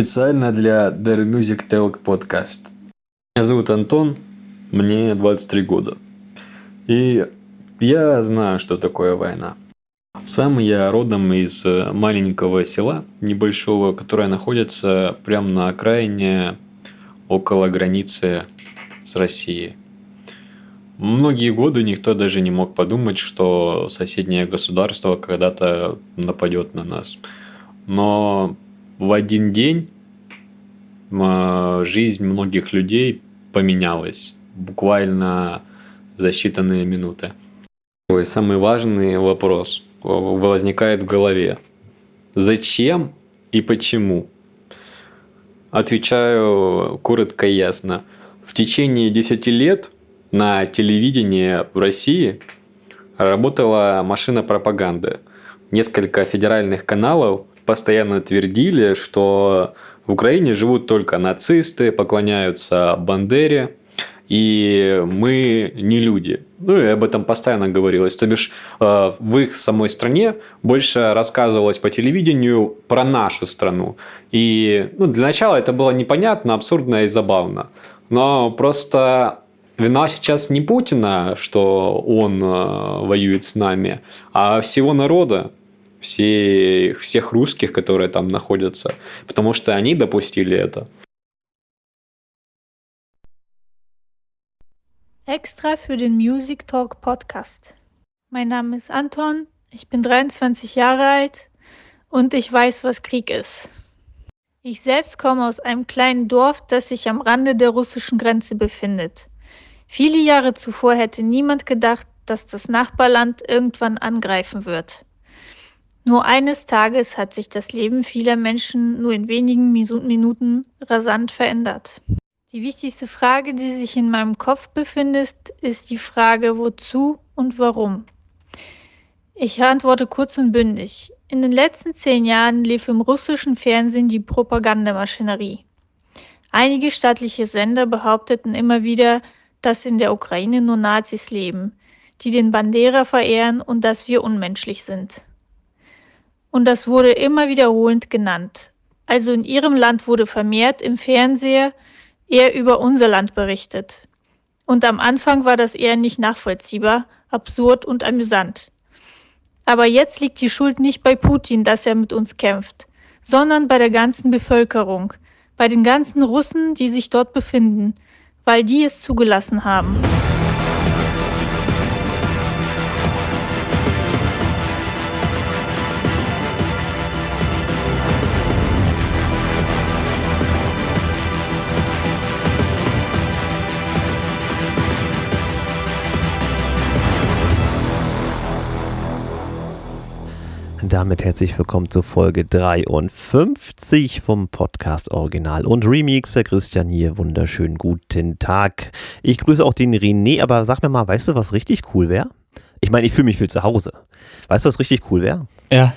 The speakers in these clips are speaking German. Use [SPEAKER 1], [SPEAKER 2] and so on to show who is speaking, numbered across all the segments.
[SPEAKER 1] Специально для Der Music Talk Podcast. Меня зовут Антон, мне 23 года. И я знаю, что такое война. Сам я родом из э, маленького села, небольшого, которое находится прямо на окраине, около границы с Россией. Многие годы никто даже не мог подумать, что соседнее государство когда-то нападет на нас. Но в один день жизнь многих людей поменялась. Буквально за считанные минуты. Ой, самый важный вопрос возникает в голове. Зачем и почему? Отвечаю коротко и ясно. В течение 10 лет на телевидении в России работала машина пропаганды. Несколько федеральных каналов постоянно твердили, что в Украине живут только нацисты, поклоняются Бандере, и мы не люди. Ну и об этом постоянно говорилось. То бишь э, в их самой стране больше рассказывалось по телевидению про нашу страну. И ну, для начала это было непонятно, абсурдно и забавно. Но просто вина сейчас не Путина, что он э, воюет с нами, а всего народа все, всех русских, которые там находятся, потому что они допустили это.
[SPEAKER 2] Extra für den Music Talk Podcast. Mein Name ist Anton, ich bin 23 Jahre alt und ich weiß, was Krieg ist. Ich selbst komme aus einem kleinen Dorf, das sich am Rande der russischen Grenze befindet. Viele Jahre zuvor hätte niemand gedacht, dass das Nachbarland irgendwann angreifen wird. Nur eines Tages hat sich das Leben vieler Menschen nur in wenigen Minuten rasant verändert. Die wichtigste Frage, die sich in meinem Kopf befindet, ist die Frage, wozu und warum. Ich antworte kurz und bündig. In den letzten zehn Jahren lief im russischen Fernsehen die Propagandamaschinerie. Einige staatliche Sender behaupteten immer wieder, dass in der Ukraine nur Nazis leben, die den Bandera verehren und dass wir unmenschlich sind. Und das wurde immer wiederholend genannt. Also in ihrem Land wurde vermehrt im Fernseher eher über unser Land berichtet. Und am Anfang war das eher nicht nachvollziehbar, absurd und amüsant. Aber jetzt liegt die Schuld nicht bei Putin, dass er mit uns kämpft, sondern bei der ganzen Bevölkerung, bei den ganzen Russen, die sich dort befinden, weil die es zugelassen haben.
[SPEAKER 3] Damit herzlich willkommen zur Folge 53 vom Podcast Original und Remix. Der Christian hier, wunderschönen guten Tag. Ich grüße auch den René, aber sag mir mal, weißt du, was richtig cool wäre? Ich meine, ich fühle mich viel zu Hause. Weißt du, was richtig cool wäre?
[SPEAKER 4] Ja.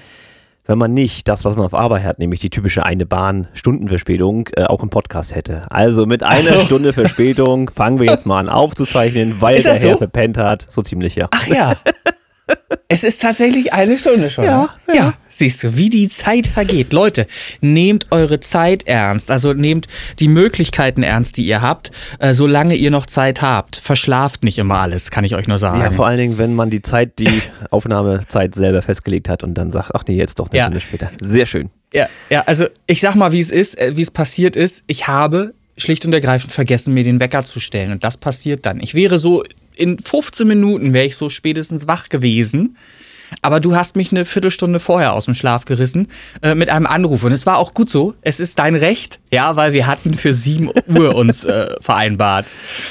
[SPEAKER 3] Wenn man nicht das, was man auf Arbeit hat, nämlich die typische eine Bahn Stundenverspätung, äh, auch im Podcast hätte. Also mit einer so. Stunde Verspätung fangen wir jetzt mal an aufzuzeichnen, weil der Herr so? verpennt hat. So ziemlich, ja.
[SPEAKER 4] Ach ja. Es ist tatsächlich eine Stunde schon.
[SPEAKER 3] Ja,
[SPEAKER 4] ja. ja, siehst du, wie die Zeit vergeht. Leute, nehmt eure Zeit ernst. Also nehmt die Möglichkeiten ernst, die ihr habt, äh, solange ihr noch Zeit habt. Verschlaft nicht immer alles, kann ich euch nur sagen.
[SPEAKER 3] Ja, vor allen Dingen, wenn man die Zeit, die Aufnahmezeit selber festgelegt hat und dann sagt, ach nee, jetzt doch eine ja. Stunde später. Sehr schön.
[SPEAKER 4] Ja, ja, also ich sag mal, wie es ist, äh, wie es passiert ist. Ich habe schlicht und ergreifend vergessen, mir den Wecker zu stellen. Und das passiert dann. Ich wäre so in 15 Minuten wäre ich so spätestens wach gewesen. Aber du hast mich eine Viertelstunde vorher aus dem Schlaf gerissen äh, mit einem Anruf. Und es war auch gut so. Es ist dein Recht, ja, weil wir hatten für 7 Uhr uns äh, vereinbart.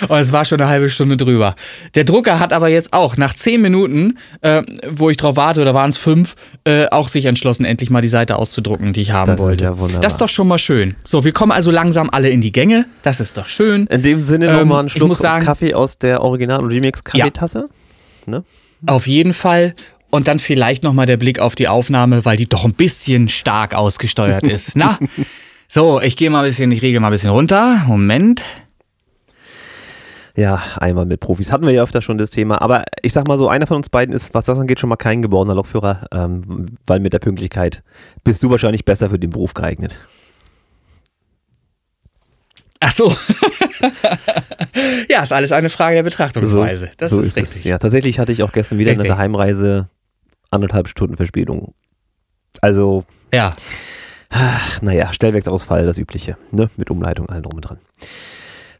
[SPEAKER 4] Und es war schon eine halbe Stunde drüber. Der Drucker hat aber jetzt auch nach 10 Minuten, äh, wo ich drauf warte, oder waren es 5, äh, auch sich entschlossen, endlich mal die Seite auszudrucken, die ich haben
[SPEAKER 3] das
[SPEAKER 4] wollte.
[SPEAKER 3] Ist ja
[SPEAKER 4] das ist doch schon mal schön. So, wir kommen also langsam alle in die Gänge. Das ist doch schön.
[SPEAKER 3] In dem Sinne ähm, nochmal einen Schluck sagen, Kaffee aus der Original- und Remix-Kaffeetasse.
[SPEAKER 4] Ja. Ne? Auf jeden Fall. Und dann vielleicht nochmal der Blick auf die Aufnahme, weil die doch ein bisschen stark ausgesteuert ist. Na, so, ich gehe mal ein bisschen, ich regel mal ein bisschen runter. Moment.
[SPEAKER 3] Ja, einmal mit Profis. Hatten wir ja öfter schon das Thema. Aber ich sag mal so, einer von uns beiden ist, was das angeht, schon mal kein geborener Lokführer, ähm, weil mit der Pünktlichkeit bist du wahrscheinlich besser für den Beruf geeignet.
[SPEAKER 4] Ach so. ja, ist alles eine Frage der Betrachtungsweise. das
[SPEAKER 3] so
[SPEAKER 4] ist,
[SPEAKER 3] es.
[SPEAKER 4] richtig.
[SPEAKER 3] Ja, tatsächlich hatte ich auch gestern wieder
[SPEAKER 4] Richtig.
[SPEAKER 3] eine Heimreise anderthalb Stunden Verspätung. Also,
[SPEAKER 4] Ja.
[SPEAKER 3] ach, naja, Stellwerksausfall, das Übliche, ne? Mit Umleitung, allen drum und dran.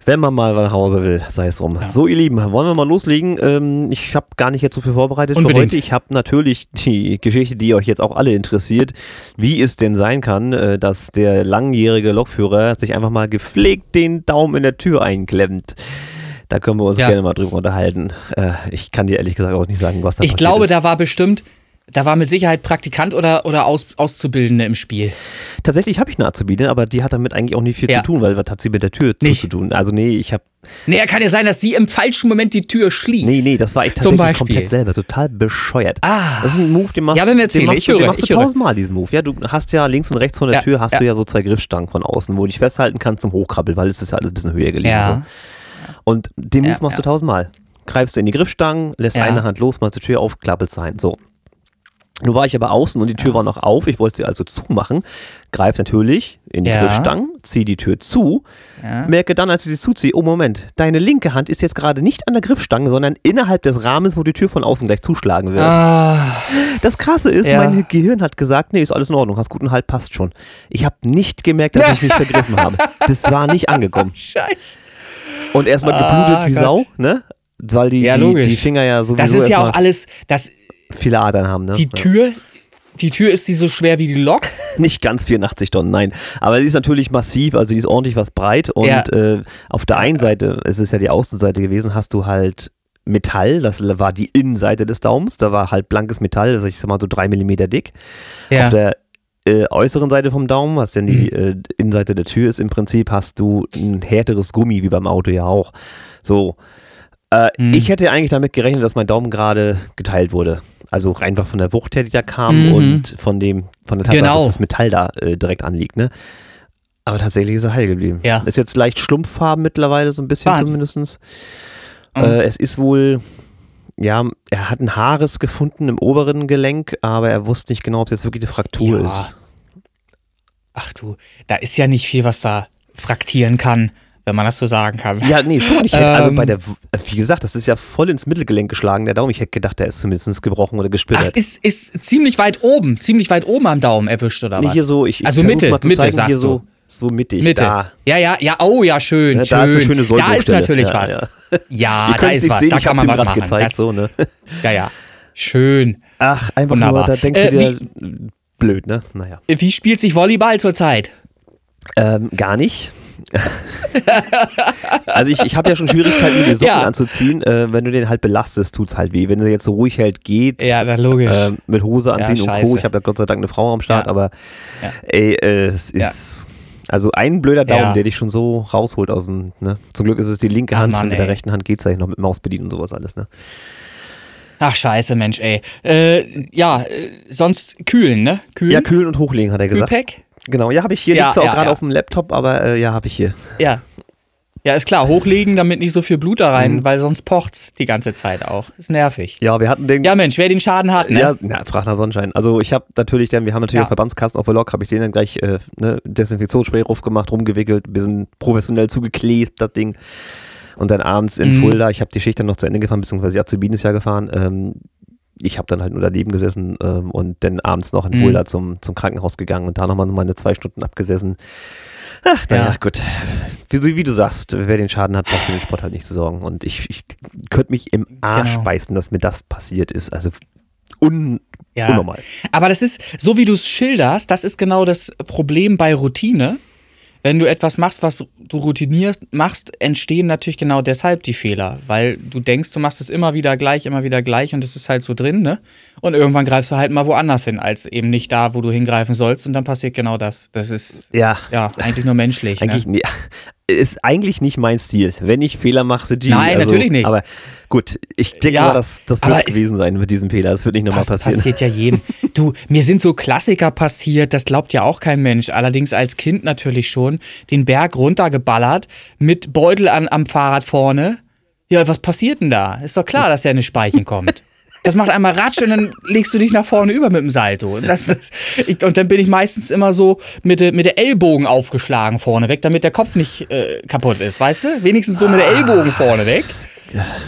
[SPEAKER 3] Wenn man mal nach Hause will, sei es drum.
[SPEAKER 4] Ja.
[SPEAKER 3] So, ihr Lieben, wollen wir mal loslegen? Ähm, ich habe gar nicht jetzt so viel vorbereitet
[SPEAKER 4] Unbedingt.
[SPEAKER 3] für heute. Ich habe natürlich die Geschichte, die euch jetzt auch alle interessiert, wie es denn sein kann, äh, dass der langjährige Lokführer sich einfach mal gepflegt den Daumen in der Tür einklemmt. Da können wir uns
[SPEAKER 4] Ja.
[SPEAKER 3] gerne mal drüber unterhalten. Äh, ich kann dir ehrlich gesagt auch nicht sagen, was da
[SPEAKER 4] Ich
[SPEAKER 3] passiert
[SPEAKER 4] glaube,
[SPEAKER 3] ist.
[SPEAKER 4] da war bestimmt, da war mit Sicherheit Praktikant oder, oder Aus, Auszubildende im Spiel.
[SPEAKER 3] Tatsächlich habe ich eine Azubine, aber die hat damit eigentlich auch nicht viel
[SPEAKER 4] Ja.
[SPEAKER 3] zu tun, weil was hat sie mit der Tür
[SPEAKER 4] Nicht.
[SPEAKER 3] zu tun? Also nee, ich habe
[SPEAKER 4] Naja, kann ja sein, dass sie im falschen Moment die Tür schließt.
[SPEAKER 3] nee, nee, das war ich tatsächlich komplett selber, total bescheuert.
[SPEAKER 4] Ah.
[SPEAKER 3] Das ist ein Move, den machst,
[SPEAKER 4] Ja, dann erzähl,
[SPEAKER 3] den machst
[SPEAKER 4] ich
[SPEAKER 3] du, den
[SPEAKER 4] höre,
[SPEAKER 3] machst
[SPEAKER 4] ich
[SPEAKER 3] du
[SPEAKER 4] höre.
[SPEAKER 3] tausendmal, diesen Move. Ja, du hast ja links und rechts von der
[SPEAKER 4] Ja,
[SPEAKER 3] Tür hast du ja so zwei Griffstangen von außen, wo du dich festhalten kannst zum Hochkrabbeln, weil es ist ja alles ein bisschen höher gelegen.
[SPEAKER 4] Ja.
[SPEAKER 3] So. Und den Move machst du tausendmal. Greifst du in die Griffstangen, lässt
[SPEAKER 4] Ja.
[SPEAKER 3] eine Hand los, machst die Tür auf, klappelt sein. So. Nun war ich aber außen und die Tür war noch auf. Ich wollte sie also zumachen. Greif natürlich in die
[SPEAKER 4] Ja.
[SPEAKER 3] Griffstangen, zieh die Tür zu.
[SPEAKER 4] Ja.
[SPEAKER 3] Merke dann, als ich sie zuziehe, oh Moment, deine linke Hand ist jetzt gerade nicht an der Griffstange, sondern innerhalb des Rahmens, wo die Tür von außen gleich zuschlagen wird.
[SPEAKER 4] Ah,
[SPEAKER 3] Das Krasse ist,
[SPEAKER 4] Ja.
[SPEAKER 3] mein Gehirn hat gesagt, nee, ist alles in Ordnung, hast guten Halt, passt schon. Ich habe nicht gemerkt, dass ich mich vergriffen habe. Das war nicht angekommen.
[SPEAKER 4] scheiße.
[SPEAKER 3] Und erstmal
[SPEAKER 4] Ah,
[SPEAKER 3] geblutet wie
[SPEAKER 4] Gott.
[SPEAKER 3] Sau, ne? Weil die,
[SPEAKER 4] Ja,
[SPEAKER 3] die, die Finger ja sowieso
[SPEAKER 4] Das ist ja auch alles, das,
[SPEAKER 3] viele Adern haben, ne?
[SPEAKER 4] die Tür, die Tür ist die so schwer wie die Lok.
[SPEAKER 3] Ja. Nicht ganz 84 Tonnen, nein. Aber die ist natürlich massiv, also die ist ordentlich was breit. Und
[SPEAKER 4] Ja.
[SPEAKER 3] äh, auf der einen Seite, es ist ja die Außenseite gewesen, hast du halt Metall, das war die Innenseite des Daumens, da war halt blankes Metall, also ich sag mal so drei Millimeter dick.
[SPEAKER 4] Ja.
[SPEAKER 3] Auf der äh, äußeren Seite vom Daumen, was denn die
[SPEAKER 4] Mhm.
[SPEAKER 3] äh, Innenseite der Tür ist, im Prinzip hast du ein härteres Gummi, wie beim Auto ja auch. So. Äh,
[SPEAKER 4] Mhm.
[SPEAKER 3] Ich hätte eigentlich damit gerechnet, dass mein Daumen gerade geteilt wurde. Also einfach von der Wucht her, die da kam
[SPEAKER 4] Mhm.
[SPEAKER 3] und von dem, von der Tatsache,
[SPEAKER 4] Genau.
[SPEAKER 3] dass das Metall da äh, direkt anliegt, ne? Aber tatsächlich ist er heil geblieben.
[SPEAKER 4] Ja.
[SPEAKER 3] Ist jetzt leicht schlumpffarben mittlerweile, so ein bisschen
[SPEAKER 4] Wahnsinn.
[SPEAKER 3] zumindestens.
[SPEAKER 4] Mhm.
[SPEAKER 3] Äh, es ist wohl, ja, er hat ein Haares gefunden im oberen Gelenk, aber er wusste nicht genau, ob es jetzt wirklich eine Fraktur
[SPEAKER 4] Ja.
[SPEAKER 3] ist.
[SPEAKER 4] Ach du, da ist ja nicht viel, was da fraktieren kann, wenn man das so sagen kann.
[SPEAKER 3] Ja, nee, schon. Ich hätte, also
[SPEAKER 4] Ähm.
[SPEAKER 3] bei der, W- wie gesagt, das ist ja voll ins Mittelgelenk geschlagen, der Daumen. Ich hätte gedacht, der ist zumindest gebrochen oder gesplittert.
[SPEAKER 4] ist, ist ziemlich weit oben, ziemlich weit oben am Daumen erwischt oder
[SPEAKER 3] nee,
[SPEAKER 4] was?
[SPEAKER 3] hier so, ich, ich
[SPEAKER 4] Also
[SPEAKER 3] versuch's
[SPEAKER 4] Mitte,
[SPEAKER 3] mal zu
[SPEAKER 4] Mitte,
[SPEAKER 3] zeigen,
[SPEAKER 4] sagst
[SPEAKER 3] hier
[SPEAKER 4] du.
[SPEAKER 3] so, so mittig,
[SPEAKER 4] Mitte.
[SPEAKER 3] da.
[SPEAKER 4] Ja, ja, ja, oh ja, schön,
[SPEAKER 3] Ja,
[SPEAKER 4] schön.
[SPEAKER 3] da ist eine schöne
[SPEAKER 4] Da ist natürlich
[SPEAKER 3] Ja,
[SPEAKER 4] was.
[SPEAKER 3] ja.
[SPEAKER 4] Ja, da ist was,
[SPEAKER 3] sehen,
[SPEAKER 4] da
[SPEAKER 3] ich
[SPEAKER 4] kann man was machen.
[SPEAKER 3] gezeigt,
[SPEAKER 4] das,
[SPEAKER 3] so, ne?
[SPEAKER 4] Ja, ja, schön.
[SPEAKER 3] Ach, einfach
[SPEAKER 4] Wunderbar.
[SPEAKER 3] nur, da denkst
[SPEAKER 4] Äh,
[SPEAKER 3] du dir, blöd, ne? Naja.
[SPEAKER 4] Wie spielt sich Volleyball zurzeit?
[SPEAKER 3] Ähm, gar nicht. also ich, ich habe ja schon Schwierigkeiten, mir die Socken
[SPEAKER 4] Ja.
[SPEAKER 3] anzuziehen. Äh, wenn du den halt belastest, tut's halt weh. Wenn er jetzt so ruhig hält, geht's.
[SPEAKER 4] Ja, na, logisch.
[SPEAKER 3] Ähm, mit Hose anziehen und Co. Ich habe ja Gott sei Dank eine Frau am Start,
[SPEAKER 4] Ja.
[SPEAKER 3] aber
[SPEAKER 4] Ja.
[SPEAKER 3] ey, äh, es ist also ein blöder Daumen,
[SPEAKER 4] Ja.
[SPEAKER 3] der dich schon so rausholt aus dem, ne? Zum Glück ist es die linke
[SPEAKER 4] Ah,
[SPEAKER 3] Hand
[SPEAKER 4] Mann,
[SPEAKER 3] und mit der rechten Hand geht's ja noch mit Maus bedienen und sowas alles, ne?
[SPEAKER 4] Ach, scheiße, Mensch, ey. Äh, ja, äh, sonst kühlen, ne? Kühlen?
[SPEAKER 3] Ja, kühlen und hochlegen, hat er gesagt.
[SPEAKER 4] Kühlpack?
[SPEAKER 3] Genau, ja, habe ich hier.
[SPEAKER 4] Ja,
[SPEAKER 3] Liegt's auch
[SPEAKER 4] ja,
[SPEAKER 3] gerade
[SPEAKER 4] ja.
[SPEAKER 3] auf dem Laptop, aber äh, ja, habe ich hier.
[SPEAKER 4] Ja. Ja, ist klar, hochlegen, damit nicht so viel Blut da rein,
[SPEAKER 3] Mhm.
[SPEAKER 4] weil sonst pocht's die ganze Zeit auch. Ist nervig.
[SPEAKER 3] Ja, wir hatten den
[SPEAKER 4] Ja, Mensch, wer den Schaden hat, ne?
[SPEAKER 3] Ja, na, frag nach Sonnenschein. Also ich habe natürlich dann, wir haben natürlich
[SPEAKER 4] Ja.
[SPEAKER 3] auch Verbandskasten auf der Lok, habe ich den dann gleich äh, ne, Desinfektionsspray draufgemacht, rumgewickelt, ein bisschen professionell zugeklebt, das Ding. Und dann abends in
[SPEAKER 4] Mhm.
[SPEAKER 3] Fulda, ich habe die Schicht dann noch zu Ende gefahren, beziehungsweise die Azubine ist ja gefahren. Ähm, ich habe dann halt nur daneben gesessen ähm, und dann abends noch in
[SPEAKER 4] Mhm.
[SPEAKER 3] Fulda zum, zum Krankenhaus gegangen und da nochmal meine zwei Stunden abgesessen. Ach, naja,
[SPEAKER 4] Ja.
[SPEAKER 3] gut. Wie, wie du sagst, wer den Schaden hat, braucht für den Sport halt nicht zu sorgen. Und ich, ich könnte mich im Arsch
[SPEAKER 4] Genau.
[SPEAKER 3] beißen, dass mir das passiert ist. Also un
[SPEAKER 4] Ja.
[SPEAKER 3] unnormal.
[SPEAKER 4] Aber das ist, so wie du es schilderst, das ist genau das Problem bei Routine. Wenn du etwas machst, was du routiniert machst, entstehen natürlich genau deshalb die Fehler, weil du denkst, du machst es immer wieder gleich, immer wieder gleich und es ist halt so drin, ne? Und irgendwann greifst du halt mal woanders hin, als eben nicht da, wo du hingreifen sollst und dann passiert genau das. Das ist
[SPEAKER 3] Ja,
[SPEAKER 4] ja eigentlich nur menschlich.
[SPEAKER 3] eigentlich
[SPEAKER 4] ne?
[SPEAKER 3] Ist eigentlich nicht mein Stil. Wenn ich Fehler mache, sind die.
[SPEAKER 4] Nein, natürlich nicht.
[SPEAKER 3] Aber gut, ich denke
[SPEAKER 4] Ja,
[SPEAKER 3] mal, das, das wird
[SPEAKER 4] es-
[SPEAKER 3] gewesen sein mit diesem Fehler. Das wird nicht nochmal
[SPEAKER 4] Pass,
[SPEAKER 3] passieren.
[SPEAKER 4] passiert ja jedem. Du, mir sind so Klassiker passiert, das glaubt ja auch kein Mensch. Allerdings als Kind natürlich schon. Den Berg runtergeballert, mit Beutel an, am Fahrrad vorne. Ja, was passiert denn da? Ist doch klar, dass ja eine Speichen kommt. Das macht einmal Ratsch und dann legst du dich nach vorne über mit dem Salto. Und, das, das, ich, und dann bin ich meistens immer so mit, de, mit der Ellbogen aufgeschlagen vorne weg, damit der Kopf nicht äh, kaputt ist, weißt du? Wenigstens so mit der Ellbogen vorne weg.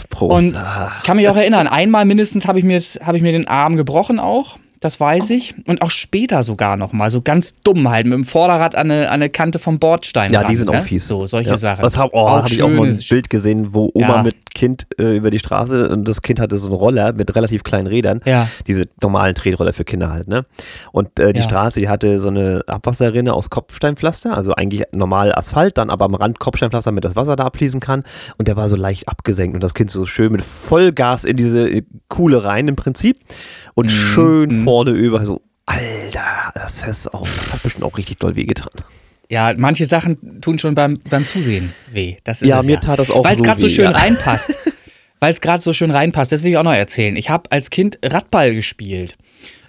[SPEAKER 3] Prost.
[SPEAKER 4] Und kann mich auch erinnern, einmal mindestens habe ich, mir hab ich mir den Arm gebrochen auch. Das weiß ich. Und auch später sogar noch mal. So ganz dumm halt. Mit dem Vorderrad an eine, an eine Kante vom Bordstein.
[SPEAKER 3] ja,
[SPEAKER 4] ran,
[SPEAKER 3] die sind
[SPEAKER 4] ne?
[SPEAKER 3] auch fies.
[SPEAKER 4] So, solche
[SPEAKER 3] ja.
[SPEAKER 4] Sachen.
[SPEAKER 3] Das habe oh, hab ich auch mal ein Bild gesehen, wo Oma
[SPEAKER 4] Ja.
[SPEAKER 3] mit Kind äh, über die Straße und das Kind hatte so einen Roller mit relativ kleinen Rädern.
[SPEAKER 4] Ja.
[SPEAKER 3] Diese normalen Tretroller für Kinder halt, ne? Und äh, die
[SPEAKER 4] Ja.
[SPEAKER 3] Straße, die hatte so eine Abwasserrinne aus Kopfsteinpflaster, also eigentlich normal Asphalt, dann aber am Rand Kopfsteinpflaster, damit das Wasser da abfließen kann. Und der war so leicht abgesenkt und das Kind so schön mit Vollgas in diese äh, Kuhle rein im Prinzip und schön vorne über so. Alter, das, ist auch, das hat bestimmt auch richtig doll wehgetan.
[SPEAKER 4] Ja, manche Sachen tun schon beim, beim Zusehen weh. Das ist
[SPEAKER 3] Ja, mir tat das auch
[SPEAKER 4] Weil es
[SPEAKER 3] so
[SPEAKER 4] gerade so schön
[SPEAKER 3] ja.
[SPEAKER 4] reinpasst. Weil es gerade so schön reinpasst. Das will ich auch noch erzählen. Ich habe als Kind Radball gespielt.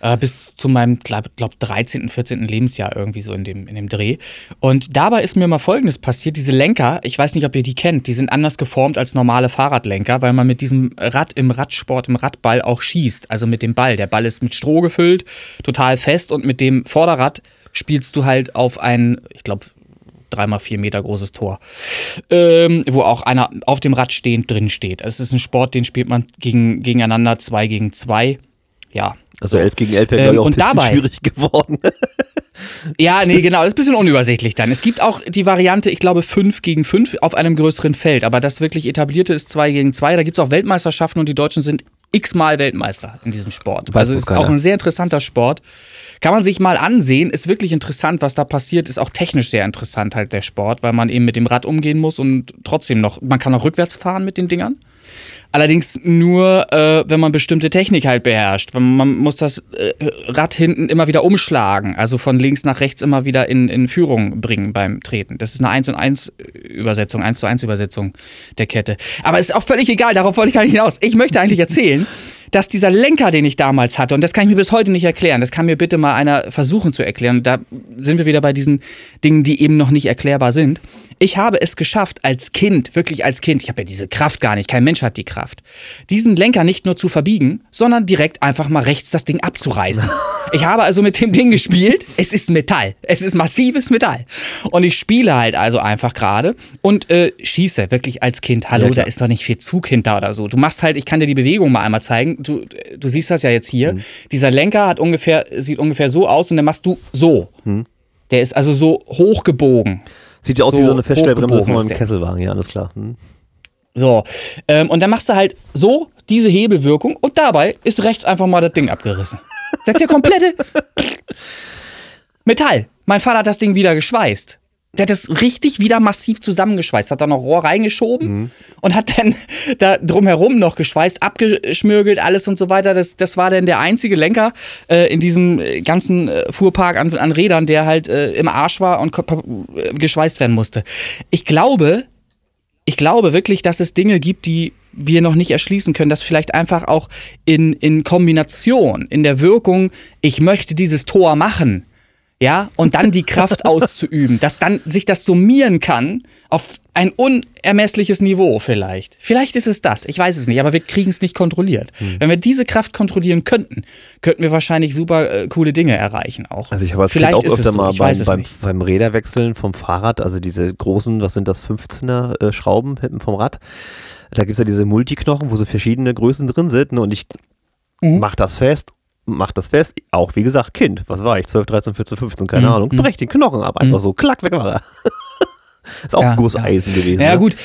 [SPEAKER 4] Äh, bis zu meinem, glaube glaub, 13., 14. Lebensjahr irgendwie so in dem, in dem Dreh. Und dabei ist mir mal Folgendes passiert. Diese Lenker, ich weiß nicht, ob ihr die kennt, die sind anders geformt als normale Fahrradlenker, weil man mit diesem Rad im Radsport, im Radball auch schießt. Also mit dem Ball. Der Ball ist mit Stroh gefüllt, total fest und mit dem Vorderrad spielst du halt auf ein, ich glaube, dreimal vier Meter großes Tor, ähm, wo auch einer auf dem Rad stehend drin steht. Es ist ein Sport, den spielt man gegen, gegeneinander, zwei gegen zwei. Ja.
[SPEAKER 3] Also 11 gegen 11 wäre,
[SPEAKER 4] Ähm,
[SPEAKER 3] glaube ich, auch ein bisschen
[SPEAKER 4] dabei-
[SPEAKER 3] schwierig geworden.
[SPEAKER 4] Ja, nee, genau, das ist ein bisschen unübersichtlich dann. Es gibt auch die Variante, ich glaube, 5 gegen 5 auf einem größeren Feld, aber das wirklich etablierte ist 2 gegen 2. Da gibt es auch Weltmeisterschaften und die Deutschen sind x-mal Weltmeister in diesem Sport.
[SPEAKER 3] Weiß
[SPEAKER 4] also ist
[SPEAKER 3] keiner.
[SPEAKER 4] auch ein sehr interessanter Sport. Kann man sich mal ansehen, ist wirklich interessant, was da passiert, ist auch technisch sehr interessant halt der Sport, weil man eben mit dem Rad umgehen muss und trotzdem noch, man kann auch rückwärts fahren mit den Dingern. Allerdings nur, äh, wenn man bestimmte Technik halt beherrscht. Man muss das äh, Rad hinten immer wieder umschlagen, also von links nach rechts immer wieder in, in Führung bringen beim Treten. Das ist eine 1 und 1 Übersetzung, 1 zu 1 Übersetzung der Kette. Aber ist auch völlig egal, darauf wollte ich gar nicht hinaus. Ich möchte eigentlich erzählen, dass dieser Lenker, den ich damals hatte, und das kann ich mir bis heute nicht erklären, das kann mir bitte mal einer versuchen zu erklären. Da sind wir wieder bei diesen Dingen, die eben noch nicht erklärbar sind. Ich habe es geschafft, als Kind, wirklich als Kind, ich habe ja diese Kraft gar nicht, kein Mensch hat die Kraft, diesen Lenker nicht nur zu verbiegen, sondern direkt einfach mal rechts das Ding abzureißen. Ich habe also mit dem Ding gespielt. Es ist Metall. Es ist massives Metall. Und ich spiele halt also einfach gerade und äh, schieße wirklich als Kind. Hallo,
[SPEAKER 3] Ja,
[SPEAKER 4] da ist doch nicht viel Zug hinter oder so. Du machst halt, ich kann dir die Bewegung mal einmal zeigen. Du, du siehst das ja jetzt hier.
[SPEAKER 3] Mhm.
[SPEAKER 4] Dieser Lenker hat ungefähr, sieht ungefähr so aus und dann machst du so.
[SPEAKER 3] Mhm.
[SPEAKER 4] Der ist also so hochgebogen.
[SPEAKER 3] Sieht ja aus wie
[SPEAKER 4] So
[SPEAKER 3] so eine Feststellbremse von
[SPEAKER 4] ist
[SPEAKER 3] einem. Kesselwagen, ja, alles klar. Hm.
[SPEAKER 4] So. Ähm, und dann machst du halt so diese Hebelwirkung und dabei ist rechts einfach mal das Ding abgerissen. Sagt der komplette Metall. Mein Vater hat das Ding wieder geschweißt. Der hat das richtig wieder massiv zusammengeschweißt, hat da noch Rohr reingeschoben und hat dann da drumherum noch geschweißt, abgeschmürgelt, alles und so weiter. Das, das war dann der einzige Lenker äh, in diesem äh, ganzen äh, Fuhrpark an, an Rädern, der halt äh, im Arsch war und äh, geschweißt werden musste. Ich glaube, ich glaube wirklich, dass es Dinge gibt, die wir noch nicht erschließen können, dass vielleicht einfach auch in, in Kombination, in der Wirkung, ich möchte dieses Tor machen, ja, und dann die Kraft auszuüben, dass dann sich das summieren kann auf ein unermessliches Niveau vielleicht. Vielleicht ist es das, ich weiß es nicht, aber wir kriegen es nicht kontrolliert.
[SPEAKER 3] Hm.
[SPEAKER 4] Wenn wir diese Kraft kontrollieren könnten, könnten wir wahrscheinlich super äh, coole Dinge erreichen auch.
[SPEAKER 3] Also ich habe
[SPEAKER 4] vielleicht
[SPEAKER 3] auch
[SPEAKER 4] ist es
[SPEAKER 3] öfter
[SPEAKER 4] so,
[SPEAKER 3] mal beim, beim, beim Räderwechseln vom Fahrrad, also diese großen, was sind das, 15er äh, Schrauben hinten vom Rad. Da gibt es ja diese Multiknochen, wo so verschiedene Größen drin sind. Ne? Und ich
[SPEAKER 4] Mhm.
[SPEAKER 3] mach das fest, mach das fest. Auch wie gesagt, Kind, was war ich? 12, 13, 14, 15, keine
[SPEAKER 4] Mhm.
[SPEAKER 3] Ahnung.
[SPEAKER 4] Mhm.
[SPEAKER 3] Brech den Knochen ab, einfach
[SPEAKER 4] Mhm.
[SPEAKER 3] so, klack, weg war er. ist auch
[SPEAKER 4] Ja,
[SPEAKER 3] Gusseisen gewesen.
[SPEAKER 4] Ja,
[SPEAKER 3] ne?
[SPEAKER 4] gut.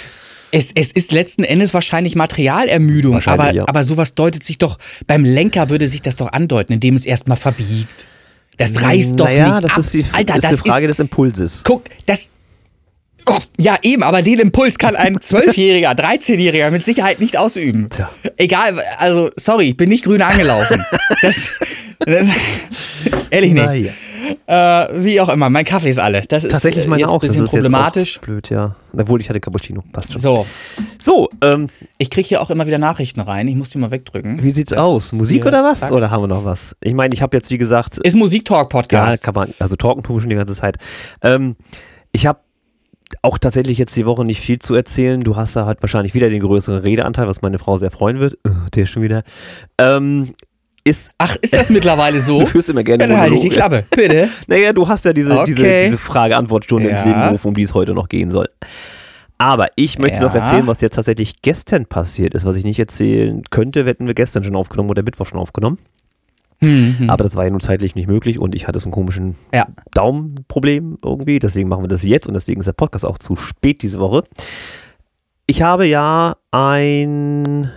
[SPEAKER 4] Es, es ist letzten Endes wahrscheinlich Materialermüdung,
[SPEAKER 3] Wahrscheinlich,
[SPEAKER 4] aber,
[SPEAKER 3] ja.
[SPEAKER 4] aber sowas deutet sich doch, beim Lenker würde sich das doch andeuten, indem es erstmal verbiegt. Das reißt doch
[SPEAKER 3] naja,
[SPEAKER 4] nicht
[SPEAKER 3] das
[SPEAKER 4] ab.
[SPEAKER 3] ist die,
[SPEAKER 4] Alter,
[SPEAKER 3] ist
[SPEAKER 4] das
[SPEAKER 3] die Frage
[SPEAKER 4] ist,
[SPEAKER 3] des Impulses.
[SPEAKER 4] guck, das, oh, ja eben, aber den Impuls kann ein 12-Jähriger, 13-Jähriger mit Sicherheit nicht ausüben.
[SPEAKER 3] Tja.
[SPEAKER 4] Egal, also, sorry, ich bin nicht grün angelaufen. Das, das ehrlich nicht. Äh, wie auch immer, mein Kaffee ist alle. Das ist
[SPEAKER 3] Tatsächlich
[SPEAKER 4] äh,
[SPEAKER 3] meine
[SPEAKER 4] jetzt
[SPEAKER 3] auch.
[SPEAKER 4] ein bisschen
[SPEAKER 3] das ist
[SPEAKER 4] problematisch.
[SPEAKER 3] Blöd, ja. Obwohl ich hatte Cappuccino. Passt schon.
[SPEAKER 4] So,
[SPEAKER 3] So, ähm,
[SPEAKER 4] Ich kriege hier auch immer wieder Nachrichten rein. Ich muss die mal wegdrücken.
[SPEAKER 3] wie sieht's
[SPEAKER 4] Das
[SPEAKER 3] aus? Musik oder was?
[SPEAKER 4] zack.
[SPEAKER 3] Oder haben wir noch was? Ich meine, ich habe jetzt, wie gesagt,
[SPEAKER 4] Ist
[SPEAKER 3] ja,
[SPEAKER 4] Musiktalk-Podcast.
[SPEAKER 3] kann man, also talken tun wir schon die ganze Zeit. Ähm, ich habe auch tatsächlich jetzt die Woche nicht viel zu erzählen. Du hast da halt wahrscheinlich wieder den größeren Redeanteil, was meine Frau sehr freuen wird. Uh, der schon wieder. Ähm, ist,
[SPEAKER 4] Ach, ist das mittlerweile so?
[SPEAKER 3] du führst immer gerne
[SPEAKER 4] dann halte ich die. Klappe, bitte.
[SPEAKER 3] Naja, du hast ja diese,
[SPEAKER 4] Okay.
[SPEAKER 3] diese, diese Frage-Antwort-Stunde ins
[SPEAKER 4] Ja.
[SPEAKER 3] Leben gerufen, um die es heute noch gehen soll. Aber ich möchte
[SPEAKER 4] Ja.
[SPEAKER 3] noch erzählen, was jetzt tatsächlich gestern passiert ist. Was ich nicht erzählen könnte, hätten wir gestern schon aufgenommen oder Mittwoch schon aufgenommen.
[SPEAKER 4] Hm,
[SPEAKER 3] Aber das war ja nun zeitlich nicht möglich und ich hatte so einen komischen
[SPEAKER 4] Ja.
[SPEAKER 3] Daumenproblem irgendwie. Deswegen machen wir das jetzt und deswegen ist der Podcast auch zu spät diese Woche. Ich habe ja ein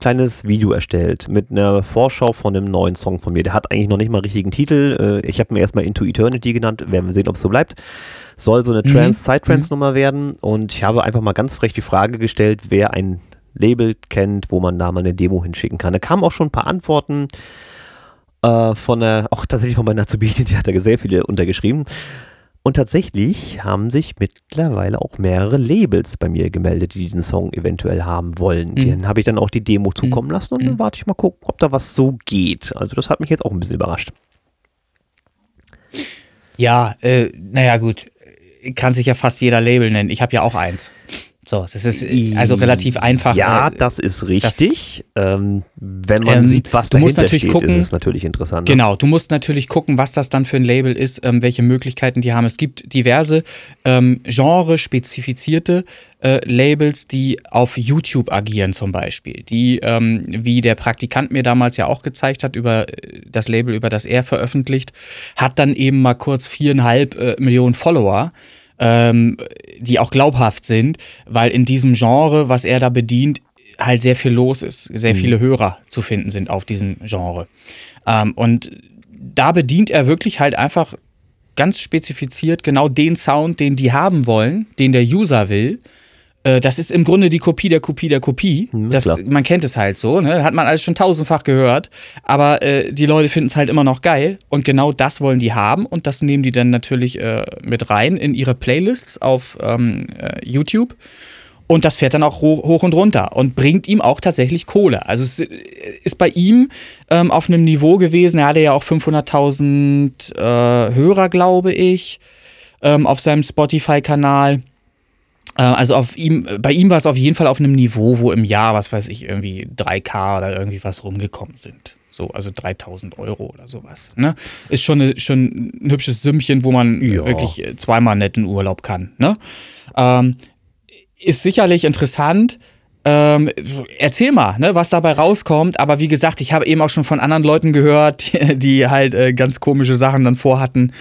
[SPEAKER 3] kleines Video erstellt mit einer Vorschau von einem neuen Song von mir. Der hat eigentlich noch nicht mal einen richtigen Titel. Äh, Ich habe mir erstmal Into Eternity genannt. Werden wir sehen, ob es so bleibt. Soll so eine
[SPEAKER 4] Mhm.
[SPEAKER 3] Trance-Side-Trance-Nummer werden. Und ich habe einfach mal ganz frech die Frage gestellt, wer ein Label kennt, wo man da mal eine Demo hinschicken kann. Da kamen auch schon ein paar Antworten äh, von der, auch tatsächlich von meiner Azubine, die hat da sehr viele untergeschrieben. Und tatsächlich haben sich mittlerweile auch mehrere Labels bei mir gemeldet, die diesen Song eventuell haben wollen.
[SPEAKER 4] Mhm.
[SPEAKER 3] Denen habe ich dann auch die Demo zukommen lassen und dann
[SPEAKER 4] Mhm.
[SPEAKER 3] warte ich mal gucken, ob da was so geht. Also das hat mich jetzt auch ein bisschen überrascht.
[SPEAKER 4] Ja, äh, naja, gut. Kann sich ja fast jeder Label nennen. Ich habe ja auch eins. So, das ist äh, also relativ einfach.
[SPEAKER 3] Ja,
[SPEAKER 4] äh,
[SPEAKER 3] das ist richtig. ähm, wenn man
[SPEAKER 4] Ähm,
[SPEAKER 3] sieht, was
[SPEAKER 4] du musst
[SPEAKER 3] dahinter
[SPEAKER 4] natürlich
[SPEAKER 3] steht,
[SPEAKER 4] gucken-
[SPEAKER 3] ist es natürlich interessant. ne?
[SPEAKER 4] Genau, du musst natürlich gucken, was das dann für ein Label ist, ähm, welche Möglichkeiten die haben. Es gibt diverse ähm, genre-spezifizierte äh, Labels, die auf YouTube agieren zum Beispiel. Die, ähm, wie der Praktikant mir damals ja auch gezeigt hat, über äh, das Label, über das er veröffentlicht, hat dann eben mal kurz viereinhalb äh, Millionen Follower. Ähm, die auch glaubhaft sind, weil in diesem Genre, was er da bedient, halt sehr viel los ist, sehr viele Hörer zu finden sind auf diesem Genre. Ähm, und da bedient er wirklich halt einfach ganz spezifiziert genau den Sound, den die haben wollen, den der User will. Äh, das ist im Grunde die Kopie der Kopie der Kopie.
[SPEAKER 3] Hm,
[SPEAKER 4] das, man kennt es halt so, ne? hat man alles schon tausendfach gehört. Aber äh, die Leute finden es halt immer noch geil. Und genau das wollen die haben. Und das nehmen die dann natürlich äh, mit rein in ihre Playlists auf ähm, äh, YouTube. Und das fährt dann auch hoch, hoch und runter und bringt ihm auch tatsächlich Kohle. Also es ist bei ihm ähm, auf einem Niveau gewesen, er hatte ja auch 500.000 äh, Hörer, glaube ich, ähm, auf seinem Spotify-Kanal. Äh, also auf ihm, bei ihm war es auf jeden Fall auf einem Niveau, wo im Jahr, was weiß ich, irgendwie 3K oder irgendwie was rumgekommen sind. So, also 3000 Euro oder sowas. Ne? Ist schon, eine, schon ein hübsches Sümmchen, wo man
[SPEAKER 3] Ja.
[SPEAKER 4] wirklich äh, zweimal nett in Urlaub kann. Ne? Ähm, ist sicherlich interessant. Ähm, erzähl mal, ne, was dabei rauskommt. Aber wie gesagt, ich habe eben auch schon von anderen Leuten gehört, die, die halt äh, ganz komische Sachen dann vorhatten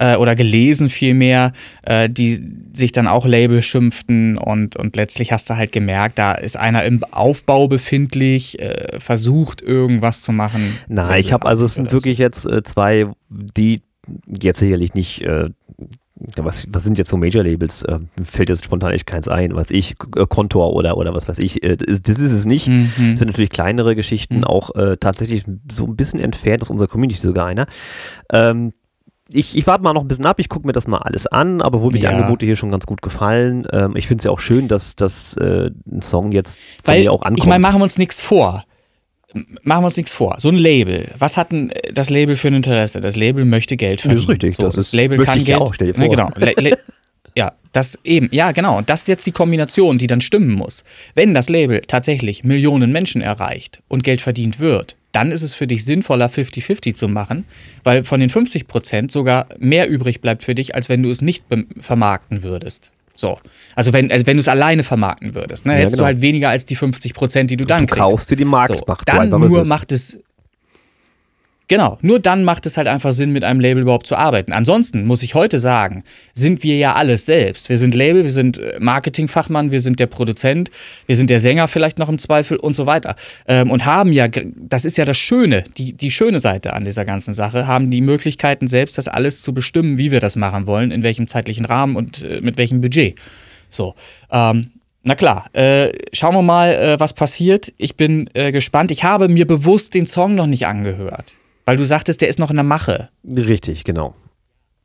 [SPEAKER 4] äh, oder gelesen vielmehr, äh, die sich dann auch Label schimpften und, und letztlich hast du halt gemerkt, da ist einer im Aufbau befindlich, äh, versucht irgendwas zu machen.
[SPEAKER 3] Na, ich habe also es sind wirklich jetzt äh, zwei, die jetzt sicherlich nicht, äh, was, was sind jetzt so Major-Labels? Äh, fällt jetzt spontan echt keins ein, was ich, äh, Kontor oder, oder was weiß ich. Äh, das, das ist es nicht.
[SPEAKER 4] Mhm.
[SPEAKER 3] Das sind natürlich kleinere Geschichten,
[SPEAKER 4] Mhm.
[SPEAKER 3] auch äh, tatsächlich so ein bisschen entfernt aus unserer Community sogar einer. Ähm, ich, ich warte mal noch ein bisschen ab, ich gucke mir das mal alles an, aber wo mir
[SPEAKER 4] Ja.
[SPEAKER 3] die Angebote hier schon ganz gut gefallen. Ähm, ich finde es ja auch schön, dass, dass äh, ein Song jetzt von
[SPEAKER 4] Weil,
[SPEAKER 3] mir auch ankommt.
[SPEAKER 4] ich meine, machen wir uns nichts vor. Machen wir uns nichts vor. So ein Label. Was hat denn äh, das Label für ein Interesse? Das Label möchte Geld
[SPEAKER 3] Das
[SPEAKER 4] verdienen.
[SPEAKER 3] ist richtig,
[SPEAKER 4] So,
[SPEAKER 3] das
[SPEAKER 4] das
[SPEAKER 3] ist-
[SPEAKER 4] Label kann
[SPEAKER 3] ich
[SPEAKER 4] Geld.
[SPEAKER 3] auch, stell dir
[SPEAKER 4] Ne,
[SPEAKER 3] vor.
[SPEAKER 4] genau. Le, le, ja, das eben. Ja, genau. Und das ist jetzt die Kombination, die dann stimmen muss. Wenn das Label tatsächlich Millionen Menschen erreicht und Geld verdient wird, dann ist es für dich sinnvoller, 50-50 zu machen, weil von den 50 Prozent sogar mehr übrig bleibt für dich, als wenn du es nicht vermarkten würdest. So. Also wenn, also wenn du es alleine vermarkten würdest, ne,
[SPEAKER 3] Ja,
[SPEAKER 4] hättest
[SPEAKER 3] genau.
[SPEAKER 4] du halt weniger als die 50 Prozent, die du dann
[SPEAKER 3] du
[SPEAKER 4] kriegst.
[SPEAKER 3] kaufst dir die
[SPEAKER 4] So,
[SPEAKER 3] Marktmacht. so
[SPEAKER 4] dann
[SPEAKER 3] ist
[SPEAKER 4] nur macht es. Genau, nur dann macht es halt einfach Sinn, mit einem Label überhaupt zu arbeiten. Ansonsten muss ich heute sagen, sind wir ja alles selbst. Wir sind Label, wir sind äh, Marketingfachmann, wir sind der Produzent, wir sind der Sänger vielleicht noch im Zweifel und so weiter. Ähm, und haben ja, das ist ja das Schöne, die, die schöne Seite an dieser ganzen Sache, haben die Möglichkeiten selbst, das alles zu bestimmen, wie wir das machen wollen, in welchem zeitlichen Rahmen und äh, mit welchem Budget. So, ähm, na klar, äh, schauen wir mal, äh, was passiert. Ich bin äh, gespannt. Ich habe mir bewusst den Song noch nicht angehört, weil du sagtest, der ist noch in der Mache.
[SPEAKER 3] Richtig, genau.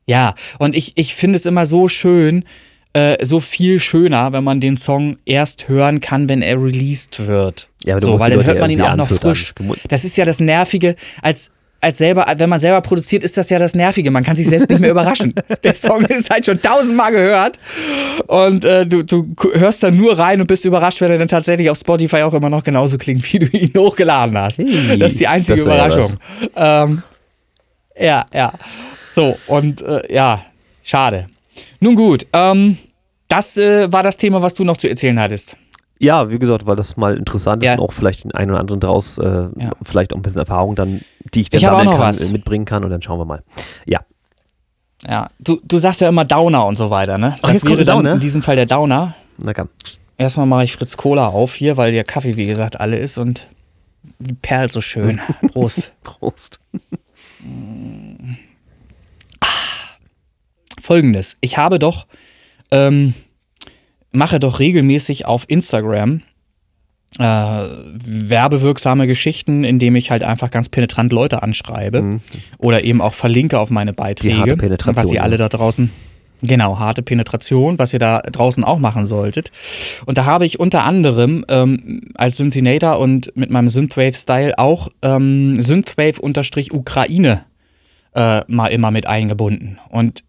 [SPEAKER 4] Ja, und ich, ich finde es immer so schön, äh, so viel schöner, wenn man den Song erst hören kann, wenn er released wird.
[SPEAKER 3] Ja,
[SPEAKER 4] so, weil dann hört man ihn auch noch frisch. Das ist ja das Nervige, als als selber, wenn man selber produziert, ist das ja das Nervige. Man kann sich selbst nicht mehr überraschen. Der Song ist halt schon tausendmal gehört und äh, du, du hörst dann nur rein und bist überrascht, wenn er dann tatsächlich auf Spotify auch immer noch genauso klingt, wie du ihn hochgeladen hast.
[SPEAKER 3] Hey,
[SPEAKER 4] das ist die einzige Überraschung. Ähm, ja, ja. So, und äh, ja, schade. Nun gut, ähm, das äh, war das Thema, was du noch zu erzählen hattest.
[SPEAKER 3] Ja, wie gesagt, weil das mal interessant ist
[SPEAKER 4] Ja.
[SPEAKER 3] und auch vielleicht den einen oder anderen draus, äh, vielleicht auch ein bisschen Erfahrung dann, die ich dann
[SPEAKER 4] Ich
[SPEAKER 3] sammeln kann,
[SPEAKER 4] was.
[SPEAKER 3] äh, mitbringen kann und dann schauen wir mal. Ja.
[SPEAKER 4] Ja, du, du sagst ja immer Downer und so weiter, ne?
[SPEAKER 3] Ach,
[SPEAKER 4] Das
[SPEAKER 3] jetzt kommt
[SPEAKER 4] wäre dann
[SPEAKER 3] Downer?
[SPEAKER 4] in diesem Fall der Downer.
[SPEAKER 3] Na komm.
[SPEAKER 4] Erstmal mache ich Fritz Cola auf hier, weil der Kaffee, wie gesagt, alle ist und die perlt so schön. Prost.
[SPEAKER 3] Prost.
[SPEAKER 4] Folgendes. Ich habe doch, ähm, mache doch regelmäßig auf Instagram äh, werbewirksame Geschichten, indem ich halt einfach ganz penetrant Leute anschreibe oder eben auch verlinke auf meine Beiträge.
[SPEAKER 3] Mhm. harte Penetration,
[SPEAKER 4] Was ihr alle da draußen Genau, harte Penetration, was ihr da draußen auch machen solltet. Und da habe ich unter anderem ähm, als Synthinator und mit meinem Synthwave-Style auch ähm, Synthwave-Ukraine äh, mal immer mit eingebunden. Und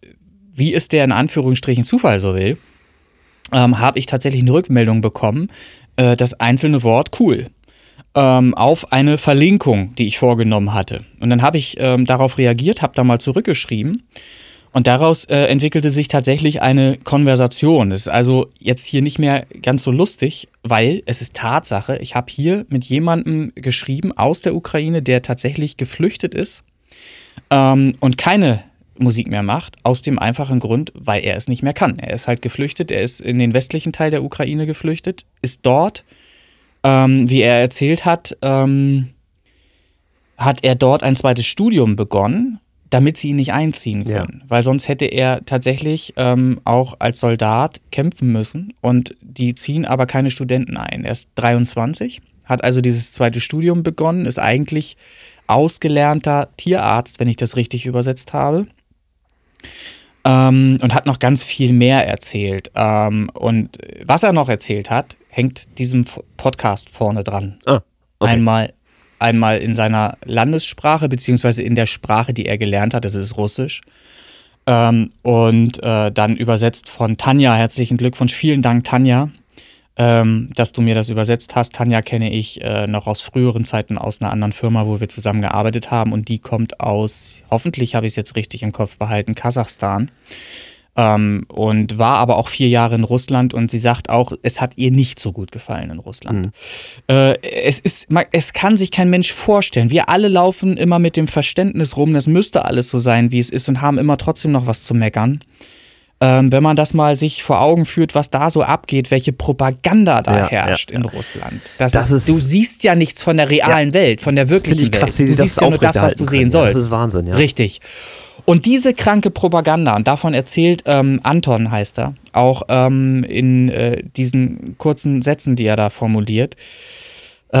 [SPEAKER 4] wie es der in Anführungsstrichen Zufall so will, ähm, habe ich tatsächlich eine Rückmeldung bekommen, äh, das einzelne Wort cool ähm, auf eine Verlinkung, die ich vorgenommen hatte. Und dann habe ich ähm, darauf reagiert, habe da mal zurückgeschrieben. Und daraus äh, entwickelte sich tatsächlich eine Konversation. Das ist also jetzt hier nicht mehr ganz so lustig, weil es ist Tatsache, ich habe hier mit jemandem geschrieben aus der Ukraine, der tatsächlich geflüchtet ist ähm, und keine Musik mehr macht, aus dem einfachen Grund, weil er es nicht mehr kann. Er ist halt geflüchtet, er ist in den westlichen Teil der Ukraine geflüchtet, ist dort, ähm, wie er erzählt hat, ähm, hat er dort ein zweites Studium begonnen, damit sie ihn nicht einziehen
[SPEAKER 3] Ja.
[SPEAKER 4] können. Weil sonst hätte er tatsächlich ähm, auch als Soldat kämpfen müssen und die ziehen aber keine Studenten ein. Er ist 23, hat also dieses zweite Studium begonnen, ist eigentlich ausgelernter Tierarzt, wenn ich das richtig übersetzt habe. Ähm, und hat noch ganz viel mehr erzählt. Ähm, und was er noch erzählt hat, hängt diesem Podcast vorne dran.
[SPEAKER 3] Ah, okay.
[SPEAKER 4] Einmal, einmal in seiner Landessprache, beziehungsweise in der Sprache, die er gelernt hat, das ist Russisch. Ähm, und äh, dann übersetzt von Tanja. Herzlichen Glückwunsch. Vielen Dank, Tanja, ähm, dass du mir das übersetzt hast. Tanja kenne ich äh, noch aus früheren Zeiten aus einer anderen Firma, wo wir zusammen gearbeitet haben. Und die kommt aus, hoffentlich habe ich es jetzt richtig im Kopf behalten, Kasachstan. Ähm, und war aber auch vier Jahre in Russland und sie sagt auch, es hat ihr nicht so gut gefallen in Russland. Äh, es, ist, es kann sich kein Mensch vorstellen. Wir alle laufen immer mit dem Verständnis rum, das müsste alles so sein, wie es ist und haben immer trotzdem noch was zu meckern. Ähm, wenn man das mal sich vor Augen führt, was da so abgeht, welche Propaganda da
[SPEAKER 3] Ja,
[SPEAKER 4] herrscht
[SPEAKER 3] ja,
[SPEAKER 4] in Russland. Das
[SPEAKER 3] Das
[SPEAKER 4] ist,
[SPEAKER 3] ist-
[SPEAKER 4] du siehst ja nichts von der realen Welt, von der wirklichen
[SPEAKER 3] ich krass,
[SPEAKER 4] Welt. Du
[SPEAKER 3] sie
[SPEAKER 4] siehst ja nur das, was du sehen
[SPEAKER 3] können. Ja,
[SPEAKER 4] sollst.
[SPEAKER 3] Das ist Wahnsinn, ja.
[SPEAKER 4] Richtig. Und diese kranke Propaganda, und davon erzählt ähm, Anton, heißt er, auch ähm, in äh, diesen kurzen Sätzen, die er da formuliert,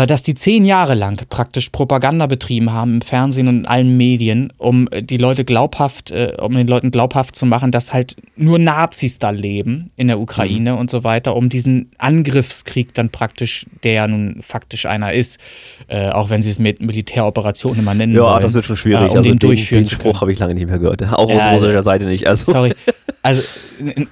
[SPEAKER 4] dass die zehn Jahre lang praktisch Propaganda betrieben haben im Fernsehen und in allen Medien, um äh, die Leute glaubhaft, äh, um den Leuten glaubhaft zu machen, dass halt nur Nazis da leben in der Ukraine
[SPEAKER 3] Mhm.
[SPEAKER 4] und so weiter, um diesen Angriffskrieg dann praktisch, der ja nun faktisch einer ist, äh, auch wenn sie es mit Militäroperationen immer nennen
[SPEAKER 3] Ja,
[SPEAKER 4] wollen,
[SPEAKER 3] das wird schon schwierig.
[SPEAKER 4] äh, um
[SPEAKER 3] also
[SPEAKER 4] den
[SPEAKER 3] den, den Spruch habe ich lange nicht mehr gehört. Auch
[SPEAKER 4] Ja,
[SPEAKER 3] aus russischer Seite nicht. Also,
[SPEAKER 4] Sorry. Also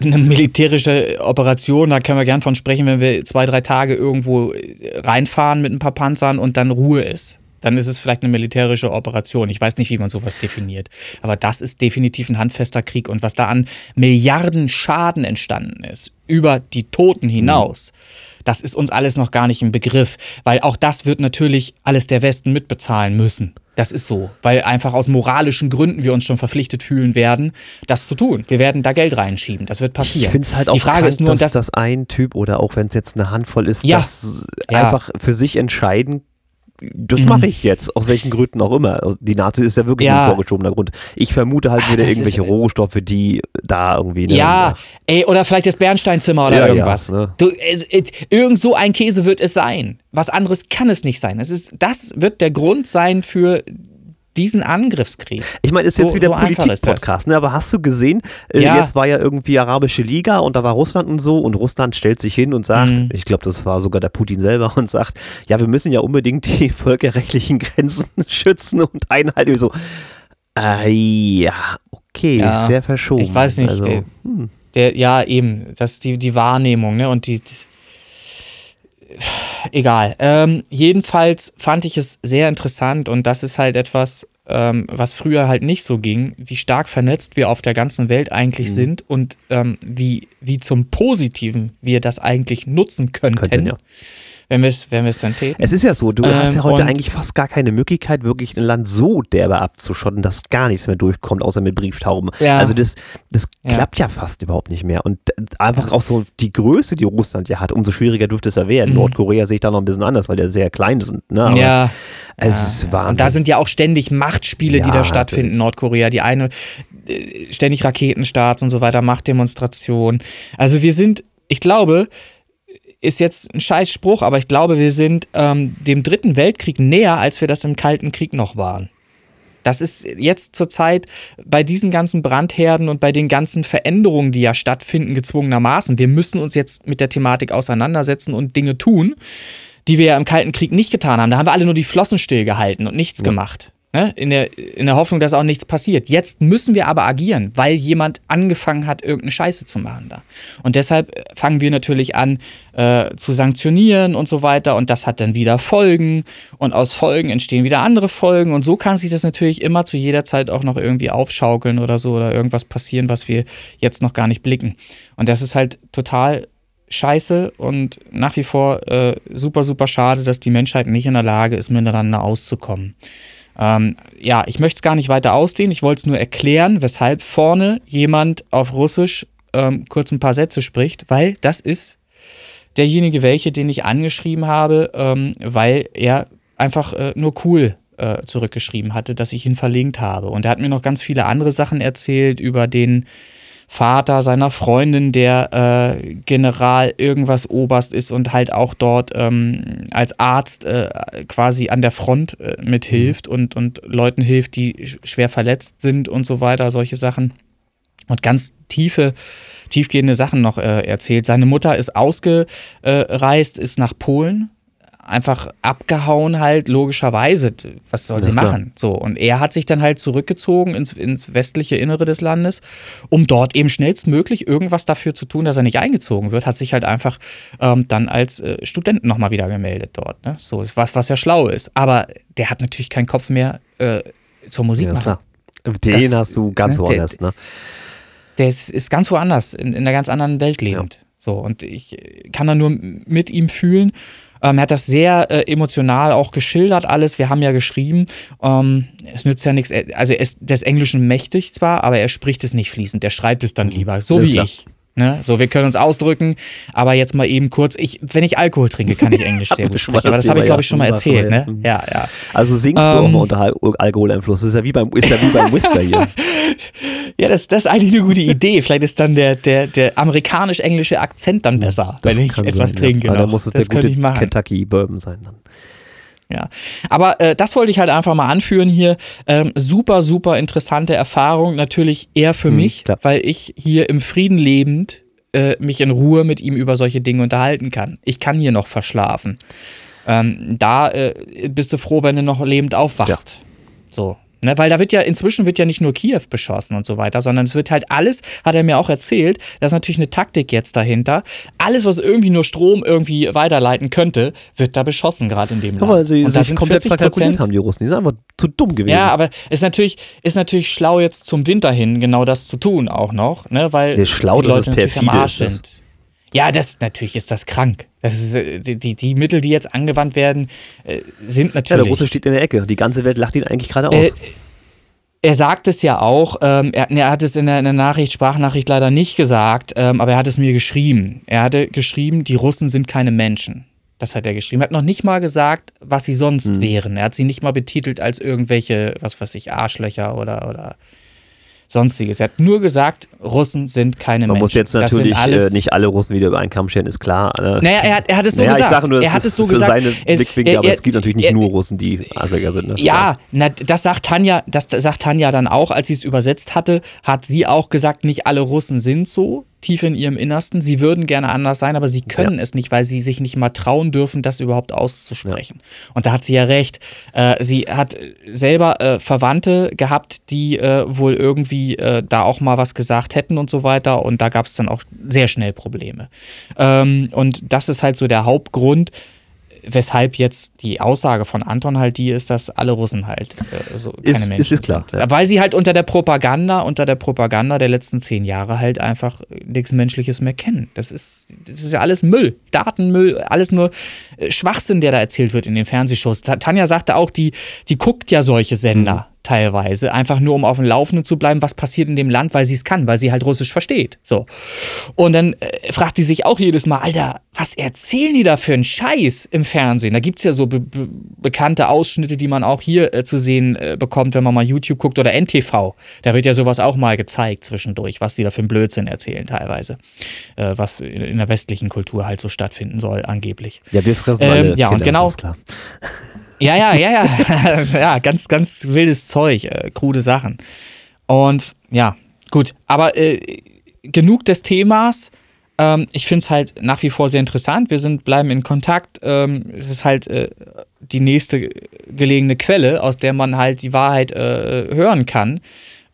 [SPEAKER 4] eine militärische Operation, da können wir gern von sprechen, wenn wir zwei, drei Tage irgendwo reinfahren mit ein paar Panzern und dann Ruhe ist. Dann ist es vielleicht eine militärische Operation. Ich weiß nicht, wie man sowas definiert. Aber das ist definitiv ein handfester Krieg. Und was da an Milliarden Schaden entstanden ist, über die Toten hinaus, das ist uns alles noch gar nicht im Begriff. Weil auch das wird natürlich alles der Westen mitbezahlen müssen. Das ist so, weil einfach aus moralischen Gründen wir uns schon verpflichtet fühlen werden, das zu tun. Wir werden da Geld reinschieben. Das wird passieren.
[SPEAKER 3] ich finde es halt auch
[SPEAKER 4] Die Frage
[SPEAKER 3] krank,
[SPEAKER 4] ist nur,
[SPEAKER 3] dass,
[SPEAKER 4] dass,
[SPEAKER 3] dass ein Typ oder auch wenn es jetzt eine Handvoll ist,
[SPEAKER 4] Ja.
[SPEAKER 3] das
[SPEAKER 4] Ja.
[SPEAKER 3] einfach für sich entscheiden, das
[SPEAKER 4] Mhm.
[SPEAKER 3] mache ich jetzt, aus welchen Gründen auch immer. Also Die Nazi ist ja wirklich
[SPEAKER 4] Ja.
[SPEAKER 3] ein vorgeschobener Grund. Ich vermute halt
[SPEAKER 4] Ah,
[SPEAKER 3] wieder irgendwelche
[SPEAKER 4] ist-
[SPEAKER 3] Rohstoffe, die da irgendwie. Ne,
[SPEAKER 4] ja, ey, oder vielleicht das Bernsteinzimmer oder
[SPEAKER 3] Ja, ja,
[SPEAKER 4] irgendwas.
[SPEAKER 3] ne?
[SPEAKER 4] Du, es, irgend so ein Käse wird es sein. Was anderes kann es nicht sein. Es ist, das wird der Grund sein für diesen Angriffskrieg.
[SPEAKER 3] Ich meine, ist jetzt so, wieder so Politik-Podcast, ne? aber hast du gesehen, äh, ja. jetzt war ja irgendwie Arabische Liga und da war Russland und so und Russland stellt sich hin und sagt, mhm. ich glaube, das war sogar der Putin selber und sagt, ja, wir müssen ja unbedingt die völkerrechtlichen Grenzen schützen und einhalten. So, äh, ja, okay, ja, sehr verschoben.
[SPEAKER 4] Ich weiß nicht, also, der, hm. der, ja, eben, das die, die Wahrnehmung, ne, und die, die egal. Ähm, jedenfalls fand ich es sehr interessant und das ist halt etwas, ähm, was früher halt nicht so ging, wie stark vernetzt wir auf der ganzen Welt eigentlich mhm. sind und ähm, wie, wie zum Positiven wir das eigentlich nutzen könnten. könnten ja wenn wir es wenn dann täten.
[SPEAKER 3] Es ist ja so, du ähm, hast ja heute eigentlich fast gar keine Möglichkeit, wirklich ein Land so derbe abzuschotten, dass gar nichts mehr durchkommt, außer mit Brieftauben. Ja. Also das, das ja. klappt ja fast überhaupt nicht mehr. Und einfach auch so die Größe, die Russland ja hat, umso schwieriger dürfte es ja werden. Mhm. Nordkorea sehe ich da noch ein bisschen anders, weil der sehr klein sind. Ne?
[SPEAKER 4] Aber ja.
[SPEAKER 3] Es ja. ist Wahnsinn.
[SPEAKER 4] Und da sind ja auch ständig Machtspiele, die da stattfinden in Nordkorea. Die eine äh, ständig Raketenstarts und so weiter, Machtdemonstrationen. Also wir sind, ich glaube, ist jetzt ein scheiß Spruch, aber ich glaube, wir sind ähm, dem Dritten Weltkrieg näher, als wir das im Kalten Krieg noch waren. Das ist jetzt zur Zeit bei diesen ganzen Brandherden und bei den ganzen Veränderungen, die ja stattfinden, gezwungenermaßen. Wir müssen uns jetzt mit der Thematik auseinandersetzen und Dinge tun, die wir ja im Kalten Krieg nicht getan haben. Da haben wir alle nur die Flossen stillgehalten und nichts ja. gemacht. Ne? In, der, in der Hoffnung, dass auch nichts passiert. Jetzt müssen wir aber agieren, weil jemand angefangen hat, irgendeine Scheiße zu machen da. Und deshalb fangen wir natürlich an äh, zu sanktionieren und so weiter. Und das hat dann wieder Folgen. Und aus Folgen entstehen wieder andere Folgen. Und so kann sich das natürlich immer zu jeder Zeit auch noch irgendwie aufschaukeln oder so oder irgendwas passieren, was wir jetzt noch gar nicht blicken. Und das ist halt total scheiße und nach wie vor äh, super, super schade, dass die Menschheit nicht in der Lage ist, miteinander auszukommen. Ähm, ja, ich möchte es gar nicht weiter ausdehnen. Ich wollte es nur erklären, weshalb vorne jemand auf Russisch ähm, kurz ein paar Sätze spricht, weil das ist derjenige, welche, den ich angeschrieben habe, ähm, weil er einfach äh, nur cool äh, zurückgeschrieben hatte, dass ich ihn verlinkt habe. Und er hat mir noch ganz viele andere Sachen erzählt über den Vater seiner Freundin, der äh, General irgendwas Oberst ist und halt auch dort ähm, als Arzt äh, quasi an der Front äh, mithilft mhm. und, und Leuten hilft, die schwer verletzt sind und so weiter, solche Sachen. Und ganz tiefe, tiefgehende Sachen noch äh, erzählt. Seine Mutter ist ausgereist, ist nach Polen einfach abgehauen halt, logischerweise. Was soll sie machen? So. Und er hat sich dann halt zurückgezogen ins, ins westliche Innere des Landes, um dort eben schnellstmöglich irgendwas dafür zu tun, dass er nicht eingezogen wird, hat sich halt einfach ähm, dann als äh, Student nochmal wieder gemeldet dort. Ne? So ist was, was ja schlau ist. Aber der hat natürlich keinen Kopf mehr äh, zur Musik. Ja,
[SPEAKER 3] klar. Den das, hast du ganz ne, woanders, ne?
[SPEAKER 4] Der ist ganz woanders, in, in einer ganz anderen Welt lebend. Ja. So, und ich kann da nur mit ihm fühlen. Ähm, er hat das sehr äh, emotional auch geschildert, alles. Wir haben ja geschrieben. Ähm, es nützt ja nichts. Also, er ist des Englischen mächtig zwar, aber er spricht es nicht fließend. Er schreibt es dann lieber. So wie klar. ich. Ne? So, wir können uns ausdrücken, aber jetzt mal eben kurz. Ich, wenn ich Alkohol trinke, kann ich Englisch sehr gut sprechen. Aber das habe ich, glaube ich, schon mal erzählt. Ne? Ja, ja.
[SPEAKER 3] Also singst ähm, du auch mal unter Alkoholeinfluss. Das ist ja wie beim, ist ja wie beim Whisper hier.
[SPEAKER 4] ja, das, das ist eigentlich eine gute Idee. Vielleicht ist dann der, der, der amerikanisch-englische Akzent dann besser, das wenn ich etwas sein, trinke.
[SPEAKER 3] Ja. Aber dann muss es das der gute Kentucky Bourbon sein dann.
[SPEAKER 4] Ja, aber äh, das wollte ich halt einfach mal anführen hier. Ähm, super, super interessante Erfahrung. Natürlich eher für hm, mich, klar. weil ich hier im Frieden lebend äh, mich in Ruhe mit ihm über solche Dinge unterhalten kann. Ich kann hier noch verschlafen. Ähm, da äh, bist du froh, wenn du noch lebend aufwachst. Ja. So, Ne, weil da wird ja, inzwischen wird ja nicht nur Kiew beschossen und so weiter, sondern es wird halt alles, hat er mir auch erzählt, da ist natürlich eine Taktik jetzt dahinter. Alles, was irgendwie nur Strom irgendwie weiterleiten könnte, wird da beschossen, gerade in dem Land.
[SPEAKER 3] Aber sie und da sind komplett verkalkuliert haben, die Russen. Die sind einfach zu dumm gewesen.
[SPEAKER 4] Ja, aber ist natürlich, ist natürlich schlau, jetzt zum Winter hin genau das zu tun auch noch, ne, weil
[SPEAKER 3] die, schlau, die Leute natürlich am Arsch sind.
[SPEAKER 4] Ja, das natürlich ist das krank. Das ist, äh, die, die Mittel, die jetzt angewandt werden, äh, sind natürlich. Ja,
[SPEAKER 3] der Russe steht in der Ecke. Die ganze Welt lacht ihn eigentlich gerade aus. Äh,
[SPEAKER 4] er sagt es ja auch, ähm, er, er, hat es in der, in der, Nachricht, Sprachnachricht leider nicht gesagt, ähm, aber er hat es mir geschrieben. Er hatte geschrieben, die Russen sind keine Menschen. Das hat er geschrieben. Er hat noch nicht mal gesagt, was sie sonst mhm. wären. Er hat sie nicht mal betitelt als irgendwelche, was weiß ich, Arschlöcher oder, oder sonstiges. Er hat nur gesagt, Russen sind keine
[SPEAKER 3] Man
[SPEAKER 4] Menschen.
[SPEAKER 3] muss jetzt natürlich
[SPEAKER 4] alles-
[SPEAKER 3] äh, nicht alle Russen wieder über einen Kamm scheren, ist klar. Äh,
[SPEAKER 4] Naja, er hat, er hat es so
[SPEAKER 3] naja,
[SPEAKER 4] gesagt.
[SPEAKER 3] ich sage nur,
[SPEAKER 4] er hat es so
[SPEAKER 3] für
[SPEAKER 4] gesagt.
[SPEAKER 3] seine
[SPEAKER 4] Er-
[SPEAKER 3] Blickwinkel,
[SPEAKER 4] er-
[SPEAKER 3] aber
[SPEAKER 4] er-
[SPEAKER 3] es gibt natürlich nicht nur Russen, die Asperger sind. Ne?
[SPEAKER 4] Ja, na, das sagt Tanja, das sagt Tanja dann auch, als sie es übersetzt hatte, hat sie auch gesagt, nicht alle Russen sind so tief in ihrem Innersten. Sie würden gerne anders sein, aber sie können es nicht, weil sie sich nicht mal trauen dürfen, das überhaupt auszusprechen. Und da hat sie ja recht. Äh, sie hat selber äh, Verwandte gehabt, die äh, wohl irgendwie äh, da auch mal was gesagt hätten und so weiter. Und da gab es dann auch sehr schnell Probleme. Ähm, und das ist halt so der Hauptgrund, weshalb jetzt die Aussage von Anton halt die ist, dass alle Russen halt äh, so keine
[SPEAKER 3] Ist- ist-
[SPEAKER 4] Menschen
[SPEAKER 3] ist klar,
[SPEAKER 4] sind.
[SPEAKER 3] ja.
[SPEAKER 4] Weil sie halt unter der Propaganda, unter der Propaganda der letzten zehn Jahre halt einfach nichts Menschliches mehr kennen. Das ist, das ist ja alles Müll, Datenmüll, alles nur äh, Schwachsinn, der da erzählt wird in den Fernsehshows. Ta- Tanja sagte auch, die, die guckt ja solche Sender. Teilweise, einfach nur um auf dem Laufenden zu bleiben, was passiert in dem Land, weil sie es kann, weil sie halt Russisch versteht. So. Und dann äh, fragt die sich auch jedes Mal, Alter, was erzählen die da für einen Scheiß im Fernsehen? Da gibt es ja so be be bekannte Ausschnitte, die man auch hier äh, zu sehen äh, bekommt, wenn man mal YouTube guckt oder NTV. Da wird ja sowas auch mal gezeigt zwischendurch, was die da für einen Blödsinn erzählen teilweise. Äh, was in, in der westlichen Kultur halt so stattfinden soll, angeblich.
[SPEAKER 3] Ja, wir fressen
[SPEAKER 4] Ähm,
[SPEAKER 3] alle
[SPEAKER 4] ja, und
[SPEAKER 3] Kinder,
[SPEAKER 4] genau-
[SPEAKER 3] ist klar.
[SPEAKER 4] Ja, ja, ja, ja. ja, ganz, ganz wildes Zeug, äh, krude Sachen. Und ja, gut. Aber äh, genug des Themas. Ähm, ich finde es halt nach wie vor sehr interessant. Wir sind, bleiben in Kontakt. Ähm, es ist halt äh, die nächste gelegene Quelle, aus der man halt die Wahrheit äh, hören kann.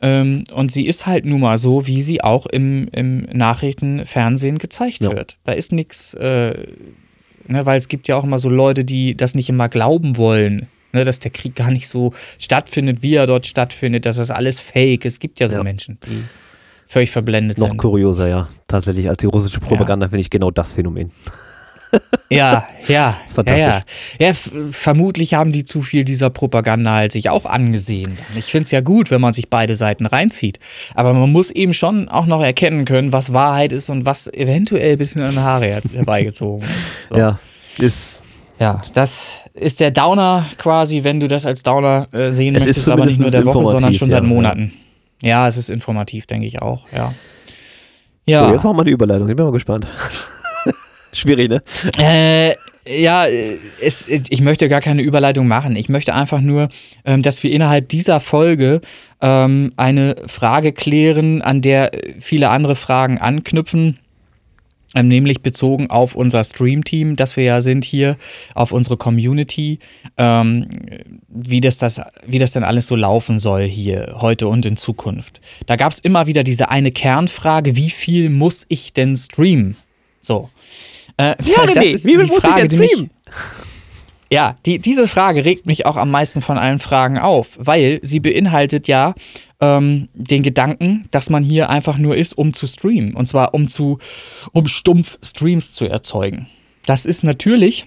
[SPEAKER 4] Ähm, und sie ist halt nun mal so, wie sie auch im, im Nachrichtenfernsehen gezeigt
[SPEAKER 3] Ja.
[SPEAKER 4] wird. Da ist nichts, äh, ne, weil es gibt ja auch immer so Leute, die das nicht immer glauben wollen. Ne, dass der Krieg gar nicht so stattfindet, wie er dort stattfindet, dass das alles fake ist. Es gibt ja so
[SPEAKER 3] Ja.
[SPEAKER 4] Menschen, die völlig verblendet
[SPEAKER 3] Noch
[SPEAKER 4] sind.
[SPEAKER 3] kurioser, ja. Tatsächlich als die russische Propaganda finde ich genau das Phänomen.
[SPEAKER 4] Ja, ja, ja, ja. ja vermutlich haben die zu viel dieser Propaganda halt sich auch angesehen. Ich finde es ja gut, wenn man sich beide Seiten reinzieht. Aber man muss eben schon auch noch erkennen können, was Wahrheit ist und was eventuell ein bisschen an Haare her- herbeigezogen ist. So.
[SPEAKER 3] Ja, ist.
[SPEAKER 4] Ja, das ist der Downer quasi, wenn du das als Downer äh, sehen
[SPEAKER 3] Es ist
[SPEAKER 4] möchtest, aber nicht nur der Woche, sondern schon seit
[SPEAKER 3] ja,
[SPEAKER 4] Monaten. Ja, es ist informativ, denke ich auch, ja. Ja.
[SPEAKER 3] So, jetzt machen wir die Überleitung. Ich bin mal gespannt. Schwierig, ne?
[SPEAKER 4] Äh, ja, es, ich möchte gar keine Überleitung machen. Ich möchte einfach nur, ähm, dass wir innerhalb dieser Folge ähm, eine Frage klären, an der viele andere Fragen anknüpfen. Ähm, nämlich bezogen auf unser Stream-Team, das wir ja sind hier, auf unsere Community, wie, das das, wie das denn alles so laufen soll hier heute und in Zukunft. Da gab es immer wieder diese eine Kernfrage, wie viel muss ich denn streamen? So. Äh,
[SPEAKER 3] Ja,
[SPEAKER 4] das
[SPEAKER 3] René,
[SPEAKER 4] ist
[SPEAKER 3] wie viel
[SPEAKER 4] die Frage, die mich, ja, die, diese Frage regt mich auch am meisten von allen Fragen auf, weil sie beinhaltet ja ähm, den Gedanken, dass man hier einfach nur ist, um zu streamen. Und zwar um zu, um stumpf Streams zu erzeugen. Das ist natürlich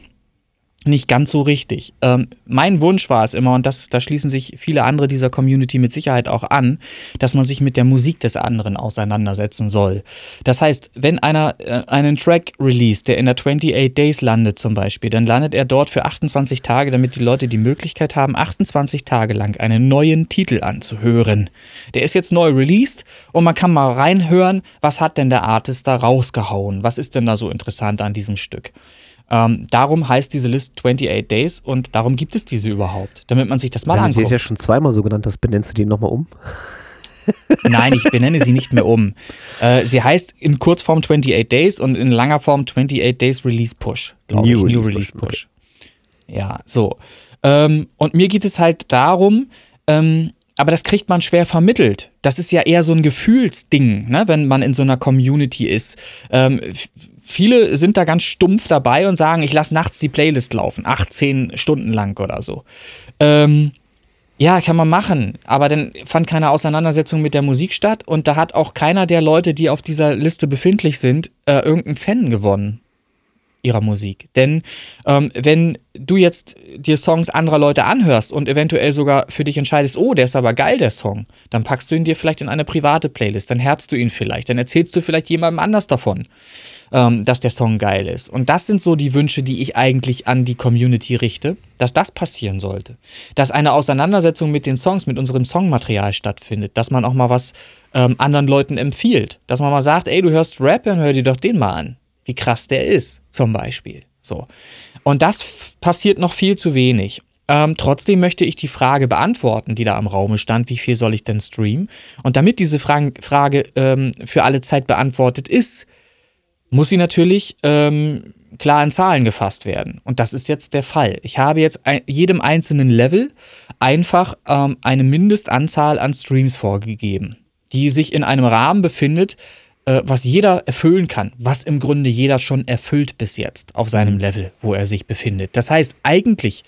[SPEAKER 4] nicht ganz so richtig. Ähm, mein Wunsch war es immer, und das, da schließen sich viele andere dieser Community mit Sicherheit auch an, dass man sich mit der Musik des anderen auseinandersetzen soll. Das heißt, wenn einer äh, einen Track released, der in der 28 Days landet zum Beispiel, dann landet er dort für 28 Tage, damit die Leute die Möglichkeit haben, 28 Tage lang einen neuen Titel anzuhören. Der ist jetzt neu released und man kann mal reinhören, was hat denn der Artist da rausgehauen? Was ist denn da so interessant an diesem Stück? Ähm, darum heißt diese List 28 Days und darum gibt es diese überhaupt, damit man sich das mal
[SPEAKER 3] Wenn du die
[SPEAKER 4] anguckt.
[SPEAKER 3] ja schon zweimal so genannt hast, benennst du die nochmal um?
[SPEAKER 4] Nein, ich benenne sie nicht mehr um. Äh, sie heißt in Kurzform 28 Days und in langer Form 28 Days Release Push. glaub
[SPEAKER 3] New
[SPEAKER 4] ich. New
[SPEAKER 3] Release Push,
[SPEAKER 4] Push. Ja, so. Ähm, und mir geht es halt darum, ähm, aber das kriegt man schwer vermittelt. Das ist ja eher so ein Gefühlsding, ne, wenn man in so einer Community ist. Ähm, viele sind da ganz stumpf dabei und sagen, ich lasse nachts die Playlist laufen, 18 Stunden lang oder so. Ähm, ja, kann man machen, aber dann fand keine Auseinandersetzung mit der Musik statt und da hat auch keiner der Leute, die auf dieser Liste befindlich sind, äh, irgendeinen Fan gewonnen. ihrer Musik. Denn ähm, wenn du jetzt dir Songs anderer Leute anhörst und eventuell sogar für dich entscheidest, oh, der ist aber geil, der Song, dann packst du ihn dir vielleicht in eine private Playlist, dann herzst du ihn vielleicht, dann erzählst du vielleicht jemandem anders davon ähm, dass der Song geil ist. Und das sind so die Wünsche, die ich eigentlich an die Community richte, dass das passieren sollte. Dass eine Auseinandersetzung mit den Songs, mit unserem Songmaterial stattfindet, dass man auch mal was ähm, anderen Leuten empfiehlt. Dass man mal sagt, ey, du hörst Rap, dann hör dir doch den mal an. Wie krass der ist, zum Beispiel. So. Und das passiert noch viel zu wenig. Ähm, trotzdem möchte ich die Frage beantworten, die da am Raume stand, wie viel soll ich denn streamen? Und damit diese Frage, Frage ähm, für alle Zeit beantwortet ist, muss sie natürlich ähm, klar in Zahlen gefasst werden. Und das ist jetzt der Fall. Ich habe jetzt ein, jedem einzelnen Level einfach ähm, eine Mindestanzahl an Streams vorgegeben, die sich in einem Rahmen befindet, äh, was jeder erfüllen kann, was im Grunde jeder schon erfüllt bis jetzt auf seinem mhm. Level, wo er sich befindet. Das heißt, eigentlich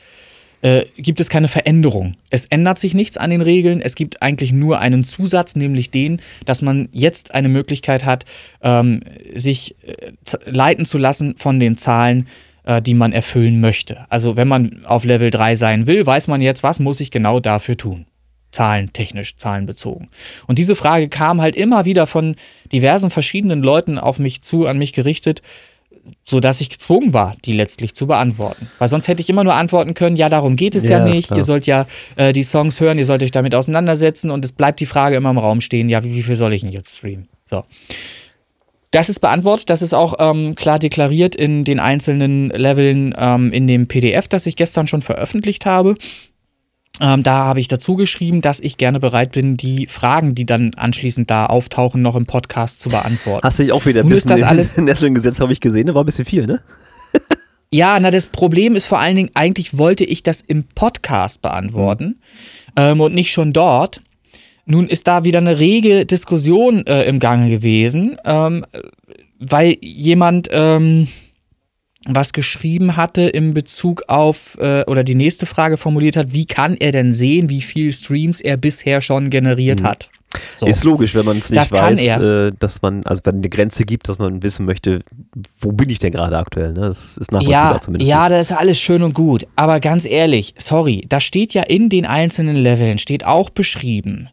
[SPEAKER 4] äh, gibt es keine Veränderung. Es ändert sich nichts an den Regeln. Es gibt eigentlich nur einen Zusatz, nämlich den, dass man jetzt eine Möglichkeit hat, ähm, sich äh, leiten zu lassen von den Zahlen, äh, die man erfüllen möchte. Also wenn man auf Level 3 sein will, weiß man jetzt, was muss ich genau dafür tun. Zahlentechnisch, zahlenbezogen. Und diese Frage kam halt immer wieder von diversen verschiedenen Leuten auf mich zu, an mich gerichtet so dass ich gezwungen war, die letztlich zu beantworten. Weil sonst hätte ich immer nur antworten können, ja, darum geht es ja, ja nicht. Klar. Ihr sollt ja äh, die Songs hören, ihr sollt euch damit auseinandersetzen und es bleibt die Frage immer im Raum stehen, ja, wie, wie viel soll ich denn jetzt streamen? So. Das ist beantwortet, das ist auch ähm, klar deklariert in den einzelnen Leveln ähm, in dem PDF, das ich gestern schon veröffentlicht habe. Ähm, da habe ich dazu geschrieben, dass ich gerne bereit bin, die Fragen, die dann anschließend da auftauchen, noch im Podcast zu beantworten.
[SPEAKER 3] Hast du dich auch wieder ein bisschen das alles in Nesseln gesetzt, habe ich gesehen. Das war ein bisschen viel, ne?
[SPEAKER 4] ja, na, das Problem ist vor allen Dingen, eigentlich wollte ich das im Podcast beantworten mhm. ähm, und nicht schon dort. Nun ist da wieder eine rege Diskussion äh, im Gange gewesen, ähm, weil jemand. Was geschrieben hatte im Bezug auf äh, oder die nächste Frage formuliert hat, wie kann er denn sehen, wie viel Streams er bisher schon generiert mhm. hat?
[SPEAKER 3] So. Ist logisch, wenn man es nicht das weiß, äh, dass man, also wenn eine Grenze gibt, dass man wissen möchte, wo bin ich denn gerade aktuell? Ne? Das ist nachvollziehbar
[SPEAKER 4] ja,
[SPEAKER 3] zumindest.
[SPEAKER 4] Ja, das ist alles schön und gut. Aber ganz ehrlich, sorry, da steht ja in den einzelnen Leveln, steht auch beschrieben,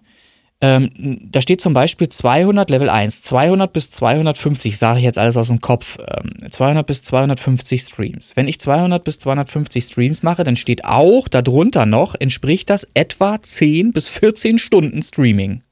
[SPEAKER 4] ähm, da steht zum Beispiel 200 Level 1, 200 bis 250, sage ich jetzt alles aus dem Kopf, ähm, 200 bis 250 Streams. Wenn ich 200 bis 250 Streams mache, dann steht auch darunter noch, entspricht das etwa 10 bis 14 Stunden Streaming.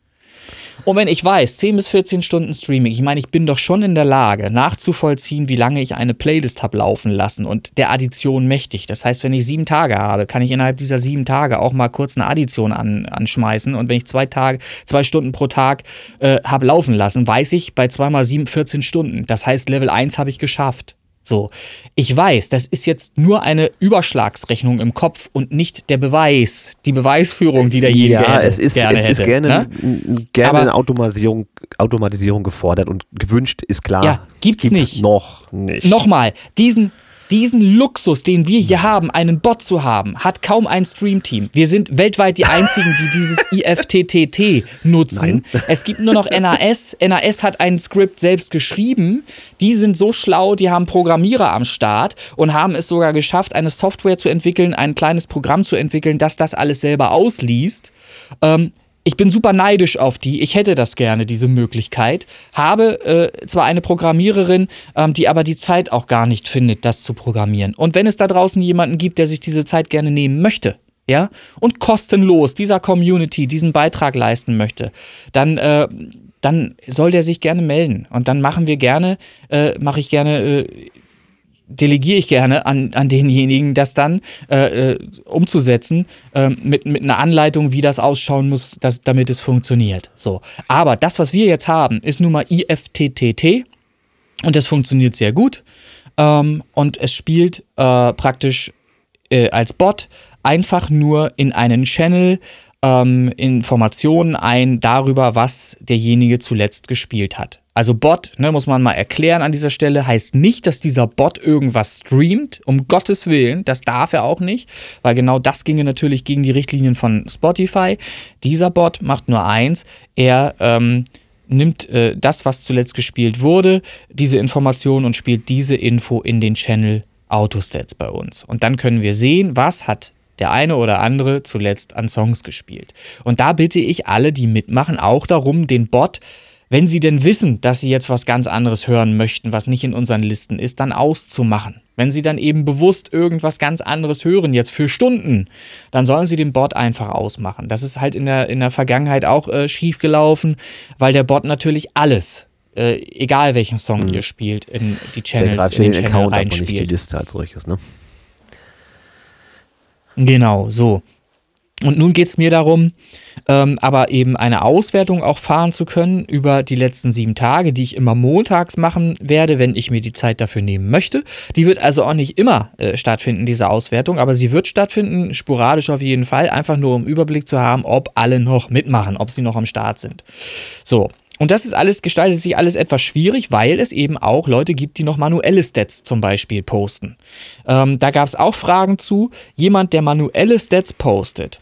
[SPEAKER 4] Und wenn ich weiß, 10 bis 14 Stunden Streaming, ich meine, ich bin doch schon in der Lage, nachzuvollziehen, wie lange ich eine Playlist habe laufen lassen und der Addition mächtig. Das heißt, wenn ich sieben Tage habe, kann ich innerhalb dieser sieben Tage auch mal kurz eine Addition an, anschmeißen. Und wenn ich zwei Tage, zwei Stunden pro Tag äh, habe laufen lassen, weiß ich bei zweimal sieben 14 Stunden. Das heißt, Level 1 habe ich geschafft. So, ich weiß, das ist jetzt nur eine Überschlagsrechnung im Kopf und nicht der Beweis, die Beweisführung, die derjenige ja, hätte,
[SPEAKER 3] es ist, gerne es hätte. Ist gerne, ne? gerne Aber, eine Automatisierung, Automatisierung gefordert und gewünscht, ist klar. Ja,
[SPEAKER 4] gibt's, gibt's nicht.
[SPEAKER 3] Noch nicht.
[SPEAKER 4] Nochmal, diesen, diesen Luxus, den wir hier haben, einen Bot zu haben, hat kaum ein Stream-Team. Wir sind weltweit die einzigen, die dieses IFTTT nutzen. Nein. Es gibt nur noch NAS. NAS hat ein Skript selbst geschrieben. Die sind so schlau, die haben Programmierer am Start und haben es sogar geschafft, eine Software zu entwickeln, ein kleines Programm zu entwickeln, das das alles selber ausliest. Ähm, ich bin super neidisch auf die. Ich hätte das gerne, diese Möglichkeit. Habe äh, zwar eine Programmiererin, ähm, die aber die Zeit auch gar nicht findet, das zu programmieren. Und wenn es da draußen jemanden gibt, der sich diese Zeit gerne nehmen möchte, ja, und kostenlos dieser Community diesen Beitrag leisten möchte, dann, äh, dann soll der sich gerne melden. Und dann machen wir gerne, äh, mache ich gerne äh, delegiere ich gerne an, an denjenigen, das dann äh, äh, umzusetzen äh, mit, mit einer Anleitung, wie das ausschauen muss, dass, damit es funktioniert. So. Aber das, was wir jetzt haben, ist nun mal IFTTT und das funktioniert sehr gut ähm, und es spielt äh, praktisch äh, als Bot einfach nur in einen Channel ähm, Informationen ein darüber, was derjenige zuletzt gespielt hat. Also Bot, ne, muss man mal erklären an dieser Stelle, heißt nicht, dass dieser Bot irgendwas streamt, um Gottes Willen, das darf er auch nicht, weil genau das ginge natürlich gegen die Richtlinien von Spotify. Dieser Bot macht nur eins, er ähm, nimmt äh, das, was zuletzt gespielt wurde, diese Information und spielt diese Info in den Channel Autostats bei uns. Und dann können wir sehen, was hat der eine oder andere zuletzt an Songs gespielt. Und da bitte ich alle, die mitmachen, auch darum, den Bot wenn Sie denn wissen, dass Sie jetzt was ganz anderes hören möchten, was nicht in unseren Listen ist, dann auszumachen. Wenn Sie dann eben bewusst irgendwas ganz anderes hören, jetzt für Stunden, dann sollen Sie den Bot einfach ausmachen. Das ist halt in der, in der Vergangenheit auch äh, schief gelaufen, weil der Bot natürlich alles äh, egal welchen Song mhm. ihr spielt, in die Channels, in den, den Channel reinspielt. Nicht die
[SPEAKER 3] Liste als solches, ne?
[SPEAKER 4] Genau, so. Und nun geht es mir darum, ähm, aber eben eine Auswertung auch fahren zu können über die letzten sieben Tage, die ich immer montags machen werde, wenn ich mir die Zeit dafür nehmen möchte. Die wird also auch nicht immer äh, stattfinden, diese Auswertung, aber sie wird stattfinden, sporadisch auf jeden Fall, einfach nur um Überblick zu haben, ob alle noch mitmachen, ob sie noch am Start sind. So, und das ist alles, gestaltet sich alles etwas schwierig, weil es eben auch Leute gibt, die noch manuelle Stats zum Beispiel posten. Ähm, da gab es auch Fragen zu. Jemand, der manuelle Stats postet,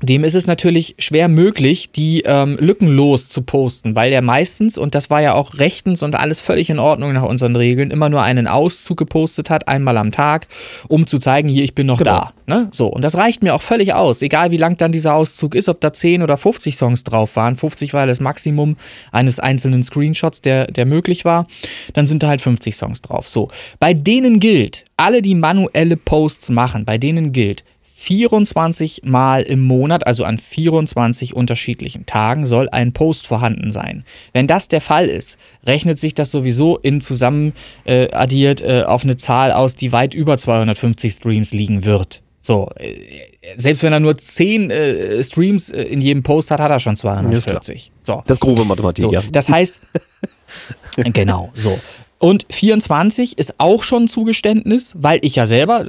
[SPEAKER 4] dem ist es natürlich schwer möglich, die ähm, lückenlos zu posten, weil er meistens, und das war ja auch rechtens und alles völlig in Ordnung nach unseren Regeln, immer nur einen Auszug gepostet hat, einmal am Tag, um zu zeigen, hier, ich bin noch genau. da. Ne? So, und das reicht mir auch völlig aus, egal wie lang dann dieser Auszug ist, ob da 10 oder 50 Songs drauf waren. 50 war das Maximum eines einzelnen Screenshots, der, der möglich war. Dann sind da halt 50 Songs drauf. So, bei denen gilt, alle, die manuelle Posts machen, bei denen gilt, 24 Mal im Monat, also an 24 unterschiedlichen Tagen, soll ein Post vorhanden sein. Wenn das der Fall ist, rechnet sich das sowieso in zusammen äh, addiert äh, auf eine Zahl aus, die weit über 250 Streams liegen wird. So, äh, selbst wenn er nur 10 äh, Streams äh, in jedem Post hat, hat er schon 240.
[SPEAKER 3] so. Das grobe Mathematik,
[SPEAKER 4] so,
[SPEAKER 3] ja.
[SPEAKER 4] Das heißt, genau, so. Und 24 ist auch schon ein Zugeständnis, weil ich ja selber,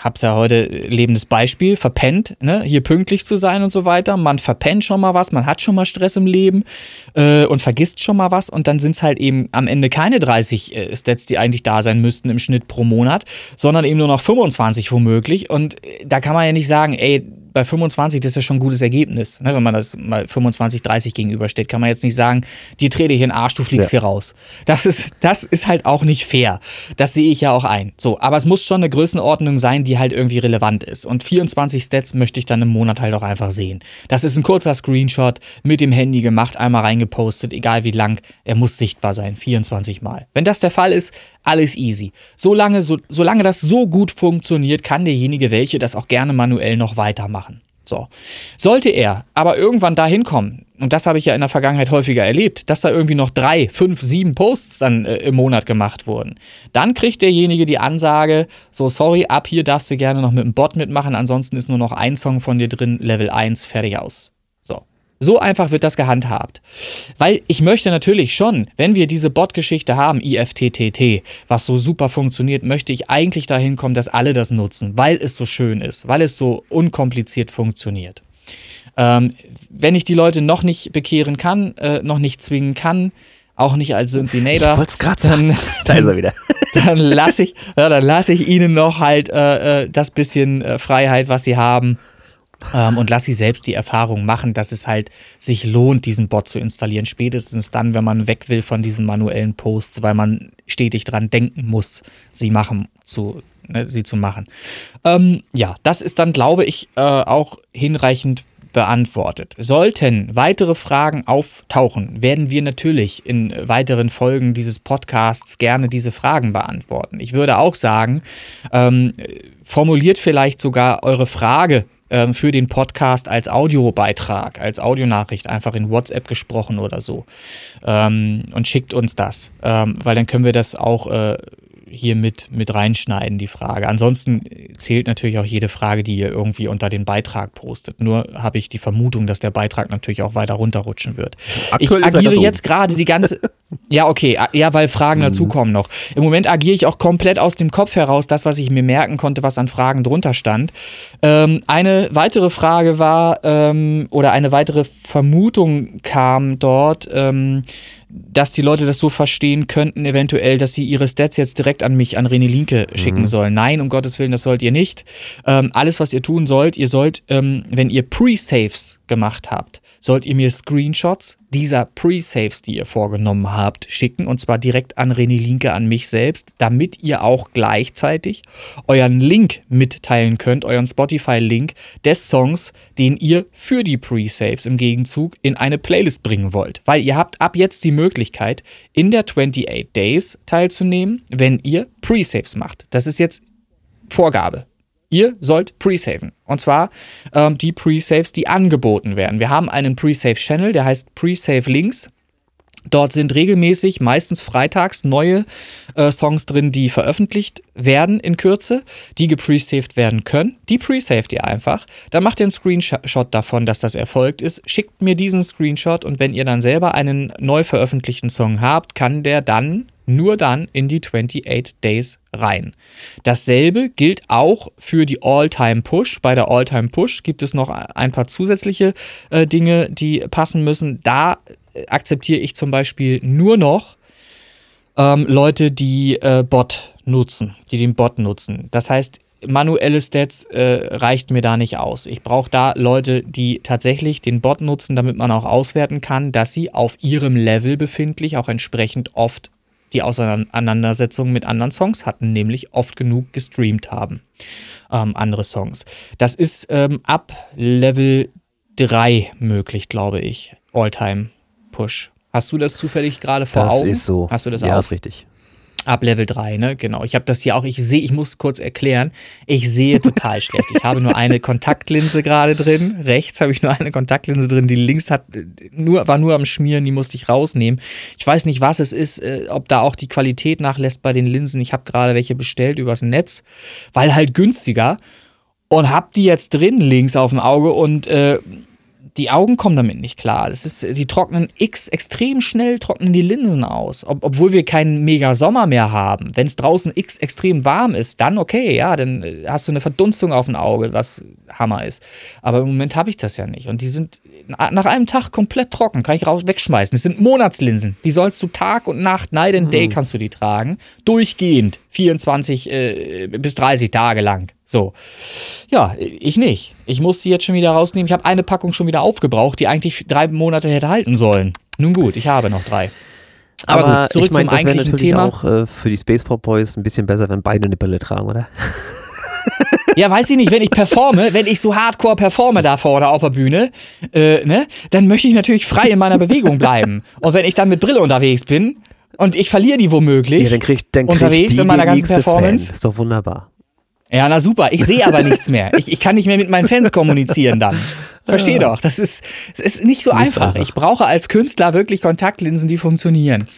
[SPEAKER 4] hab's ja heute lebendes Beispiel, verpennt, ne, hier pünktlich zu sein und so weiter. Man verpennt schon mal was, man hat schon mal Stress im Leben äh, und vergisst schon mal was und dann sind es halt eben am Ende keine 30 äh, Stats, die eigentlich da sein müssten im Schnitt pro Monat, sondern eben nur noch 25 womöglich. Und äh, da kann man ja nicht sagen, ey, bei 25, das ist ja schon ein gutes Ergebnis. Ne? Wenn man das mal 25, 30 gegenübersteht, kann man jetzt nicht sagen, dir trete ich in den Arsch, du fliegst ja. hier raus. Das ist, das ist halt auch nicht fair. Das sehe ich ja auch ein. So, aber es muss schon eine Größenordnung sein, die halt irgendwie relevant ist. Und 24 Stats möchte ich dann im Monat halt auch einfach sehen. Das ist ein kurzer Screenshot mit dem Handy gemacht, einmal reingepostet, egal wie lang, er muss sichtbar sein, 24 Mal. Wenn das der Fall ist, alles easy. Solange, so, solange das so gut funktioniert, kann derjenige welche das auch gerne manuell noch weitermachen. So. Sollte er aber irgendwann dahin kommen, und das habe ich ja in der Vergangenheit häufiger erlebt, dass da irgendwie noch drei, fünf, sieben Posts dann äh, im Monat gemacht wurden, dann kriegt derjenige die Ansage, so sorry, ab hier darfst du gerne noch mit dem Bot mitmachen, ansonsten ist nur noch ein Song von dir drin, Level 1, fertig aus. So einfach wird das gehandhabt. Weil ich möchte natürlich schon, wenn wir diese Bot-Geschichte haben, IFTTT, was so super funktioniert, möchte ich eigentlich dahin kommen, dass alle das nutzen, weil es so schön ist, weil es so unkompliziert funktioniert. Ähm, wenn ich die Leute noch nicht bekehren kann, äh, noch nicht zwingen kann, auch nicht als Synthinator.
[SPEAKER 3] Ich wollte es gerade sagen.
[SPEAKER 4] da ist er wieder. dann lasse ich, ja, lass ich ihnen noch halt äh, äh, das bisschen äh, Freiheit, was sie haben ähm, und lass sie selbst die Erfahrung machen, dass es halt sich lohnt, diesen Bot zu installieren. Spätestens dann, wenn man weg will von diesen manuellen Posts, weil man stetig dran denken muss, sie machen zu, ne, sie zu machen. Ähm, ja, das ist dann, glaube ich, äh, auch hinreichend beantwortet. Sollten weitere Fragen auftauchen, werden wir natürlich in weiteren Folgen dieses Podcasts gerne diese Fragen beantworten. Ich würde auch sagen, ähm, formuliert vielleicht sogar eure Frage ähm, für den Podcast als Audiobeitrag, als Audionachricht einfach in WhatsApp gesprochen oder so ähm, und schickt uns das, ähm, weil dann können wir das auch äh, hier mit, mit reinschneiden, die Frage. Ansonsten zählt natürlich auch jede Frage, die ihr irgendwie unter den Beitrag postet. Nur habe ich die Vermutung, dass der Beitrag natürlich auch weiter runterrutschen wird. Aktuell ich agiere jetzt gerade die ganze. Ja, okay, ja, weil Fragen mhm. dazukommen noch. Im Moment agiere ich auch komplett aus dem Kopf heraus, das, was ich mir merken konnte, was an Fragen drunter stand. Ähm, eine weitere Frage war, ähm, oder eine weitere Vermutung kam dort. Ähm, dass die Leute das so verstehen könnten, eventuell, dass sie ihre Stats jetzt direkt an mich, an René Linke schicken
[SPEAKER 3] Mhm.
[SPEAKER 4] sollen. Nein, um Gottes Willen, das sollt ihr nicht. Ähm, alles, was ihr tun sollt, ihr sollt, ähm, wenn ihr Pre-Saves gemacht habt, sollt ihr mir Screenshots dieser Pre-Saves, die ihr vorgenommen habt, schicken und zwar direkt an René Linke, an mich selbst, damit ihr auch gleichzeitig euren Link mitteilen könnt, euren Spotify-Link des Songs, den ihr für die Pre-Saves im Gegenzug in eine Playlist bringen wollt. Weil ihr habt ab jetzt die Möglichkeit, in der 28 Days teilzunehmen, wenn ihr Pre-Saves macht. Das ist jetzt Vorgabe. Ihr sollt pre-saven. Und zwar ähm, die Pre-Saves, die angeboten werden. Wir haben einen Pre-Save-Channel, der heißt Pre-Save Links. Dort sind regelmäßig, meistens freitags, neue äh, Songs drin, die veröffentlicht werden in Kürze, die gepresaved werden können. Die presaved ihr einfach. Dann macht ihr einen Screenshot davon, dass das erfolgt ist. Schickt mir diesen Screenshot und wenn ihr dann selber einen neu veröffentlichten Song habt, kann der dann nur dann in die 28 Days rein. Dasselbe gilt auch für die All-Time Push. Bei der All-Time Push gibt es noch ein paar zusätzliche äh, Dinge, die passen müssen. Da äh, akzeptiere ich zum Beispiel nur noch ähm, Leute, die äh, Bot nutzen, die den Bot nutzen. Das heißt, manuelle Stats äh, reicht mir da nicht aus. Ich brauche da Leute, die tatsächlich den Bot nutzen, damit man auch auswerten kann, dass sie auf ihrem Level befindlich auch entsprechend oft die Auseinandersetzungen mit anderen Songs hatten, nämlich oft genug gestreamt haben. Ähm, andere Songs. Das ist ähm, ab Level 3 möglich, glaube ich. All-Time Push. Hast du das zufällig gerade vor
[SPEAKER 3] Das
[SPEAKER 4] Augen?
[SPEAKER 3] ist so.
[SPEAKER 4] Hast du das
[SPEAKER 3] ja,
[SPEAKER 4] auch?
[SPEAKER 3] ist richtig.
[SPEAKER 4] Ab Level 3, ne? Genau. Ich habe das hier auch, ich sehe, ich muss kurz erklären, ich sehe total schlecht. Ich habe nur eine Kontaktlinse gerade drin. Rechts habe ich nur eine Kontaktlinse drin. Die links hat äh, nur, war nur am Schmieren, die musste ich rausnehmen. Ich weiß nicht, was es ist, äh, ob da auch die Qualität nachlässt bei den Linsen. Ich habe gerade welche bestellt übers Netz, weil halt günstiger. Und hab die jetzt drin links auf dem Auge und äh, die Augen kommen damit nicht klar. Das ist, die trocknen x extrem schnell, trocknen die Linsen aus. Ob, obwohl wir keinen mega Sommer mehr haben. Wenn es draußen x extrem warm ist, dann okay, ja, dann äh, hast du eine Verdunstung auf dem Auge, was Hammer ist. Aber im Moment habe ich das ja nicht. Und die sind nach einem Tag komplett trocken, kann ich raus wegschmeißen. Das sind Monatslinsen. Die sollst du Tag und Nacht, night and day kannst du die tragen. Durchgehend. 24 äh, bis 30 Tage lang. So. Ja, ich nicht. Ich muss die jetzt schon wieder rausnehmen. Ich habe eine Packung schon wieder aufgebraucht, die eigentlich drei Monate hätte halten sollen. Nun gut, ich habe noch drei. Aber, gut, zurück
[SPEAKER 3] ich mein,
[SPEAKER 4] zum eigentlichen
[SPEAKER 3] natürlich
[SPEAKER 4] Thema.
[SPEAKER 3] auch äh, für die Spaceport Boys ein bisschen besser, wenn beide eine Brille tragen, oder?
[SPEAKER 4] Ja, weiß ich nicht, wenn ich performe, wenn ich so hardcore performe da vorne auf der Bühne, äh, ne, dann möchte ich natürlich frei in meiner Bewegung bleiben. Und wenn ich dann mit Brille unterwegs bin und ich verliere die womöglich,
[SPEAKER 3] Ja, dann kriegt dann kriegt
[SPEAKER 4] unterwegs
[SPEAKER 3] die
[SPEAKER 4] in meiner ganzen Performance?
[SPEAKER 3] Fan. Ist doch wunderbar.
[SPEAKER 4] Ja, na super. Ich sehe aber nichts mehr. Ich, ich kann nicht mehr mit meinen Fans kommunizieren dann. Versteh doch. Das ist, das ist nicht so
[SPEAKER 3] Nicht
[SPEAKER 4] einfach.
[SPEAKER 3] einfach.
[SPEAKER 4] Ich brauche als Künstler wirklich Kontaktlinsen, die funktionieren.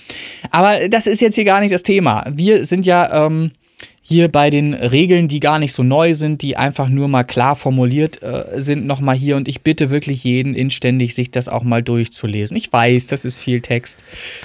[SPEAKER 4] Aber das ist jetzt hier gar nicht das Thema. Wir sind ja ähm, hier bei den Regeln, die gar nicht so neu sind, die einfach nur mal klar formuliert äh, sind, nochmal hier. Und ich bitte wirklich jeden inständig, sich das auch mal durchzulesen. Ich weiß, das ist viel Text.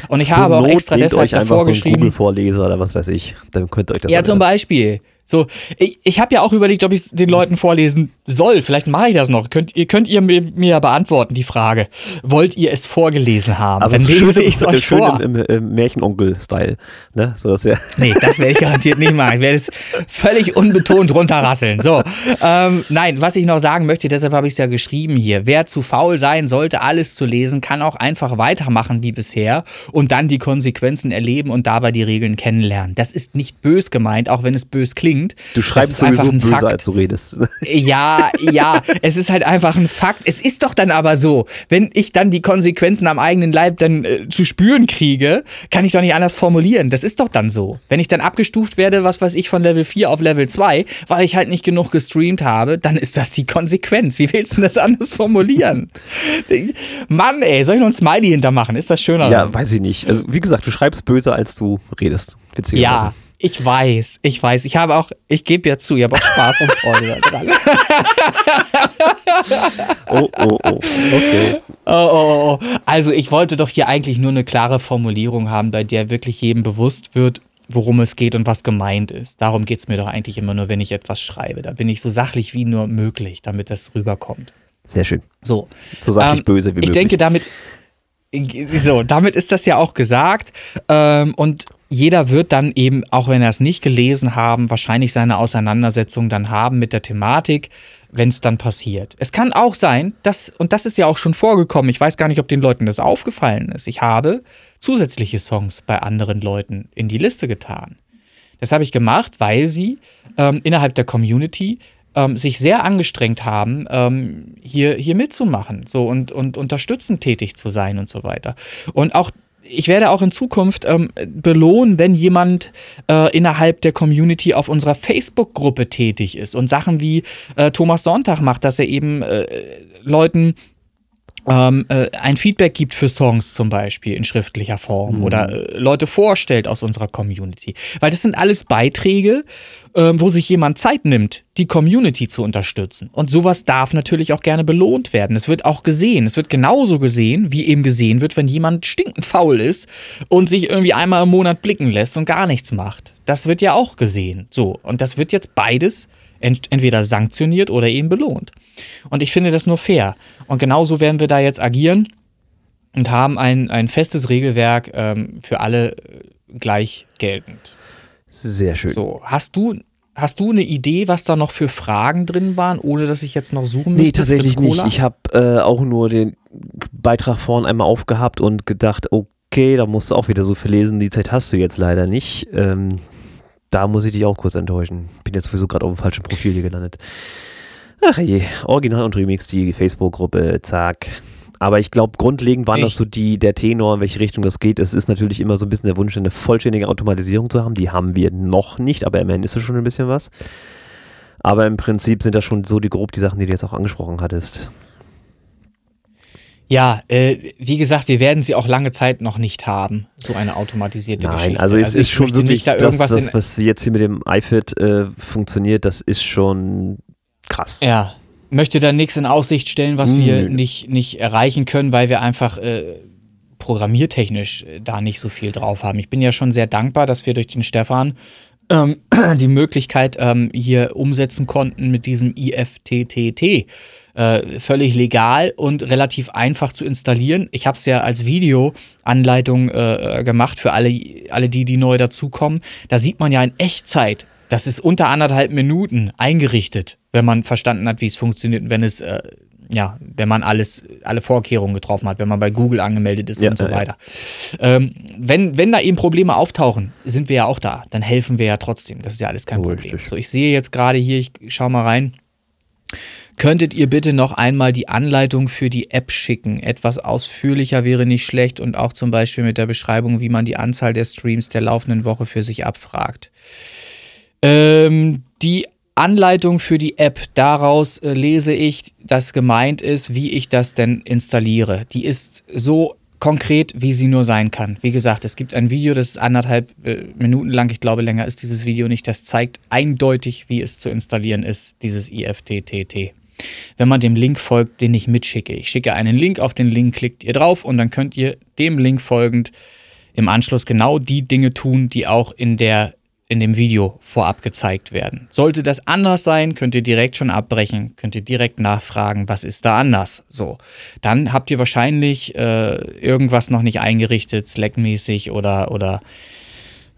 [SPEAKER 4] Und ich
[SPEAKER 3] Zur
[SPEAKER 4] habe auch
[SPEAKER 3] Not
[SPEAKER 4] extra
[SPEAKER 3] nehmt
[SPEAKER 4] deshalb
[SPEAKER 3] euch einfach
[SPEAKER 4] davor
[SPEAKER 3] so einen
[SPEAKER 4] geschrieben.
[SPEAKER 3] Google-Vorleser oder was weiß ich. Dann könnt ihr euch das
[SPEAKER 4] Ja, zum. Beispiel. So, ich, ich habe ja auch überlegt, ob ich es den Leuten vorlesen soll. Vielleicht mache ich das noch. Könnt, ihr könnt ihr mir, mir ja beantworten, die Frage. Wollt ihr es vorgelesen haben?
[SPEAKER 3] Aber
[SPEAKER 4] Dann
[SPEAKER 3] so
[SPEAKER 4] lese ich es euch
[SPEAKER 3] schön
[SPEAKER 4] vor.
[SPEAKER 3] im, im, im Märchenonkel-Style. Ne? So,
[SPEAKER 4] Nee, das werde ich garantiert nicht machen. Ich werde es völlig unbetont runterrasseln. So, ähm, nein, was ich noch sagen möchte, deshalb habe ich es ja geschrieben hier. Wer zu faul sein sollte, alles zu lesen, kann auch einfach weitermachen wie bisher und dann die Konsequenzen erleben und dabei die Regeln kennenlernen. Das ist nicht bös gemeint, auch wenn es bös klingt.
[SPEAKER 3] Du
[SPEAKER 4] Das
[SPEAKER 3] schreibst
[SPEAKER 4] ist einfach
[SPEAKER 3] sowieso
[SPEAKER 4] ein
[SPEAKER 3] böse,
[SPEAKER 4] Fakt.
[SPEAKER 3] als du redest.
[SPEAKER 4] Ja, ja, es ist halt einfach ein Fakt. Es ist doch dann aber so, wenn ich dann die Konsequenzen am eigenen Leib dann äh, zu spüren kriege, kann ich doch nicht anders formulieren. Das ist doch dann so. Wenn ich dann abgestuft werde, was weiß ich, von Level 4 auf Level 2, weil ich halt nicht genug gestreamt habe, dann ist das die Konsequenz. Wie willst du das anders formulieren? Mann, ey, soll ich noch ein Smiley hintermachen? Ist das schöner?
[SPEAKER 3] ja, weiß ich nicht. Also, wie gesagt, du schreibst böse, als du redest.
[SPEAKER 4] Ja, ich weiß, ich weiß. Ich habe auch, ich gebe ja zu, ich habe auch Spaß und Freude daran.
[SPEAKER 3] Oh, oh, oh. Okay.
[SPEAKER 4] Oh, oh, oh. Also ich wollte doch hier eigentlich nur eine klare Formulierung haben, bei der wirklich jedem bewusst wird, worum es geht und was gemeint ist. Darum geht es mir doch eigentlich immer nur, wenn ich etwas schreibe. Da bin ich so sachlich wie nur möglich, damit das rüberkommt.
[SPEAKER 3] Sehr schön.
[SPEAKER 4] So.
[SPEAKER 3] So sachlich
[SPEAKER 4] Ähm,
[SPEAKER 3] böse wie
[SPEAKER 4] Ich
[SPEAKER 3] möglich.
[SPEAKER 4] denke damit. so, damit ist das ja auch gesagt. Ähm, und jeder wird dann eben, auch wenn er es nicht gelesen haben, wahrscheinlich seine Auseinandersetzung dann haben mit der Thematik, wenn es dann passiert. Es kann auch sein, dass, und das ist ja auch schon vorgekommen, ich weiß gar nicht, ob den Leuten das aufgefallen ist, ich habe zusätzliche Songs bei anderen Leuten in die Liste getan. Das habe ich gemacht, weil sie ähm, innerhalb der Community ähm, sich sehr angestrengt haben, ähm, hier, hier mitzumachen so und, und unterstützend tätig zu sein und so weiter. Und auch ich werde auch in Zukunft ähm, belohnen, wenn jemand äh, innerhalb der Community auf unserer Facebook-Gruppe tätig ist und Sachen wie äh, Thomas Sonntag macht, dass er eben äh, Leuten ähm, äh, ein Feedback gibt für Songs zum Beispiel in schriftlicher Form mhm. oder äh, Leute vorstellt aus unserer Community. Weil das sind alles Beiträge, äh, wo sich jemand Zeit nimmt, die Community zu unterstützen. Und sowas darf natürlich auch gerne belohnt werden. Es wird auch gesehen. Es wird genauso gesehen, wie eben gesehen wird, wenn jemand stinkend faul ist und sich irgendwie einmal im Monat blicken lässt und gar nichts macht. Das wird ja auch gesehen. So. Und das wird jetzt beides entweder sanktioniert oder eben belohnt. Und ich finde das nur fair. Und genauso werden wir da jetzt agieren und haben ein, ein festes Regelwerk ähm, für alle äh, gleich geltend.
[SPEAKER 3] Sehr schön.
[SPEAKER 4] So, hast du, hast du eine Idee, was da noch für Fragen drin waren, ohne dass ich jetzt noch suchen müsste?
[SPEAKER 3] Nee, tatsächlich nicht. Ich habe äh, auch nur den Beitrag vorhin einmal aufgehabt und gedacht, okay, da musst du auch wieder so viel lesen. Die Zeit hast du jetzt leider nicht. Ähm, da muss ich dich auch kurz enttäuschen. Bin jetzt sowieso gerade auf dem falschen Profil hier gelandet. Ach je, Original und Remix, die Facebook-Gruppe, zack. Aber ich glaube, grundlegend waren Echt? das so die, der Tenor, in welche Richtung das geht. Es ist natürlich immer so ein bisschen der Wunsch, eine vollständige Automatisierung zu haben. Die haben wir noch nicht, aber immerhin ist es schon ein bisschen was. Aber im Prinzip sind das schon so die grob die Sachen, die du jetzt auch angesprochen hattest.
[SPEAKER 4] Ja, äh, wie gesagt, wir werden sie auch lange Zeit noch nicht haben, so eine automatisierte
[SPEAKER 3] Nein,
[SPEAKER 4] Geschichte.
[SPEAKER 3] also es also ist schon wirklich, da das, das, was jetzt hier mit dem iFit äh, funktioniert, das ist schon krass.
[SPEAKER 4] Ja, möchte da nichts in Aussicht stellen, was Nö. wir nicht, nicht erreichen können, weil wir einfach äh, programmiertechnisch äh, da nicht so viel drauf haben. Ich bin ja schon sehr dankbar, dass wir durch den Stefan ähm, die Möglichkeit ähm, hier umsetzen konnten mit diesem IFTTT äh, völlig legal und relativ einfach zu installieren. Ich habe es ja als Videoanleitung äh, gemacht für alle, alle die, die neu dazukommen. Da sieht man ja in Echtzeit, das ist unter anderthalb Minuten eingerichtet, wenn man verstanden hat, wie es funktioniert und wenn es äh, ja, wenn man alles, alle Vorkehrungen getroffen hat, wenn man bei Google angemeldet ist ja, und so weiter. Ja. Ähm, wenn, wenn da eben Probleme auftauchen, sind wir ja auch da. Dann helfen wir ja trotzdem. Das ist ja alles kein oh, Problem. Richtig. So, ich sehe jetzt gerade hier, ich schau mal rein. Könntet ihr bitte noch einmal die Anleitung für die App schicken? Etwas ausführlicher wäre nicht schlecht und auch zum Beispiel mit der Beschreibung, wie man die Anzahl der Streams der laufenden Woche für sich abfragt. Ähm, die Anleitung für die App, daraus äh, lese ich, dass gemeint ist, wie ich das denn installiere. Die ist so konkret, wie sie nur sein kann. Wie gesagt, es gibt ein Video, das ist anderthalb äh, Minuten lang, ich glaube länger ist dieses Video nicht, das zeigt eindeutig, wie es zu installieren ist, dieses IFTTT wenn man dem Link folgt, den ich mitschicke. Ich schicke einen Link, auf den Link klickt ihr drauf und dann könnt ihr dem Link folgend im Anschluss genau die Dinge tun, die auch in der in dem Video vorab gezeigt werden. Sollte das anders sein, könnt ihr direkt schon abbrechen, könnt ihr direkt nachfragen, was ist da anders. So, dann habt ihr wahrscheinlich äh, irgendwas noch nicht eingerichtet, Slack-mäßig oder, oder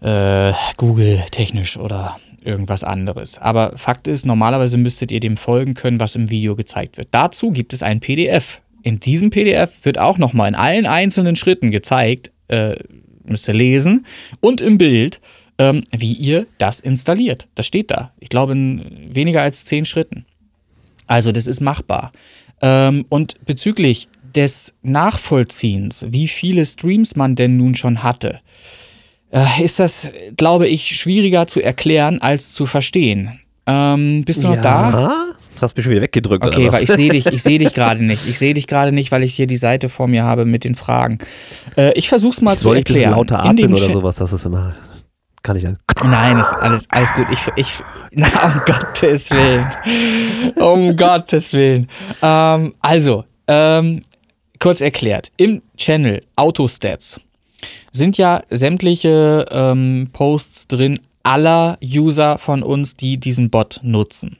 [SPEAKER 4] äh, Google-technisch oder irgendwas anderes. Aber Fakt ist, normalerweise müsstet ihr dem folgen können, was im Video gezeigt wird. Dazu gibt es ein PDF. In diesem PDF wird auch nochmal in allen einzelnen Schritten gezeigt, äh, müsst ihr lesen, und im Bild, ähm, wie ihr das installiert. Das steht da. Ich glaube, in weniger als zehn Schritten. Also, das ist machbar. Ähm, und bezüglich des Nachvollziehens, wie viele Streams man denn nun schon hatte, äh, ist das, glaube ich, schwieriger zu erklären als zu verstehen. Ähm, bist du noch ja. da?
[SPEAKER 3] Hast mich schon wieder weggedrückt.
[SPEAKER 4] Okay, weil ich sehe dich, ich sehe dich gerade nicht. Ich sehe dich gerade nicht, weil ich hier die Seite vor mir habe mit den Fragen. Äh, ich versuche es mal ich zu erklären.
[SPEAKER 3] Soll ich lauter atmen oder sowas? Das ist immer. Kann ich ja.
[SPEAKER 4] Nein, ist alles, alles gut. Ich, ich, na, um Gottes Willen. Um Gottes Willen. Ähm, also, ähm, kurz erklärt. Im Channel Autostats sind ja sämtliche ähm, Posts drin aller User von uns, die diesen Bot nutzen.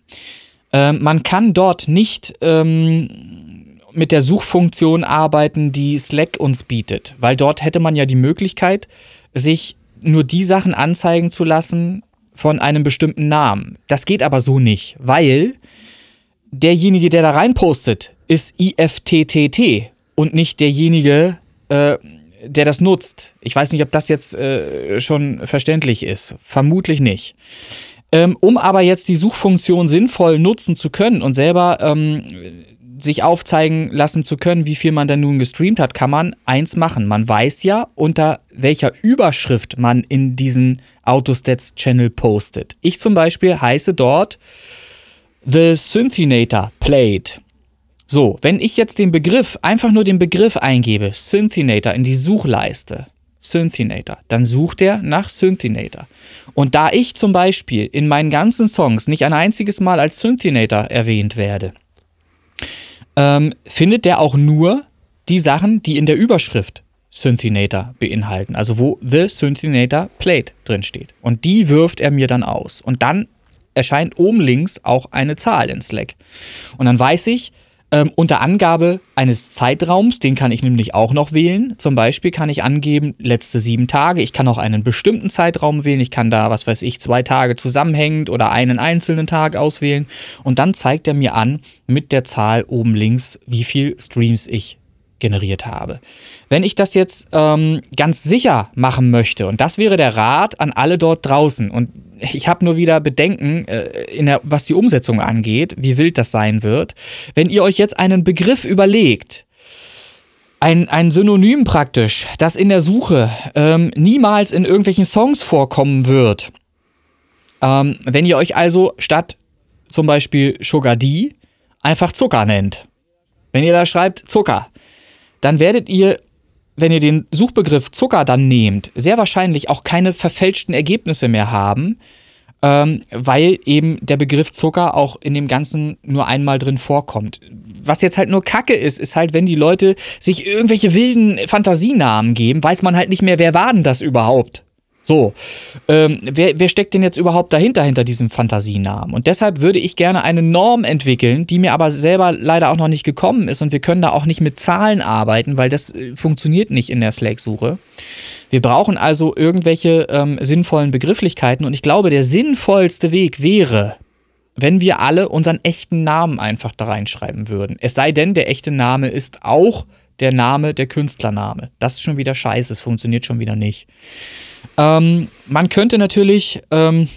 [SPEAKER 4] Ähm, man kann dort nicht ähm, mit der Suchfunktion arbeiten, die Slack uns bietet. Weil dort hätte man ja die Möglichkeit, sich nur die Sachen anzeigen zu lassen von einem bestimmten Namen. Das geht aber so nicht, weil derjenige, der da reinpostet, ist IFTTT und nicht derjenige, äh, der das nutzt. Ich weiß nicht, ob das jetzt äh, schon verständlich ist. Vermutlich nicht. Ähm, um aber jetzt die Suchfunktion sinnvoll nutzen zu können und selber ähm, sich aufzeigen lassen zu können, wie viel man denn nun gestreamt hat, kann man eins machen. Man weiß ja, unter welcher Überschrift man in diesen Autostats-Channel postet. Ich zum Beispiel heiße dort The Synthinator Played. So, wenn ich jetzt den Begriff, einfach nur den Begriff eingebe, Synthinator in die Suchleiste, Synthinator, dann sucht er nach Synthinator. Und da ich zum Beispiel in meinen ganzen Songs nicht ein einziges Mal als Synthinator erwähnt werde, ähm, findet der auch nur die Sachen, die in der Überschrift Synthinator beinhalten, also wo The Synthinator Played drin steht. Und die wirft er mir dann aus. Und dann erscheint oben links auch eine Zahl in Slack. Und dann weiß ich, ähm, unter Angabe eines Zeitraums, den kann ich nämlich auch noch wählen. Zum Beispiel kann ich angeben, letzte sieben Tage. Ich kann auch einen bestimmten Zeitraum wählen. Ich kann da, was weiß ich, zwei Tage zusammenhängend oder einen einzelnen Tag auswählen. Und dann zeigt er mir an mit der Zahl oben links, wie viel Streams ich generiert habe. Wenn ich das jetzt ähm, ganz sicher machen möchte, und das wäre der Rat an alle dort draußen, und ich habe nur wieder Bedenken, äh, der, was die Umsetzung angeht, wie wild das sein wird, wenn ihr euch jetzt einen Begriff überlegt, ein, ein Synonym praktisch, das in der Suche ähm, niemals in irgendwelchen Songs vorkommen wird. Ähm, wenn ihr euch also statt zum Beispiel Sugar D einfach Zucker nennt. Wenn ihr da schreibt Zucker, dann werdet ihr, wenn ihr den Suchbegriff Zucker dann nehmt, sehr wahrscheinlich auch keine verfälschten Ergebnisse mehr haben, ähm, weil eben der Begriff Zucker auch in dem Ganzen nur einmal drin vorkommt. Was jetzt halt nur Kacke ist, ist halt, wenn die Leute sich irgendwelche wilden Fantasienamen geben, weiß man halt nicht mehr, wer war denn das überhaupt? So, ähm, wer, wer steckt denn jetzt überhaupt dahinter, hinter diesem Fantasienamen? Und deshalb würde ich gerne eine Norm entwickeln, die mir aber selber leider auch noch nicht gekommen ist und wir können da auch nicht mit Zahlen arbeiten, weil das äh, funktioniert nicht in der Slack-Suche. Wir brauchen also irgendwelche ähm, sinnvollen Begrifflichkeiten und ich glaube, der sinnvollste Weg wäre, wenn wir alle unseren echten Namen einfach da reinschreiben würden. Es sei denn, der echte Name ist auch der Name, der Künstlername. Das ist schon wieder scheiße, es funktioniert schon wieder nicht. Ähm, man könnte natürlich ähm,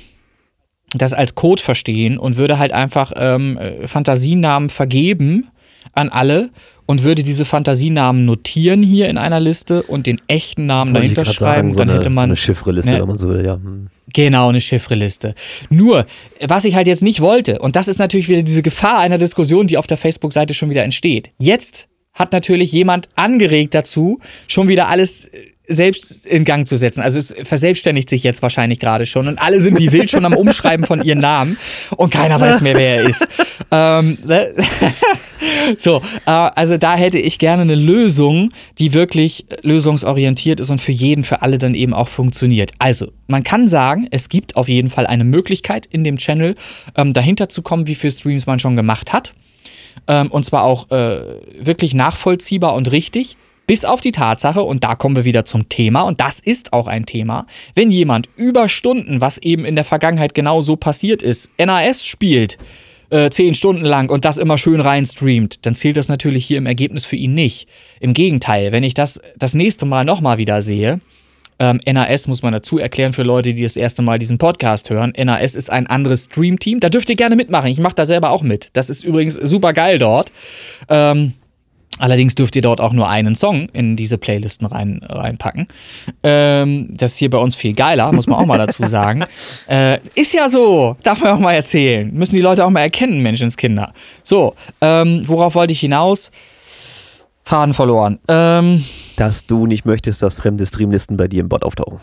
[SPEAKER 4] das als Code verstehen und würde halt einfach ähm, Fantasienamen vergeben an alle und würde diese Fantasienamen notieren hier in einer Liste und den echten Namen Wollte dahinter schreiben, sagen, so dann
[SPEAKER 3] eine,
[SPEAKER 4] hätte man
[SPEAKER 3] so eine Chiffreliste, ne, wenn man so will, ja. Hm.
[SPEAKER 4] Genau, eine Chiffreliste. Nur, was ich halt jetzt nicht wollte, und das ist natürlich wieder diese Gefahr einer Diskussion, die auf der Facebook-Seite schon wieder entsteht. Jetzt hat natürlich jemand angeregt dazu, schon wieder alles äh, selbst in Gang zu setzen. Also es verselbstständigt sich jetzt wahrscheinlich gerade schon und alle sind wie wild schon am Umschreiben von ihren Namen und keiner weiß mehr, wer er ist. ähm, so, äh, also da hätte ich gerne eine Lösung, die wirklich lösungsorientiert ist und für jeden, für alle dann eben auch funktioniert. Also, man kann sagen, es gibt auf jeden Fall eine Möglichkeit in dem Channel ähm, dahinter zu kommen, wie viele Streams man schon gemacht hat. Ähm, und zwar auch äh, wirklich nachvollziehbar und richtig. Bis auf die Tatsache, und da kommen wir wieder zum Thema, und das ist auch ein Thema, wenn jemand über Stunden, was eben in der Vergangenheit genau so passiert ist, NAS spielt, äh, zehn Stunden lang und das immer schön reinstreamt, dann zählt das natürlich hier im Ergebnis für ihn nicht. Im Gegenteil, wenn ich das das nächste Mal nochmal wieder sehe, ähm, NAS muss man dazu erklären für Leute, die das erste Mal diesen Podcast hören. NAS ist ein anderes Stream-Team. Da dürft ihr gerne mitmachen. Ich mache da selber auch mit. Das ist übrigens super geil dort. Ähm, Allerdings dürft ihr dort auch nur einen Song in diese Playlisten rein, reinpacken. Ähm, das ist hier bei uns viel geiler, muss man auch mal dazu sagen. Äh, ist ja so, darf man auch mal erzählen. Müssen die Leute auch mal erkennen, Menschenskinder. So, ähm, worauf wollte ich hinaus? Faden verloren. Ähm,
[SPEAKER 3] dass du nicht möchtest, dass fremde Streamlisten bei dir im Bot auftauchen.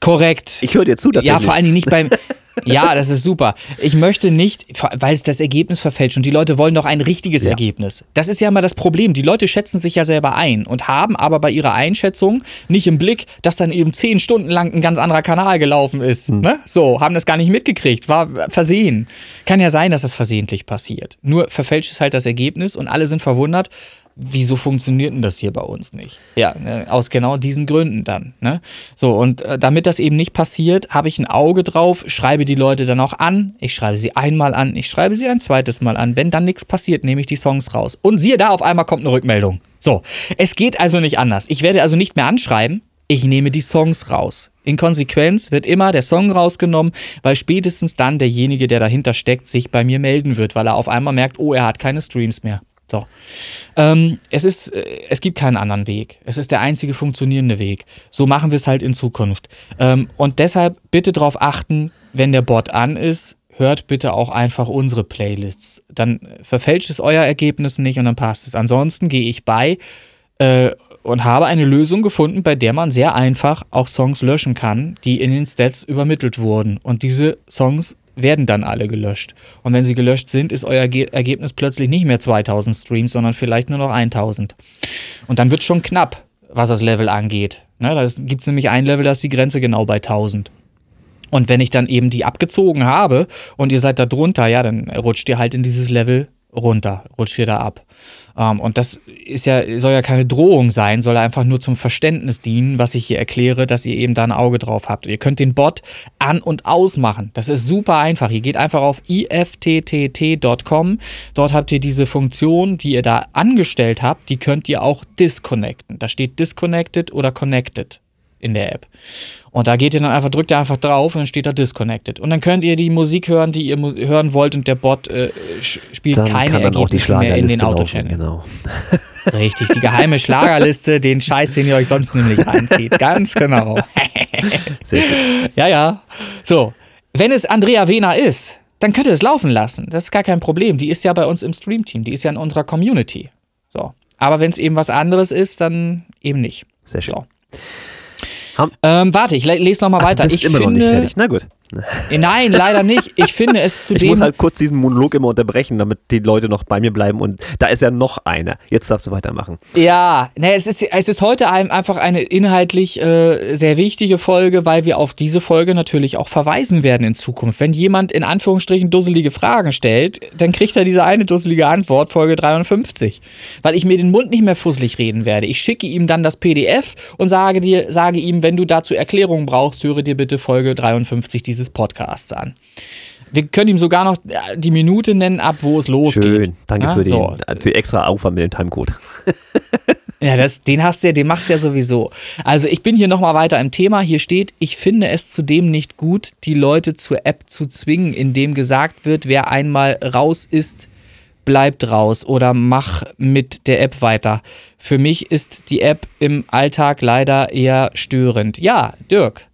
[SPEAKER 4] Korrekt.
[SPEAKER 3] Ich höre dir zu,
[SPEAKER 4] Ja, vor allen Dingen nicht beim. Ja, das ist super. Ich möchte nicht, weil es das Ergebnis verfälscht und die Leute wollen doch ein richtiges
[SPEAKER 3] Ja.
[SPEAKER 4] Ergebnis. Das ist ja immer das Problem. Die Leute schätzen sich ja selber ein und haben aber bei ihrer Einschätzung nicht im Blick, dass dann eben zehn Stunden lang ein ganz anderer Kanal gelaufen ist. Ne? So, haben das gar nicht mitgekriegt, war versehen. Kann ja sein, dass das versehentlich passiert. Nur verfälscht es halt das Ergebnis und alle sind verwundert. Wieso funktioniert denn das hier bei uns nicht? Ja, ne, aus genau diesen Gründen dann. Ne? So, und äh, damit das eben nicht passiert, habe ich ein Auge drauf, schreibe die Leute dann auch an. Ich schreibe sie einmal an, ich schreibe sie ein zweites Mal an. Wenn dann nichts passiert, nehme ich die Songs raus. Und siehe da, auf einmal kommt eine Rückmeldung. So, es geht also nicht anders. Ich werde also nicht mehr anschreiben, ich nehme die Songs raus. In Konsequenz wird immer der Song rausgenommen, weil spätestens dann derjenige, der dahinter steckt, sich bei mir melden wird, weil er auf einmal merkt, oh, er hat keine Streams mehr. So. Ähm, es, ist, äh, es gibt keinen anderen Weg. Es ist der einzige funktionierende Weg. So machen wir es halt in Zukunft. Ähm, und deshalb bitte darauf achten, wenn der Bot an ist, hört bitte auch einfach unsere Playlists. Dann verfälscht es euer Ergebnis nicht und dann passt es. Ansonsten gehe ich bei äh, und habe eine Lösung gefunden, bei der man sehr einfach auch Songs löschen kann, die in den Stats übermittelt wurden. Und diese Songs werden dann alle gelöscht. Und wenn sie gelöscht sind, ist euer Ge Ergebnis plötzlich nicht mehr 2000 Streams, sondern vielleicht nur noch 1000. Und dann wird schon knapp, was das Level angeht. Ne, da gibt es nämlich ein Level, da ist die Grenze genau bei 1000. Und wenn ich dann eben die abgezogen habe und ihr seid da drunter, ja, dann rutscht ihr halt in dieses Level runter, rutscht ihr da ab. Ähm, und das ist ja, soll ja keine Drohung sein, soll einfach nur zum Verständnis dienen, was ich hier erkläre, dass ihr eben da ein Auge drauf habt. Ihr könnt den Bot an- und ausmachen. Das ist super einfach. Ihr geht einfach auf ifttt.com. Dort habt ihr diese Funktion, die ihr da angestellt habt, die könnt ihr auch disconnecten. Da steht disconnected oder connected in der App. Und da geht ihr dann einfach, drückt ihr einfach drauf und dann steht da disconnected. Und dann könnt ihr die Musik hören, die ihr hören wollt und der Bot äh, spielt
[SPEAKER 3] Dann
[SPEAKER 4] keine Ergebnisse mehr in den Autochannel.
[SPEAKER 3] Genau.
[SPEAKER 4] Richtig, die geheime Schlagerliste, den Scheiß, den ihr euch sonst nämlich reinzieht. Ganz genau. Ja, ja. So, wenn es Andrea Wehner ist, dann könnt ihr es laufen lassen. Das ist gar kein Problem. Die ist ja bei uns im Stream-Team. Die ist ja in unserer Community. So. Aber wenn es eben was anderes ist, dann eben nicht.
[SPEAKER 3] Sehr schön.
[SPEAKER 4] So. Ähm, warte, ich le lese nochmal
[SPEAKER 3] Ach,
[SPEAKER 4] weiter.
[SPEAKER 3] du bist
[SPEAKER 4] ich
[SPEAKER 3] immer
[SPEAKER 4] finde,
[SPEAKER 3] noch nicht fertig. Na gut.
[SPEAKER 4] Nein, leider nicht. Ich finde es
[SPEAKER 3] Ich muss
[SPEAKER 4] zudem.
[SPEAKER 3] halt kurz diesen Monolog immer unterbrechen, damit die Leute noch bei mir bleiben. Und da ist ja noch einer. Jetzt darfst du weitermachen.
[SPEAKER 4] Ja, ne, es ist, es ist heute ein, einfach eine inhaltlich äh, sehr wichtige Folge, weil wir auf diese Folge natürlich auch verweisen werden in Zukunft. Wenn jemand in Anführungsstrichen dusselige Fragen stellt, dann kriegt er diese eine dusselige Antwort, Folge 53. Weil ich mir den Mund nicht mehr fusselig reden werde. Ich schicke ihm dann das PDF und sage dir, sage ihm, wenn du dazu Erklärungen brauchst, höre dir bitte Folge 53 dieses Podcasts an. Wir können ihm sogar noch äh, die Minute nennen, ab wo es losgeht.
[SPEAKER 3] Schön. Danke
[SPEAKER 4] Ja,
[SPEAKER 3] für, den,
[SPEAKER 4] so.
[SPEAKER 3] für extra Aufwand mit dem Timecode.
[SPEAKER 4] Ja, das, den hast du ja, den machst du ja sowieso. Also ich bin hier nochmal weiter im Thema. Hier steht, ich finde es zudem nicht gut, die Leute zur App zu zwingen, indem gesagt wird, wer einmal raus ist, bleibt raus oder mach mit der App weiter. Für mich ist die App im Alltag leider eher störend. Ja, Dirk,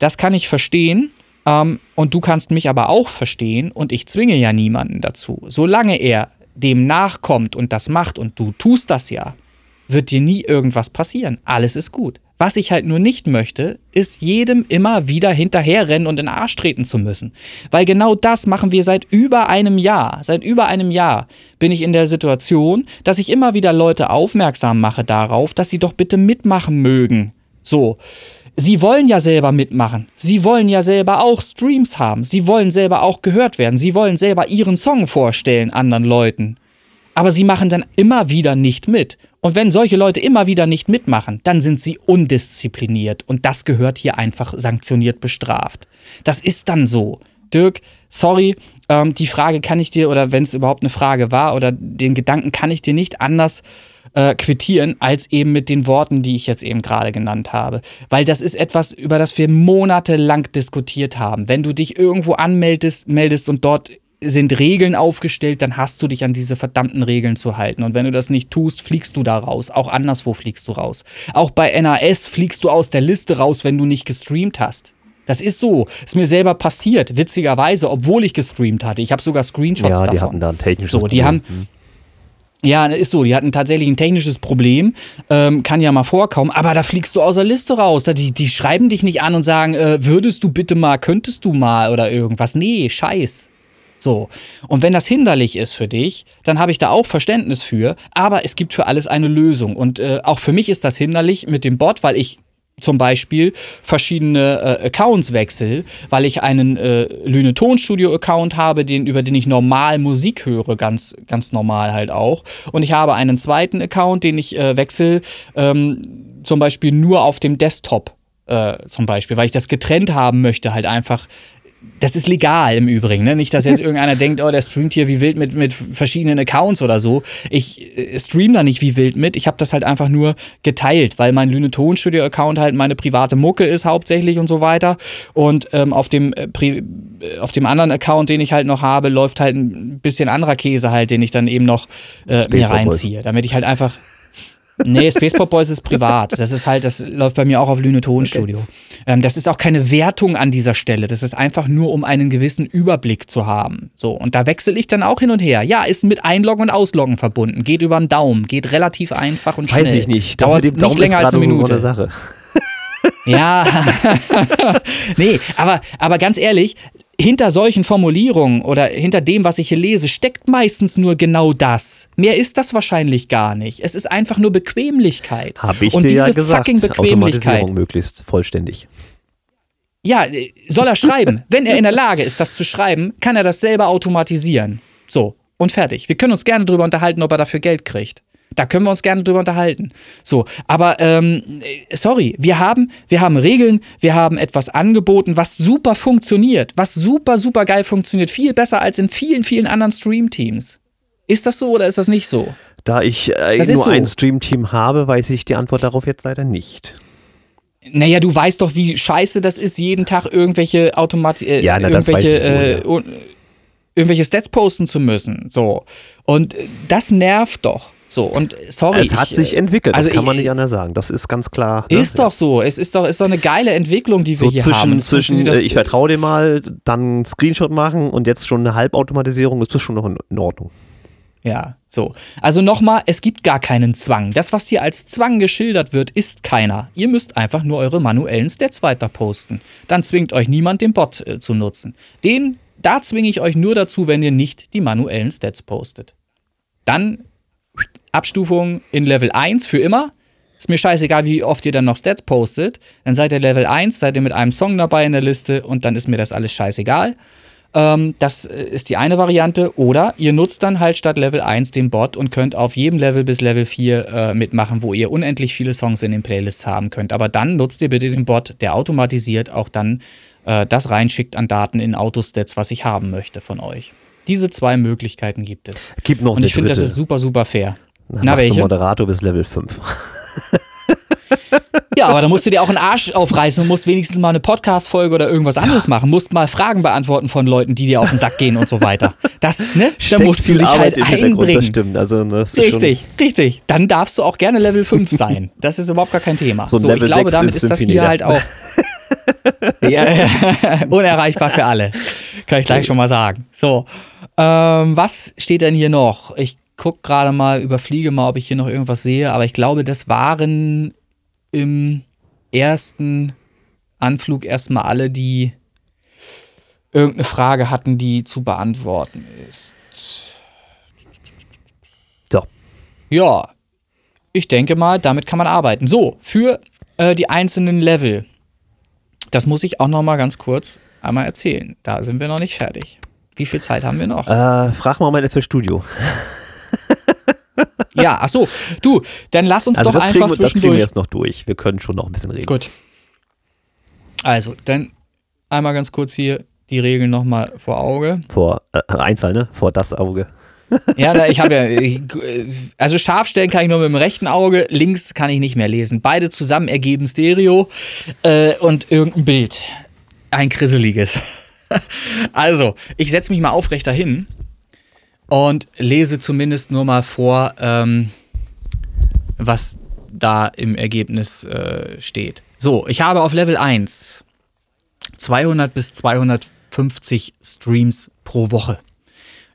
[SPEAKER 4] das kann ich verstehen. Ähm, und du kannst mich aber auch verstehen und ich zwinge ja niemanden dazu. Solange er dem nachkommt und das macht und du tust das ja, wird dir nie irgendwas passieren. Alles ist gut. Was ich halt nur nicht möchte, ist jedem immer wieder hinterherrennen und in den Arsch treten zu müssen. Weil genau das machen wir seit über einem Jahr. Seit über einem Jahr bin ich in der Situation, dass ich immer wieder Leute aufmerksam mache darauf, dass sie doch bitte mitmachen mögen. So. Sie wollen ja selber mitmachen. Sie wollen ja selber auch Streams haben. Sie wollen selber auch gehört werden. Sie wollen selber ihren Song vorstellen anderen Leuten aber sie machen dann immer wieder nicht mit. Und wenn solche Leute immer wieder nicht mitmachen, dann sind sie undiszipliniert und das gehört hier einfach sanktioniert bestraft. Das ist dann so. Dirk, sorry, ähm, die Frage kann ich dir, oder wenn es überhaupt eine Frage war, oder den Gedanken kann ich dir nicht anders äh, quittieren, als eben mit den Worten, die ich jetzt eben gerade genannt habe. Weil das ist etwas, über das wir monatelang diskutiert haben. Wenn du dich irgendwo anmeldest meldest und dort sind Regeln aufgestellt, dann hast du dich an diese verdammten Regeln zu halten. Und wenn du das nicht tust, fliegst du da raus. Auch anderswo fliegst du raus. Auch bei NAS fliegst du aus der Liste raus, wenn du nicht gestreamt hast. Das ist so. Ist mir selber passiert, witzigerweise, obwohl ich gestreamt hatte. Ich habe sogar Screenshots
[SPEAKER 3] ja,
[SPEAKER 4] davon.
[SPEAKER 3] die hatten da ein technisches
[SPEAKER 4] So, die
[SPEAKER 3] Problem.
[SPEAKER 4] haben,
[SPEAKER 3] Hm.
[SPEAKER 4] Ja, ist so. Die hatten tatsächlich ein technisches Problem. Ähm, kann ja mal vorkommen. Aber da fliegst du aus der Liste raus. Die, die schreiben dich nicht an und sagen, äh, würdest du bitte mal, könntest du mal oder irgendwas. Nee, scheiß. So. Und wenn das hinderlich ist für dich, dann habe ich da auch Verständnis für. Aber es gibt für alles eine Lösung. Und äh, auch für mich ist das hinderlich mit dem Bot, weil ich zum Beispiel verschiedene äh, Accounts wechsle, weil ich einen äh, Lüne Tonstudio Account habe, den, über den ich normal Musik höre, ganz, ganz normal halt auch. Und ich habe einen zweiten Account, den ich äh, wechsle, ähm, zum Beispiel nur auf dem Desktop. Äh, zum Beispiel, weil ich das getrennt haben möchte, halt einfach das ist legal im Übrigen, ne? Nicht, dass jetzt irgendeiner denkt, oh, der streamt hier wie wild mit, mit verschiedenen Accounts oder so. Ich äh, stream da nicht wie wild mit. Ich habe das halt einfach nur geteilt, weil mein Lüne Tonstudio Account halt meine private Mucke ist hauptsächlich und so weiter. Und ähm, auf dem äh, äh, auf dem anderen Account, den ich halt noch habe, läuft halt ein bisschen anderer Käse halt, den ich dann eben noch äh, mir reinziehe, damit ich halt einfach Nee, Space Pop Boys ist privat. Das ist halt, das läuft bei mir auch auf Lüne Tonstudio. Okay. Ähm, das ist auch keine Wertung an dieser Stelle. Das ist einfach nur, um einen gewissen Überblick zu haben. So, und da wechsle ich dann auch hin und her. Ja, ist mit Einloggen und Ausloggen verbunden. Geht über den Daumen. Geht relativ einfach und schnell.
[SPEAKER 3] Weiß ich nicht. Das Dauert mit dem Daumen nicht länger als eine Minute. So eine Sache.
[SPEAKER 4] Ja, nee, aber, aber ganz ehrlich, hinter solchen Formulierungen oder hinter dem, was ich hier lese, steckt meistens nur genau das. Mehr ist das wahrscheinlich gar nicht. Es ist einfach nur Bequemlichkeit.
[SPEAKER 3] Habe ich
[SPEAKER 4] Und
[SPEAKER 3] dir
[SPEAKER 4] diese
[SPEAKER 3] ja gesagt.
[SPEAKER 4] fucking Bequemlichkeit.
[SPEAKER 3] möglichst vollständig.
[SPEAKER 4] Ja, soll er schreiben. Wenn er in der Lage ist, das zu schreiben, kann er das selber automatisieren. So, und fertig. Wir können uns gerne darüber unterhalten, ob er dafür Geld kriegt. Da können wir uns gerne drüber unterhalten. So, aber ähm, sorry, wir haben, wir haben Regeln, wir haben etwas angeboten, was super funktioniert, was super, super geil funktioniert, viel besser als in vielen, vielen anderen Stream-Teams. Ist das so oder ist das nicht so?
[SPEAKER 3] Da ich äh, nur so. ein Stream-Team habe, weiß ich die Antwort darauf jetzt leider nicht.
[SPEAKER 4] Naja, du weißt doch, wie scheiße das ist, jeden Tag irgendwelche Automati äh, ja, na, irgendwelche, äh, irgendwelche Stats posten zu müssen. So. Und das nervt doch. So, und sorry.
[SPEAKER 3] Es hat
[SPEAKER 4] ich,
[SPEAKER 3] sich entwickelt, also das kann man nicht anders sagen. Das ist ganz klar.
[SPEAKER 4] Ne? Ist doch so. Es ist doch, ist doch eine geile Entwicklung, die wir so hier
[SPEAKER 3] zwischen,
[SPEAKER 4] haben.
[SPEAKER 3] Zwischen, äh, ich vertraue dem mal, dann einen Screenshot machen und jetzt schon eine Halbautomatisierung, ist das schon noch in Ordnung.
[SPEAKER 4] Ja, so. Also nochmal, es gibt gar keinen Zwang. Das, was hier als Zwang geschildert wird, ist keiner. Ihr müsst einfach nur eure manuellen Stats weiter posten. Dann zwingt euch niemand, den Bot äh, zu nutzen. Den, da zwinge ich euch nur dazu, wenn ihr nicht die manuellen Stats postet. Dann Abstufung in Level 1 für immer. Ist mir scheißegal, wie oft ihr dann noch Stats postet. Dann seid ihr Level 1, seid ihr mit einem Song dabei in der Liste und dann ist mir das alles scheißegal. Ähm, das äh, ist die eine Variante. Oder ihr nutzt dann halt statt Level 1 den Bot und könnt auf jedem Level bis Level 4 äh, mitmachen, wo ihr unendlich viele Songs in den Playlists haben könnt. Aber dann nutzt ihr bitte den Bot, der automatisiert auch dann äh, das reinschickt an Daten in Autostats, was ich haben möchte von euch. Diese zwei Möglichkeiten gibt es.
[SPEAKER 3] Gibt noch
[SPEAKER 4] Und ich finde, das ist super, super fair.
[SPEAKER 3] Dann Na, welche? Du Moderator bis Level 5.
[SPEAKER 4] ja, aber da musst du dir auch einen Arsch aufreißen und musst wenigstens mal eine Podcast-Folge oder irgendwas anderes ja. machen. Musst mal Fragen beantworten von Leuten, die dir auf den Sack gehen und so weiter. Das, ne? da musst du dich Arbeit halt einbringen. Das
[SPEAKER 3] stimmt. Also, das
[SPEAKER 4] richtig, richtig. Dann darfst du auch gerne Level 5 sein. Das ist überhaupt gar kein Thema. So, so ich glaube, damit ist, ist das hier halt auch. ja, unerreichbar für alle. Kann ich gleich schon mal sagen. So. Ähm, was steht denn hier noch? Ich gucke gerade mal, überfliege mal, ob ich hier noch irgendwas sehe, aber ich glaube, das waren im ersten Anflug erstmal alle, die irgendeine Frage hatten, die zu beantworten ist.
[SPEAKER 3] So.
[SPEAKER 4] Ja, ich denke mal, damit kann man arbeiten. So, für äh, die einzelnen Level. Das muss ich auch noch mal ganz kurz einmal erzählen. Da sind wir noch nicht fertig. Wie viel Zeit haben wir noch?
[SPEAKER 3] Äh, frag mal mein FL Studio.
[SPEAKER 4] ja, ach so. Du, dann lass uns
[SPEAKER 3] also
[SPEAKER 4] doch einfach
[SPEAKER 3] wir,
[SPEAKER 4] zwischendurch. Das
[SPEAKER 3] kriegen wir jetzt noch durch. Wir können schon noch ein bisschen reden.
[SPEAKER 4] Gut. Also, dann einmal ganz kurz hier die Regeln nochmal vor Auge.
[SPEAKER 3] Vor äh, Einzahl, ne? Vor das Auge.
[SPEAKER 4] ja, ich habe ja, also scharf stellen kann ich nur mit dem rechten Auge, links kann ich nicht mehr lesen. Beide zusammen ergeben Stereo äh, und irgendein Bild. Ein krisseliges. also, ich setze mich mal aufrechter hin und lese zumindest nur mal vor, ähm, was da im Ergebnis äh, steht. So, ich habe auf Level 1 200 bis 250 Streams pro Woche.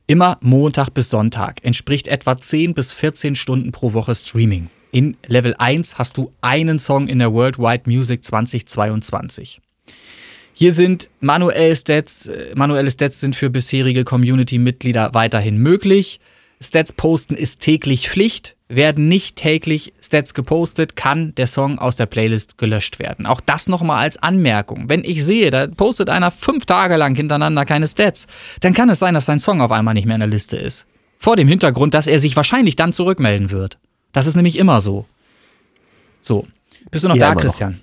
[SPEAKER 4] Immer Montag bis Sonntag. Entspricht etwa 10 bis 14 Stunden pro Woche Streaming. In Level 1 hast du einen Song in der Worldwide Music 2022. Hier sind manuelle Stats, äh, manuelle Stats sind für bisherige Community-Mitglieder weiterhin möglich. Stats posten ist täglich Pflicht. Werden nicht täglich Stats gepostet, kann der Song aus der Playlist gelöscht werden. Auch das nochmal als Anmerkung. Wenn ich sehe, da postet einer fünf Tage lang hintereinander keine Stats, dann kann es sein, dass sein Song auf einmal nicht mehr in der Liste ist. Vor dem Hintergrund, dass er sich wahrscheinlich dann zurückmelden wird. Das ist nämlich immer so. So. Bist du noch
[SPEAKER 3] Ja,
[SPEAKER 4] da. Christian?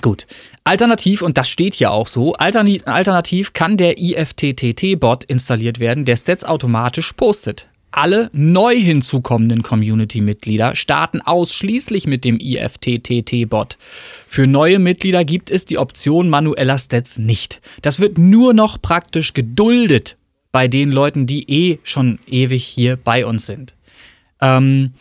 [SPEAKER 4] Gut. Alternativ, und das steht hier auch so, alternativ kann der IFTTT-Bot installiert werden, der Stats automatisch postet. Alle neu hinzukommenden Community-Mitglieder starten ausschließlich mit dem IFTTT-Bot. Für neue Mitglieder gibt es die Option manueller Stats nicht. Das wird nur noch praktisch geduldet bei den Leuten, die eh schon ewig hier bei uns sind. Ähm,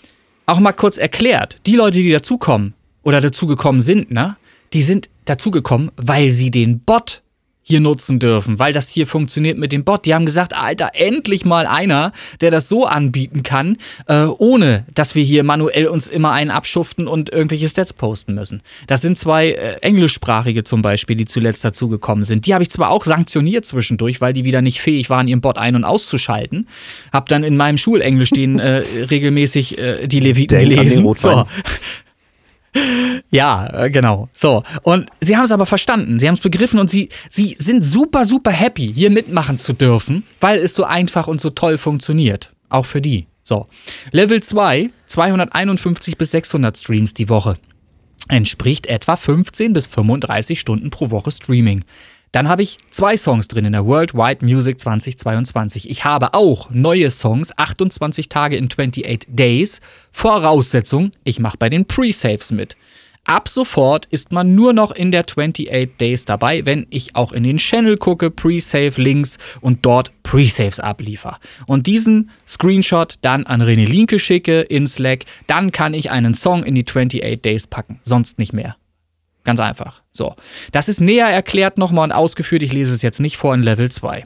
[SPEAKER 4] auch mal kurz erklärt, die Leute, die dazukommen oder dazugekommen sind, ne, die sind dazugekommen, weil sie den Bot hier nutzen dürfen, weil das hier funktioniert mit dem Bot. Die haben gesagt, Alter, endlich mal einer, der das so anbieten kann, äh, ohne dass wir hier manuell uns immer einen abschuften und irgendwelche Stats posten müssen. Das sind zwei äh, englischsprachige zum Beispiel, die zuletzt dazugekommen sind. Die habe ich zwar auch sanktioniert zwischendurch, weil die wieder nicht fähig waren, ihren Bot ein- und auszuschalten. Hab dann in meinem Schulenglisch den äh, regelmäßig äh, die Leviten
[SPEAKER 3] Denk
[SPEAKER 4] gelesen. So. Ja, äh, genau. So. Und sie haben es aber verstanden. Sie haben es begriffen und sie, sie sind super, super happy, hier mitmachen zu dürfen, weil es so einfach und so toll funktioniert. Auch für die. So. Level 2, 251 bis 600 Streams die Woche. Entspricht etwa 15 bis 35 Stunden pro Woche Streaming. Dann habe ich zwei Songs drin in der Worldwide Music 2022. Ich habe auch neue Songs, 28 Tage in 28 Days. Voraussetzung, ich mache bei den Pre-Saves mit. Ab sofort ist man nur noch in der 28 Days dabei, wenn ich auch in den Channel gucke, Pre-Save-Links und dort Pre-Saves abliefer. Und diesen Screenshot dann an René Linke schicke in Slack, dann kann ich einen Song in die 28 Days packen, sonst nicht mehr. Ganz einfach. So. Das ist näher erklärt nochmal und ausgeführt. Ich lese es jetzt nicht vor in Level 2.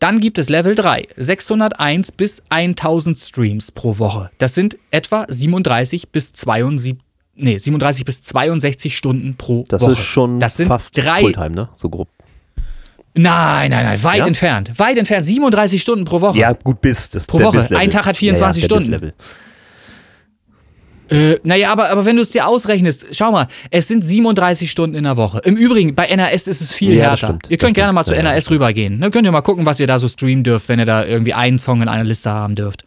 [SPEAKER 4] Dann gibt es Level 3, 601 bis 1000 Streams pro Woche. Das sind etwa 37 bis 72, nee, 37 bis 62 Stunden pro
[SPEAKER 3] Das
[SPEAKER 4] Woche.
[SPEAKER 3] ist schon
[SPEAKER 4] das sind
[SPEAKER 3] fast
[SPEAKER 4] drei,
[SPEAKER 3] Fulltime, ne? So grob.
[SPEAKER 4] Nein, nein, nein, weit
[SPEAKER 3] Ja?
[SPEAKER 4] entfernt. Weit entfernt, 37 Stunden pro Woche.
[SPEAKER 3] Ja, gut, bis. Das,
[SPEAKER 4] Pro Woche. Ein Tag hat 24
[SPEAKER 3] ja, ja,
[SPEAKER 4] Stunden. Äh, naja, aber, aber wenn du es dir ausrechnest, schau mal, es sind 37 Stunden in der Woche. Im Übrigen, bei NRS ist es viel
[SPEAKER 3] Ja,
[SPEAKER 4] härter.
[SPEAKER 3] stimmt,
[SPEAKER 4] ihr könnt gerne
[SPEAKER 3] stimmt.
[SPEAKER 4] mal zu
[SPEAKER 3] Ja.
[SPEAKER 4] NRS rübergehen. Ne? Könnt ihr mal gucken, was ihr da so streamen dürft, wenn ihr da irgendwie einen Song in einer Liste haben dürft.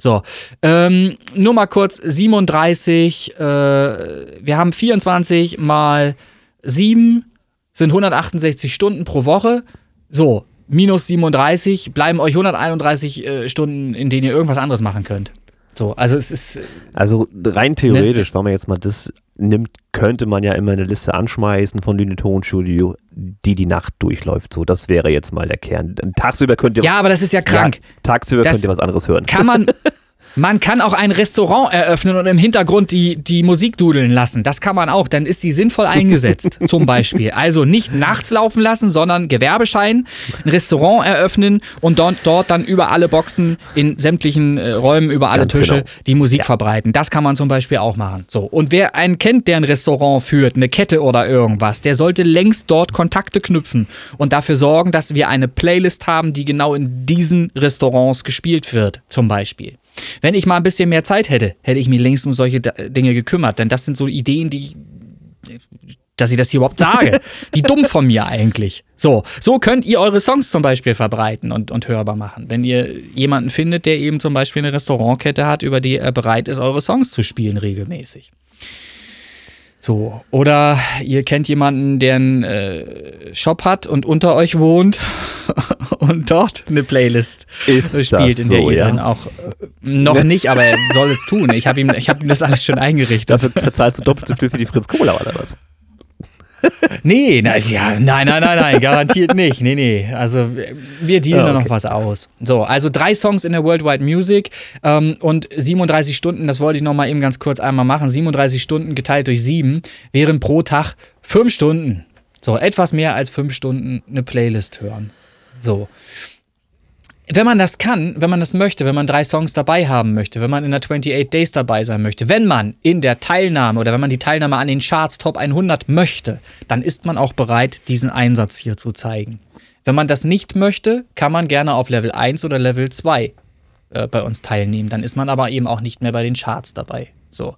[SPEAKER 4] So, ähm, nur mal kurz, 37, äh, wir haben 24 mal 7 sind 168 Stunden pro Woche. So, minus 37 bleiben euch 131 äh, Stunden, in denen ihr irgendwas anderes machen könnt. So, also es ist,
[SPEAKER 3] Also rein
[SPEAKER 4] Ne?
[SPEAKER 3] theoretisch, wenn man jetzt mal das nimmt, könnte man ja immer eine Liste anschmeißen von Lüne Tonstudio, die die Nacht durchläuft. So, das wäre jetzt mal der Kern. Tagsüber könnt ihr
[SPEAKER 4] ja, aber das ist ja krank.
[SPEAKER 3] Ja, tagsüber
[SPEAKER 4] Das
[SPEAKER 3] könnt ihr was anderes hören.
[SPEAKER 4] kann man. Man kann auch ein Restaurant eröffnen und im Hintergrund die, die Musik dudeln lassen. Das kann man auch. Dann ist die sinnvoll eingesetzt, zum Beispiel. Also nicht nachts laufen lassen, sondern Gewerbeschein, ein Restaurant eröffnen und dort, dort dann über alle Boxen in sämtlichen äh, Räumen, über alle
[SPEAKER 3] Ganz
[SPEAKER 4] Tische
[SPEAKER 3] genau.
[SPEAKER 4] die Musik
[SPEAKER 3] Ja.
[SPEAKER 4] verbreiten. Das kann man zum Beispiel auch machen. So. Und wer einen kennt, der ein Restaurant führt, eine Kette oder irgendwas, der sollte längst dort Kontakte knüpfen und dafür sorgen, dass wir eine Playlist haben, die genau in diesen Restaurants gespielt wird, zum Beispiel. Wenn ich mal ein bisschen mehr Zeit hätte, hätte ich mich längst um solche Dinge gekümmert, denn das sind so Ideen, die dass ich das hier überhaupt sage. Wie dumm von mir eigentlich. So, so könnt ihr eure Songs zum Beispiel verbreiten und, und hörbar machen. Wenn ihr jemanden findet, der eben zum Beispiel eine Restaurantkette hat, über die er bereit ist, eure Songs zu spielen regelmäßig. So, oder ihr kennt jemanden, der einen äh, Shop hat und unter euch wohnt und dort eine Playlist
[SPEAKER 3] Ist
[SPEAKER 4] spielt, in der
[SPEAKER 3] so,
[SPEAKER 4] ihr
[SPEAKER 3] ja?
[SPEAKER 4] dann auch äh, noch nicht, aber er soll es tun. Ich habe ihm, ich hab ihm das alles schon eingerichtet.
[SPEAKER 3] Dafür zahlst du doppelt so viel für die Fritz Cola oder was?
[SPEAKER 4] Nee, nein, ja, nein, nein, nein, nein, garantiert nicht. Nee, nee. Also wir- dealen
[SPEAKER 3] Ah,
[SPEAKER 4] da noch
[SPEAKER 3] okay.
[SPEAKER 4] was aus. So, also drei Songs in der Worldwide Music ähm, und 37 Stunden, das wollte ich noch mal eben ganz kurz einmal machen. 37 Stunden geteilt durch sieben wären pro Tag fünf Stunden. So, etwas mehr als fünf Stunden eine Playlist hören. So. Wenn man das kann, wenn man das möchte, wenn man drei Songs dabei haben möchte, wenn man in der 28 Days dabei sein möchte, wenn man in der Teilnahme oder wenn man die Teilnahme an den Charts Top 100 möchte, dann ist man auch bereit, diesen Einsatz hier zu zeigen. Wenn man das nicht möchte, kann man gerne auf Level 1 oder Level 2 äh, bei uns teilnehmen. Dann ist man aber eben auch nicht mehr bei den Charts dabei. So.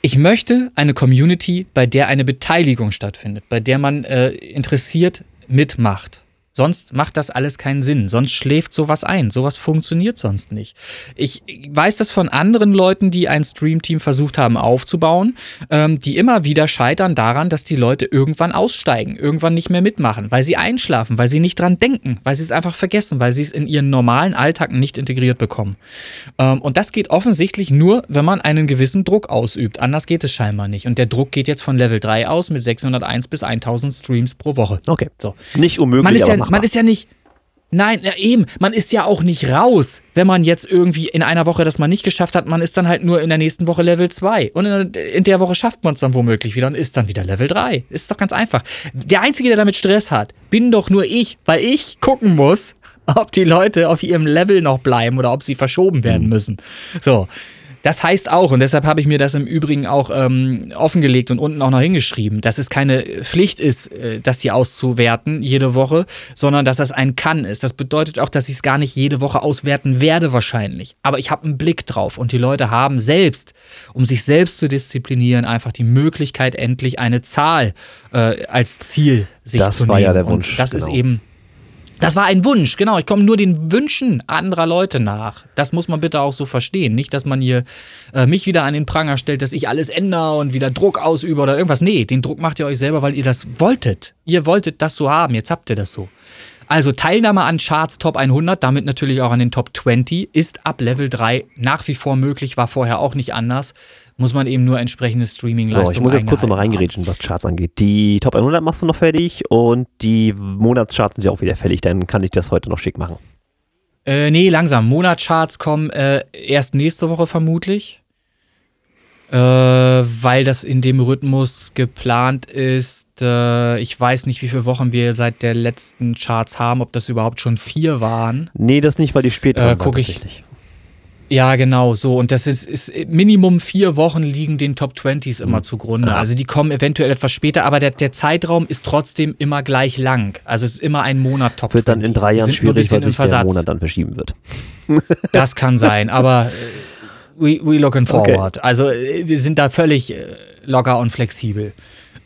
[SPEAKER 4] Ich möchte eine Community, bei der eine Beteiligung stattfindet, bei der man äh, interessiert mitmacht. Sonst macht das alles keinen Sinn. Sonst schläft sowas ein. Sowas funktioniert sonst nicht. Ich weiß das von anderen Leuten, die ein Streamteam versucht haben aufzubauen, ähm, die immer wieder scheitern daran, dass die Leute irgendwann aussteigen, irgendwann nicht mehr mitmachen, weil sie einschlafen, weil sie nicht dran denken, weil sie es einfach vergessen, weil sie es in ihren normalen Alltag nicht integriert bekommen. Ähm, und das geht offensichtlich nur, wenn man einen gewissen Druck ausübt. Anders geht es scheinbar nicht. Und der Druck geht jetzt von Level 3 aus mit 601 bis 1000 Streams pro Woche.
[SPEAKER 3] Okay.
[SPEAKER 4] So.
[SPEAKER 3] Nicht unmöglich,
[SPEAKER 4] Man ist ja,
[SPEAKER 3] machbar.
[SPEAKER 4] man ist ja nicht. Nein, ja, eben. Man ist ja auch nicht raus, wenn man jetzt irgendwie in einer Woche das mal nicht geschafft hat. Man ist dann halt nur in der nächsten Woche Level 2. Und in der, in der Woche schafft man es dann womöglich wieder und ist dann wieder Level 3. Ist doch ganz einfach. Der Einzige, der damit Stress hat, bin doch nur ich, weil ich gucken muss, ob die Leute auf ihrem Level noch bleiben oder ob sie verschoben werden müssen. So. Das heißt auch, und deshalb habe ich mir das im Übrigen auch ähm, offengelegt und unten auch noch hingeschrieben, dass es keine Pflicht ist, äh, das hier auszuwerten jede Woche, sondern dass das ein Kann ist. Das bedeutet auch, dass ich es gar nicht jede Woche auswerten werde wahrscheinlich. Aber ich habe einen Blick drauf und die Leute haben selbst, um sich selbst zu disziplinieren, einfach die Möglichkeit, endlich eine Zahl äh, als Ziel sich
[SPEAKER 3] Das
[SPEAKER 4] zu
[SPEAKER 3] war
[SPEAKER 4] nehmen.
[SPEAKER 3] ja der
[SPEAKER 4] Und
[SPEAKER 3] Wunsch,
[SPEAKER 4] Das ist
[SPEAKER 3] genau.
[SPEAKER 4] eben das war ein Wunsch, genau. Ich komme nur den Wünschen anderer Leute nach. Das muss man bitte auch so verstehen. Nicht, dass man hier äh, mich wieder an den Pranger stellt, dass ich alles ändere und wieder Druck ausübe oder irgendwas. Nee, den Druck macht ihr euch selber, weil ihr das wolltet. Ihr wolltet das so haben. Jetzt habt ihr das so. Also Teilnahme an Charts Top 100, damit natürlich auch an den Top 20, ist ab Level 3 nach wie vor möglich, war vorher auch nicht anders. Muss man eben nur entsprechende
[SPEAKER 3] So,
[SPEAKER 4] Streaming-Leistungen
[SPEAKER 3] ich muss jetzt kurz nochmal reingerätschen, was Charts angeht. Die Top 100 machst du noch fertig und die Monatscharts sind ja auch wieder fällig. Dann kann ich das heute noch schick machen.
[SPEAKER 4] Äh, nee, langsam. Monatscharts kommen äh, erst nächste Woche vermutlich. Äh, weil das in dem Rhythmus geplant ist. Äh, ich weiß nicht, wie viele Wochen wir seit der letzten Charts haben, ob das überhaupt schon vier waren.
[SPEAKER 3] Nee, das nicht, weil die spät
[SPEAKER 4] Äh, guck ich.
[SPEAKER 3] tatsächlich.
[SPEAKER 4] Ja, genau, so. Und das ist, ist Minimum vier Wochen liegen den Top 20s immer
[SPEAKER 3] Mhm.
[SPEAKER 4] zugrunde.
[SPEAKER 3] Ja.
[SPEAKER 4] Also die kommen eventuell etwas später, aber der, der Zeitraum ist trotzdem immer gleich lang. Also es ist immer ein Monat Top
[SPEAKER 3] Wird dann in
[SPEAKER 4] 20s.
[SPEAKER 3] drei Jahren schwierig, weil sich der. Monat dann verschieben wird.
[SPEAKER 4] Das kann sein, aber äh, we, we looking
[SPEAKER 3] Okay.
[SPEAKER 4] forward. Also äh, wir sind da völlig äh, locker und flexibel.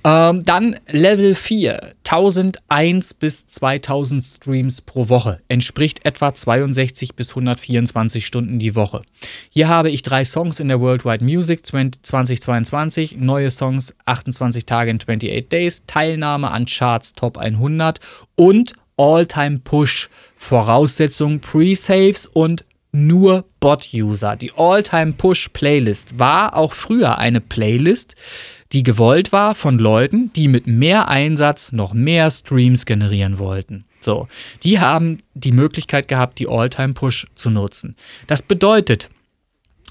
[SPEAKER 4] Ähm, dann Level 4, 1001 bis 2000 Streams pro Woche, entspricht etwa 62 bis 124 Stunden die Woche. Hier habe ich drei Songs in der Worldwide Music 20 2022, neue Songs 28 Tage in 28 Days, Teilnahme an Charts Top 100 und All-Time Push, Voraussetzung Pre-Saves und nur Bot-User. Die All-Time Push Playlist war auch früher eine Playlist, die gewollt war von Leuten, die mit mehr Einsatz noch mehr Streams generieren wollten. So, die haben die Möglichkeit gehabt, die All-Time Push zu nutzen. Das bedeutet,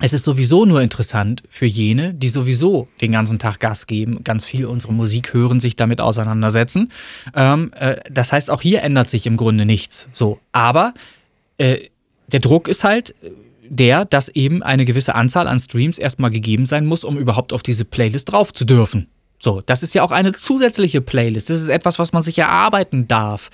[SPEAKER 4] es ist sowieso nur interessant für jene, die sowieso den ganzen Tag Gas geben, ganz viel unsere Musik hören, sich damit auseinandersetzen. Ähm, äh, das heißt, auch hier ändert sich im Grunde nichts. So, aber äh, der Druck ist halt der, dass eben eine gewisse Anzahl an Streams erstmal gegeben sein muss, um überhaupt auf diese Playlist drauf zu dürfen. So, das ist ja auch eine zusätzliche Playlist. Das ist etwas, was man sich erarbeiten darf.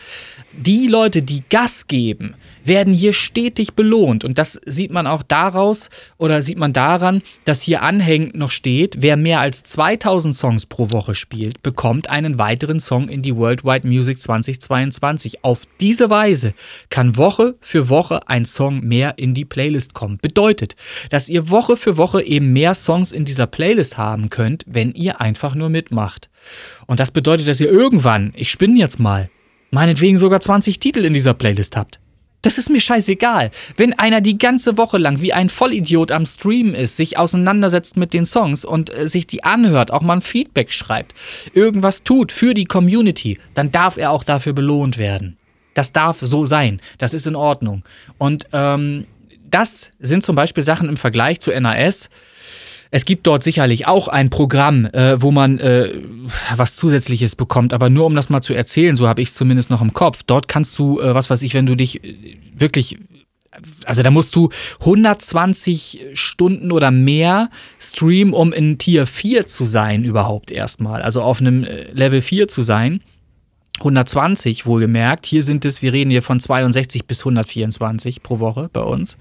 [SPEAKER 4] Die Leute, die Gas geben, werden hier stetig belohnt. Und das sieht man auch daraus oder sieht man daran, dass hier anhängend noch steht, wer mehr als 2000 Songs pro Woche spielt, bekommt einen weiteren Song in die Worldwide Music 2022. Auf diese Weise kann Woche für Woche ein Song mehr in die Playlist kommen. Bedeutet, dass ihr Woche für Woche eben mehr Songs in dieser Playlist haben könnt, wenn ihr einfach nur mitmacht. Und das bedeutet, dass ihr irgendwann, ich spinne jetzt mal, meinetwegen sogar 20 Titel in dieser Playlist habt. Das ist mir scheißegal. Wenn einer die ganze Woche lang wie ein Vollidiot am Stream ist, sich auseinandersetzt mit den Songs und äh, sich die anhört, auch mal ein Feedback schreibt, irgendwas tut für die Community, dann darf er auch dafür belohnt werden. Das darf so sein. Das ist in Ordnung. Und ähm, das sind zum Beispiel Sachen im Vergleich zu NAS, Es gibt dort sicherlich auch ein Programm, äh, wo man äh, was Zusätzliches bekommt, aber nur um das mal zu erzählen, so habe ich es zumindest noch im Kopf. Dort kannst du, äh, was weiß ich, wenn du dich äh, wirklich also da musst du 120 Stunden oder mehr streamen, um in Tier 4 zu sein überhaupt erstmal. Also auf einem äh, Level 4 zu sein. 120 wohlgemerkt. Hier sind es, wir reden hier von 62 bis 124 pro Woche bei uns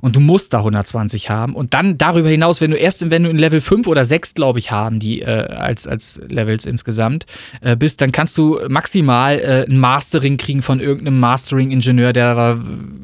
[SPEAKER 4] und du musst da 120 haben. Und dann darüber hinaus, wenn du erst, wenn du in Level 5 oder 6, glaube ich, haben, die äh, als, als Levels insgesamt äh, bist, dann kannst du maximal äh, ein Mastering kriegen von irgendeinem Mastering-Ingenieur, der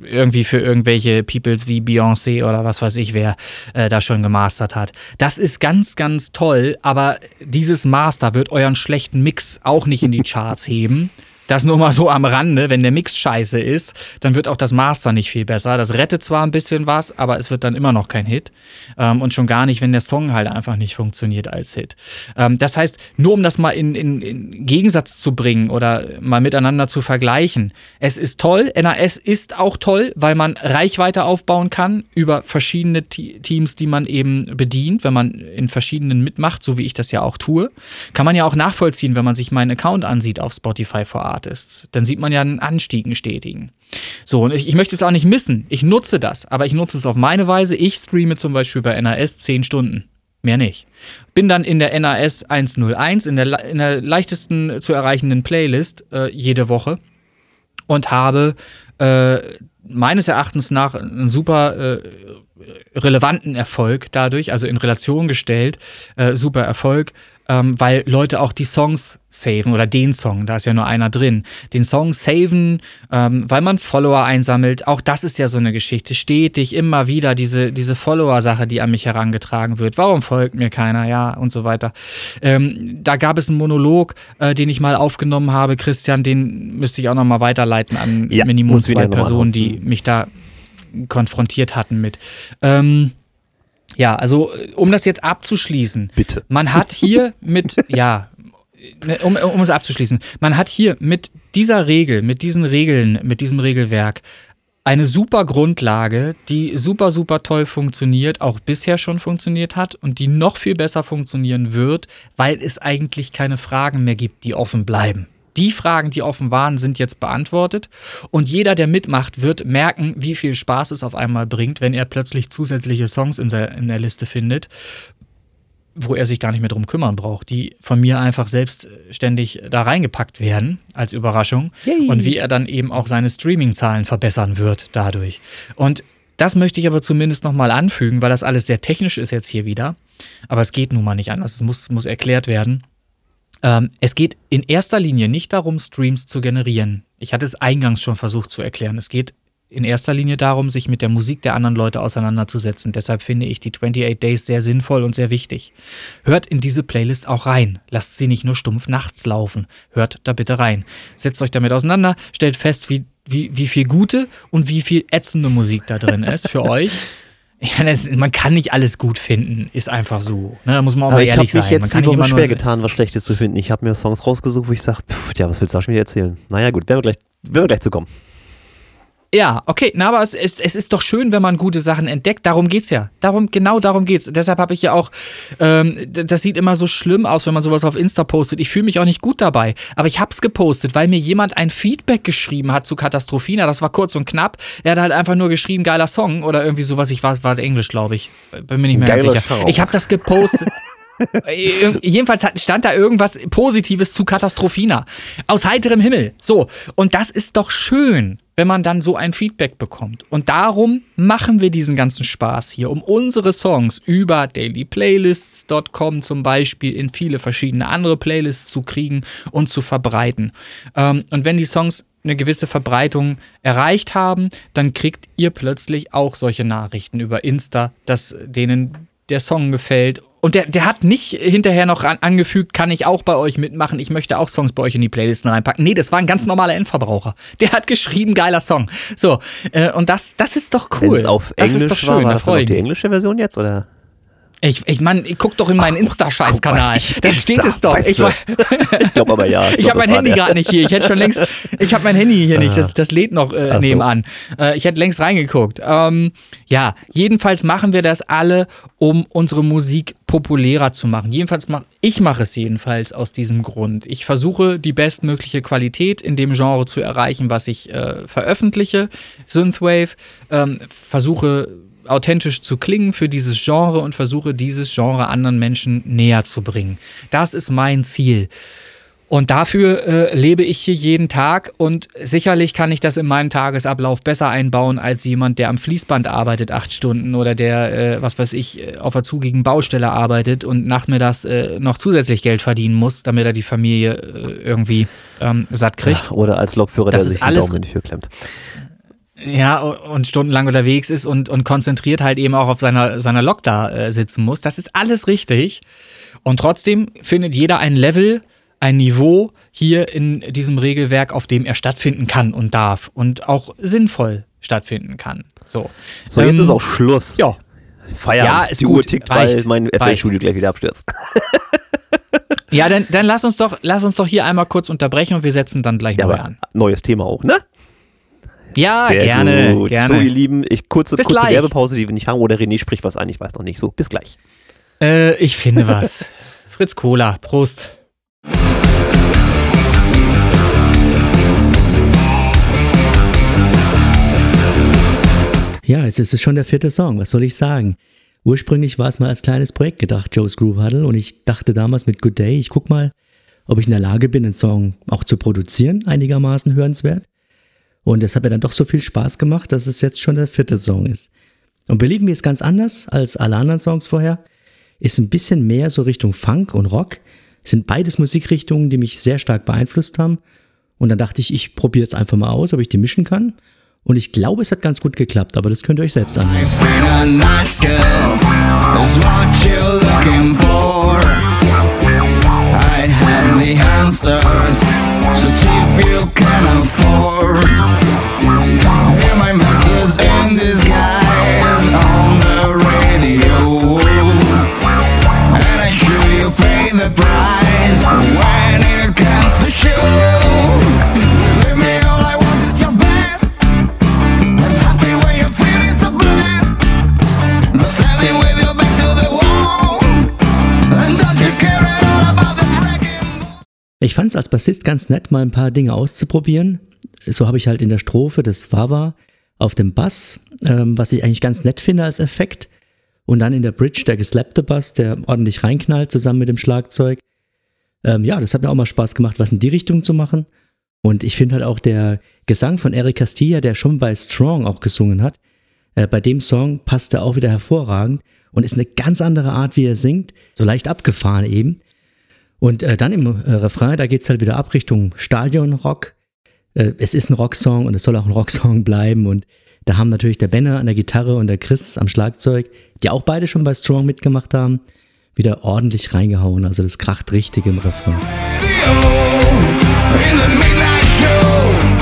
[SPEAKER 4] irgendwie für irgendwelche Peoples wie Beyoncé oder was weiß ich wer äh, da schon gemastert hat. Das ist ganz, ganz toll, aber dieses Master wird euren schlechten Mix auch nicht in die Charts heben. geben. Das nur mal so am Rande. Wenn der Mix scheiße ist, dann wird auch das Master nicht viel besser. Das rettet zwar ein bisschen was, aber es wird dann immer noch kein Hit. Ähm, und schon gar nicht, wenn der Song halt einfach nicht funktioniert als Hit. Ähm, das heißt, nur um das mal in, in, in, Gegensatz zu bringen oder mal miteinander zu vergleichen. Es ist toll. NAS ist auch toll, weil man Reichweite aufbauen kann über verschiedene Teams, die man eben bedient, wenn man in verschiedenen mitmacht, so wie ich das ja auch tue. Kann man ja auch nachvollziehen, wenn man sich meinen Account ansieht auf Spotify vor Artists. Dann sieht man ja einen Anstieg, einen stetigen. So, und ich, ich, möchte es auch nicht missen. Ich nutze das, aber ich nutze es auf meine Weise. Ich streame zum Beispiel bei NAS 10 Stunden. Mehr nicht. Bin dann in der NAS 101, in der, in der leichtesten zu erreichenden Playlist äh, jede Woche und habe äh, meines Erachtens nach einen super äh, relevanten Erfolg dadurch, also in Relation gestellt, äh, super Erfolg ähm, weil Leute auch die Songs saven oder den Song, da ist ja nur einer drin, den Song saven, ähm, weil man Follower einsammelt. Auch das ist ja so eine Geschichte. Stetig immer wieder diese, diese Follower-Sache, die an mich herangetragen wird. Warum folgt mir keiner? Ja, und so weiter. Ähm, da gab es einen Monolog, äh, den ich mal aufgenommen habe, Christian, den müsste ich auch noch mal weiterleiten an ja, Minimum zwei Personen, die mich da konfrontiert hatten mit. Ähm, ja, also um das jetzt abzuschließen.
[SPEAKER 3] Bitte.
[SPEAKER 4] Man hat hier mit, ja, ne, um, um es abzuschließen, man hat hier mit dieser Regel, mit diesen Regeln, mit diesem Regelwerk eine super Grundlage, die super, super toll funktioniert, auch bisher schon funktioniert hat und die noch viel besser funktionieren wird, weil es eigentlich keine Fragen mehr gibt, die offen bleiben. Die Fragen, die offen waren, sind jetzt beantwortet. Und jeder, der mitmacht, wird merken, wie viel Spaß es auf einmal bringt, wenn er plötzlich zusätzliche Songs in, der, Liste findet, wo er sich gar nicht mehr drum kümmern braucht, die von mir einfach selbstständig da reingepackt werden als Überraschung. Yay. Und wie er dann eben auch seine Streaming-Zahlen verbessern wird dadurch. Und das möchte ich aber zumindest nochmal anfügen, weil das alles sehr technisch ist jetzt hier wieder. Aber es geht nun mal nicht anders. Es muss, muss erklärt werden. Ähm, es geht in erster Linie nicht darum, Streams zu generieren. Ich hatte es eingangs schon versucht zu erklären. Es geht in erster Linie darum, sich mit der Musik der anderen Leute auseinanderzusetzen. Deshalb finde ich die 28 Days sehr sinnvoll und sehr wichtig. Hört in diese Playlist auch rein. Lasst sie nicht nur stumpf nachts laufen. Hört da bitte rein. Setzt euch damit auseinander, stellt fest, wie, wie, wie viel gute und wie viel ätzende Musik da drin ist für euch. Ja, das, man kann nicht alles gut finden, ist einfach so. Ne, da muss man auch Aber mal ehrlich sein.
[SPEAKER 3] Ich habe mich jetzt die Woche schwer getan, was Schlechtes zu finden. Ich habe mir Songs rausgesucht, wo ich sage, ja, was willst du da schon wieder erzählen? Naja, gut, werden wir gleich, werden wir gleich zu kommen.
[SPEAKER 4] Ja, okay, na, aber es ist, es ist doch schön, wenn man gute Sachen entdeckt. Darum geht's ja. Darum, genau darum geht's. Deshalb habe ich ja auch, ähm, das sieht immer so schlimm aus, wenn man sowas auf Insta postet. Ich fühle mich auch nicht gut dabei. Aber ich hab's gepostet, weil mir jemand ein Feedback geschrieben hat zu Katastrophina. Das war kurz und knapp. Er hat halt einfach nur geschrieben, geiler Song oder irgendwie sowas. Ich war, war Englisch, glaube ich. Bin mir nicht mehr Geiler ganz sicher. Schau. Ich habe das gepostet. Jedenfalls stand da irgendwas Positives zu Katastrophina. Aus heiterem Himmel. So. Und das ist doch schön wenn man dann so ein Feedback bekommt. Und darum machen wir diesen ganzen Spaß hier, um unsere Songs über dailyplaylists.com zum Beispiel in viele verschiedene andere Playlists zu kriegen und zu verbreiten. Ähm, und wenn die Songs eine gewisse Verbreitung erreicht haben, dann kriegt ihr plötzlich auch solche Nachrichten über Insta, dass denen der Song gefällt und der, der hat nicht hinterher noch an, angefügt, kann ich auch bei euch mitmachen, ich möchte auch Songs bei euch in die Playlisten reinpacken. Nee, das war ein ganz normaler Endverbraucher. Der hat geschrieben, geiler Song. So, äh, und das, das ist doch cool. Wenn
[SPEAKER 3] es auf Englisch das ist doch schön, war, war das auch die englische Version jetzt, oder?
[SPEAKER 4] Ich, ich Mann, ich guck doch in meinen Insta-Scheiß-Kanal. Da steht es doch.
[SPEAKER 3] weißt
[SPEAKER 4] Ich,
[SPEAKER 3] du. Ich glaube aber ja.
[SPEAKER 4] ich
[SPEAKER 3] glaub,
[SPEAKER 4] habe mein Handy gerade nicht hier. Ich hätte schon längst. Ich habe mein Handy hier nicht. Das, das lädt noch äh, nebenan. Äh, ich hätte längst reingeguckt. Ähm, ja, jedenfalls machen wir das alle, um unsere Musik populärer zu machen. Jedenfalls mach ich mache es jedenfalls aus diesem Grund. Ich versuche die bestmögliche Qualität in dem Genre zu erreichen, was ich äh, veröffentliche. Synthwave. Ähm, versuche authentisch zu klingen für dieses Genre und versuche dieses Genre anderen Menschen näher zu bringen. Das ist mein Ziel. Und dafür äh, lebe ich hier jeden Tag und sicherlich kann ich das in meinen Tagesablauf besser einbauen als jemand, der am Fließband arbeitet acht Stunden oder der, äh, was weiß ich, äh, auf einer zugigen Baustelle arbeitet und nach mir das äh, noch zusätzlich Geld verdienen muss, damit er die Familie äh, irgendwie ähm, satt kriegt.
[SPEAKER 3] Ach, Oder als Lokführer,
[SPEAKER 4] Das
[SPEAKER 3] der sich den
[SPEAKER 4] alles-
[SPEAKER 3] Daumen in die Tür klemmt.
[SPEAKER 4] Ja, und stundenlang unterwegs ist und, und konzentriert halt eben auch auf seiner, seiner Lok da äh, sitzen muss. Das ist alles richtig. Und trotzdem findet jeder ein Level, ein Niveau hier in diesem Regelwerk, auf dem er stattfinden kann und darf und auch sinnvoll stattfinden kann. So,
[SPEAKER 3] So, jetzt
[SPEAKER 4] Ähm,
[SPEAKER 3] ist auch Schluss.
[SPEAKER 4] Ja,
[SPEAKER 3] Feierabend.
[SPEAKER 4] Ja, ist
[SPEAKER 3] die
[SPEAKER 4] gut.
[SPEAKER 3] Uhr tickt, weil
[SPEAKER 4] Reicht.
[SPEAKER 3] mein
[SPEAKER 4] Reicht.
[SPEAKER 3] FL-Studio gleich wieder abstürzt.
[SPEAKER 4] ja dann, dann lass, uns doch, lass uns doch hier einmal kurz unterbrechen und wir setzen dann gleich
[SPEAKER 3] Ja,
[SPEAKER 4] neu an.
[SPEAKER 3] neues Thema auch, ne?
[SPEAKER 4] Ja,
[SPEAKER 3] Sehr
[SPEAKER 4] gerne,
[SPEAKER 3] gut.
[SPEAKER 4] gerne.
[SPEAKER 3] So, ihr Lieben, ich kurze,
[SPEAKER 4] Bis
[SPEAKER 3] kurze
[SPEAKER 4] gleich.
[SPEAKER 3] Werbepause, die wir nicht haben. Oder René spricht was ein, ich weiß noch nicht. So, bis gleich.
[SPEAKER 4] Äh, ich finde was. Fritz Cola, Prost.
[SPEAKER 5] Ja, es ist schon der vierte Song, was soll ich sagen? Ursprünglich war es mal als kleines Projekt gedacht, Joe's Groove Huddle, und ich dachte damals mit Good Day, ich guck mal, ob ich in der Lage bin, einen Song auch zu produzieren, einigermaßen hörenswert. Und es hat mir dann doch so viel Spaß gemacht, dass es jetzt schon der vierte Song ist. Und Believe Me ist ganz anders als alle anderen Songs vorher, ist ein bisschen mehr so Richtung Funk und Rock, sind beides Musikrichtungen, die mich sehr stark beeinflusst haben. Und dann dachte ich, ich probiere jetzt einfach mal aus, ob ich die mischen kann. Und ich glaube, es hat ganz gut geklappt, aber das könnt ihr euch selbst anhören.
[SPEAKER 6] I have the so you can afford. Hear my message in disguise on the radio, and I sure you pay the price when it comes to show.
[SPEAKER 5] Ich fand es als Bassist ganz nett, mal ein paar Dinge auszuprobieren. So habe ich halt in der Strophe des Wawa auf dem Bass, ähm, was ich eigentlich ganz nett finde als Effekt. Und dann in der Bridge der geslappte Bass, der ordentlich reinknallt zusammen mit dem Schlagzeug. Ähm, ja, das hat mir auch mal Spaß gemacht, was in die Richtung zu machen. Und ich finde halt auch der Gesang von Eric Castilla, der schon bei Strong auch gesungen hat, äh, bei dem Song passt er auch wieder hervorragend und ist eine ganz andere Art, wie er singt, so leicht abgefahren eben. Und äh, dann im äh, Refrain, da geht's halt wieder ab Richtung Stadionrock. Äh, es ist ein Rocksong und es soll auch ein Rocksong bleiben. Und da haben natürlich der Benner an der Gitarre und der Chris am Schlagzeug, die auch beide schon bei Strong mitgemacht haben, wieder ordentlich reingehauen. Also das kracht richtig im Refrain.
[SPEAKER 6] in the midnight show.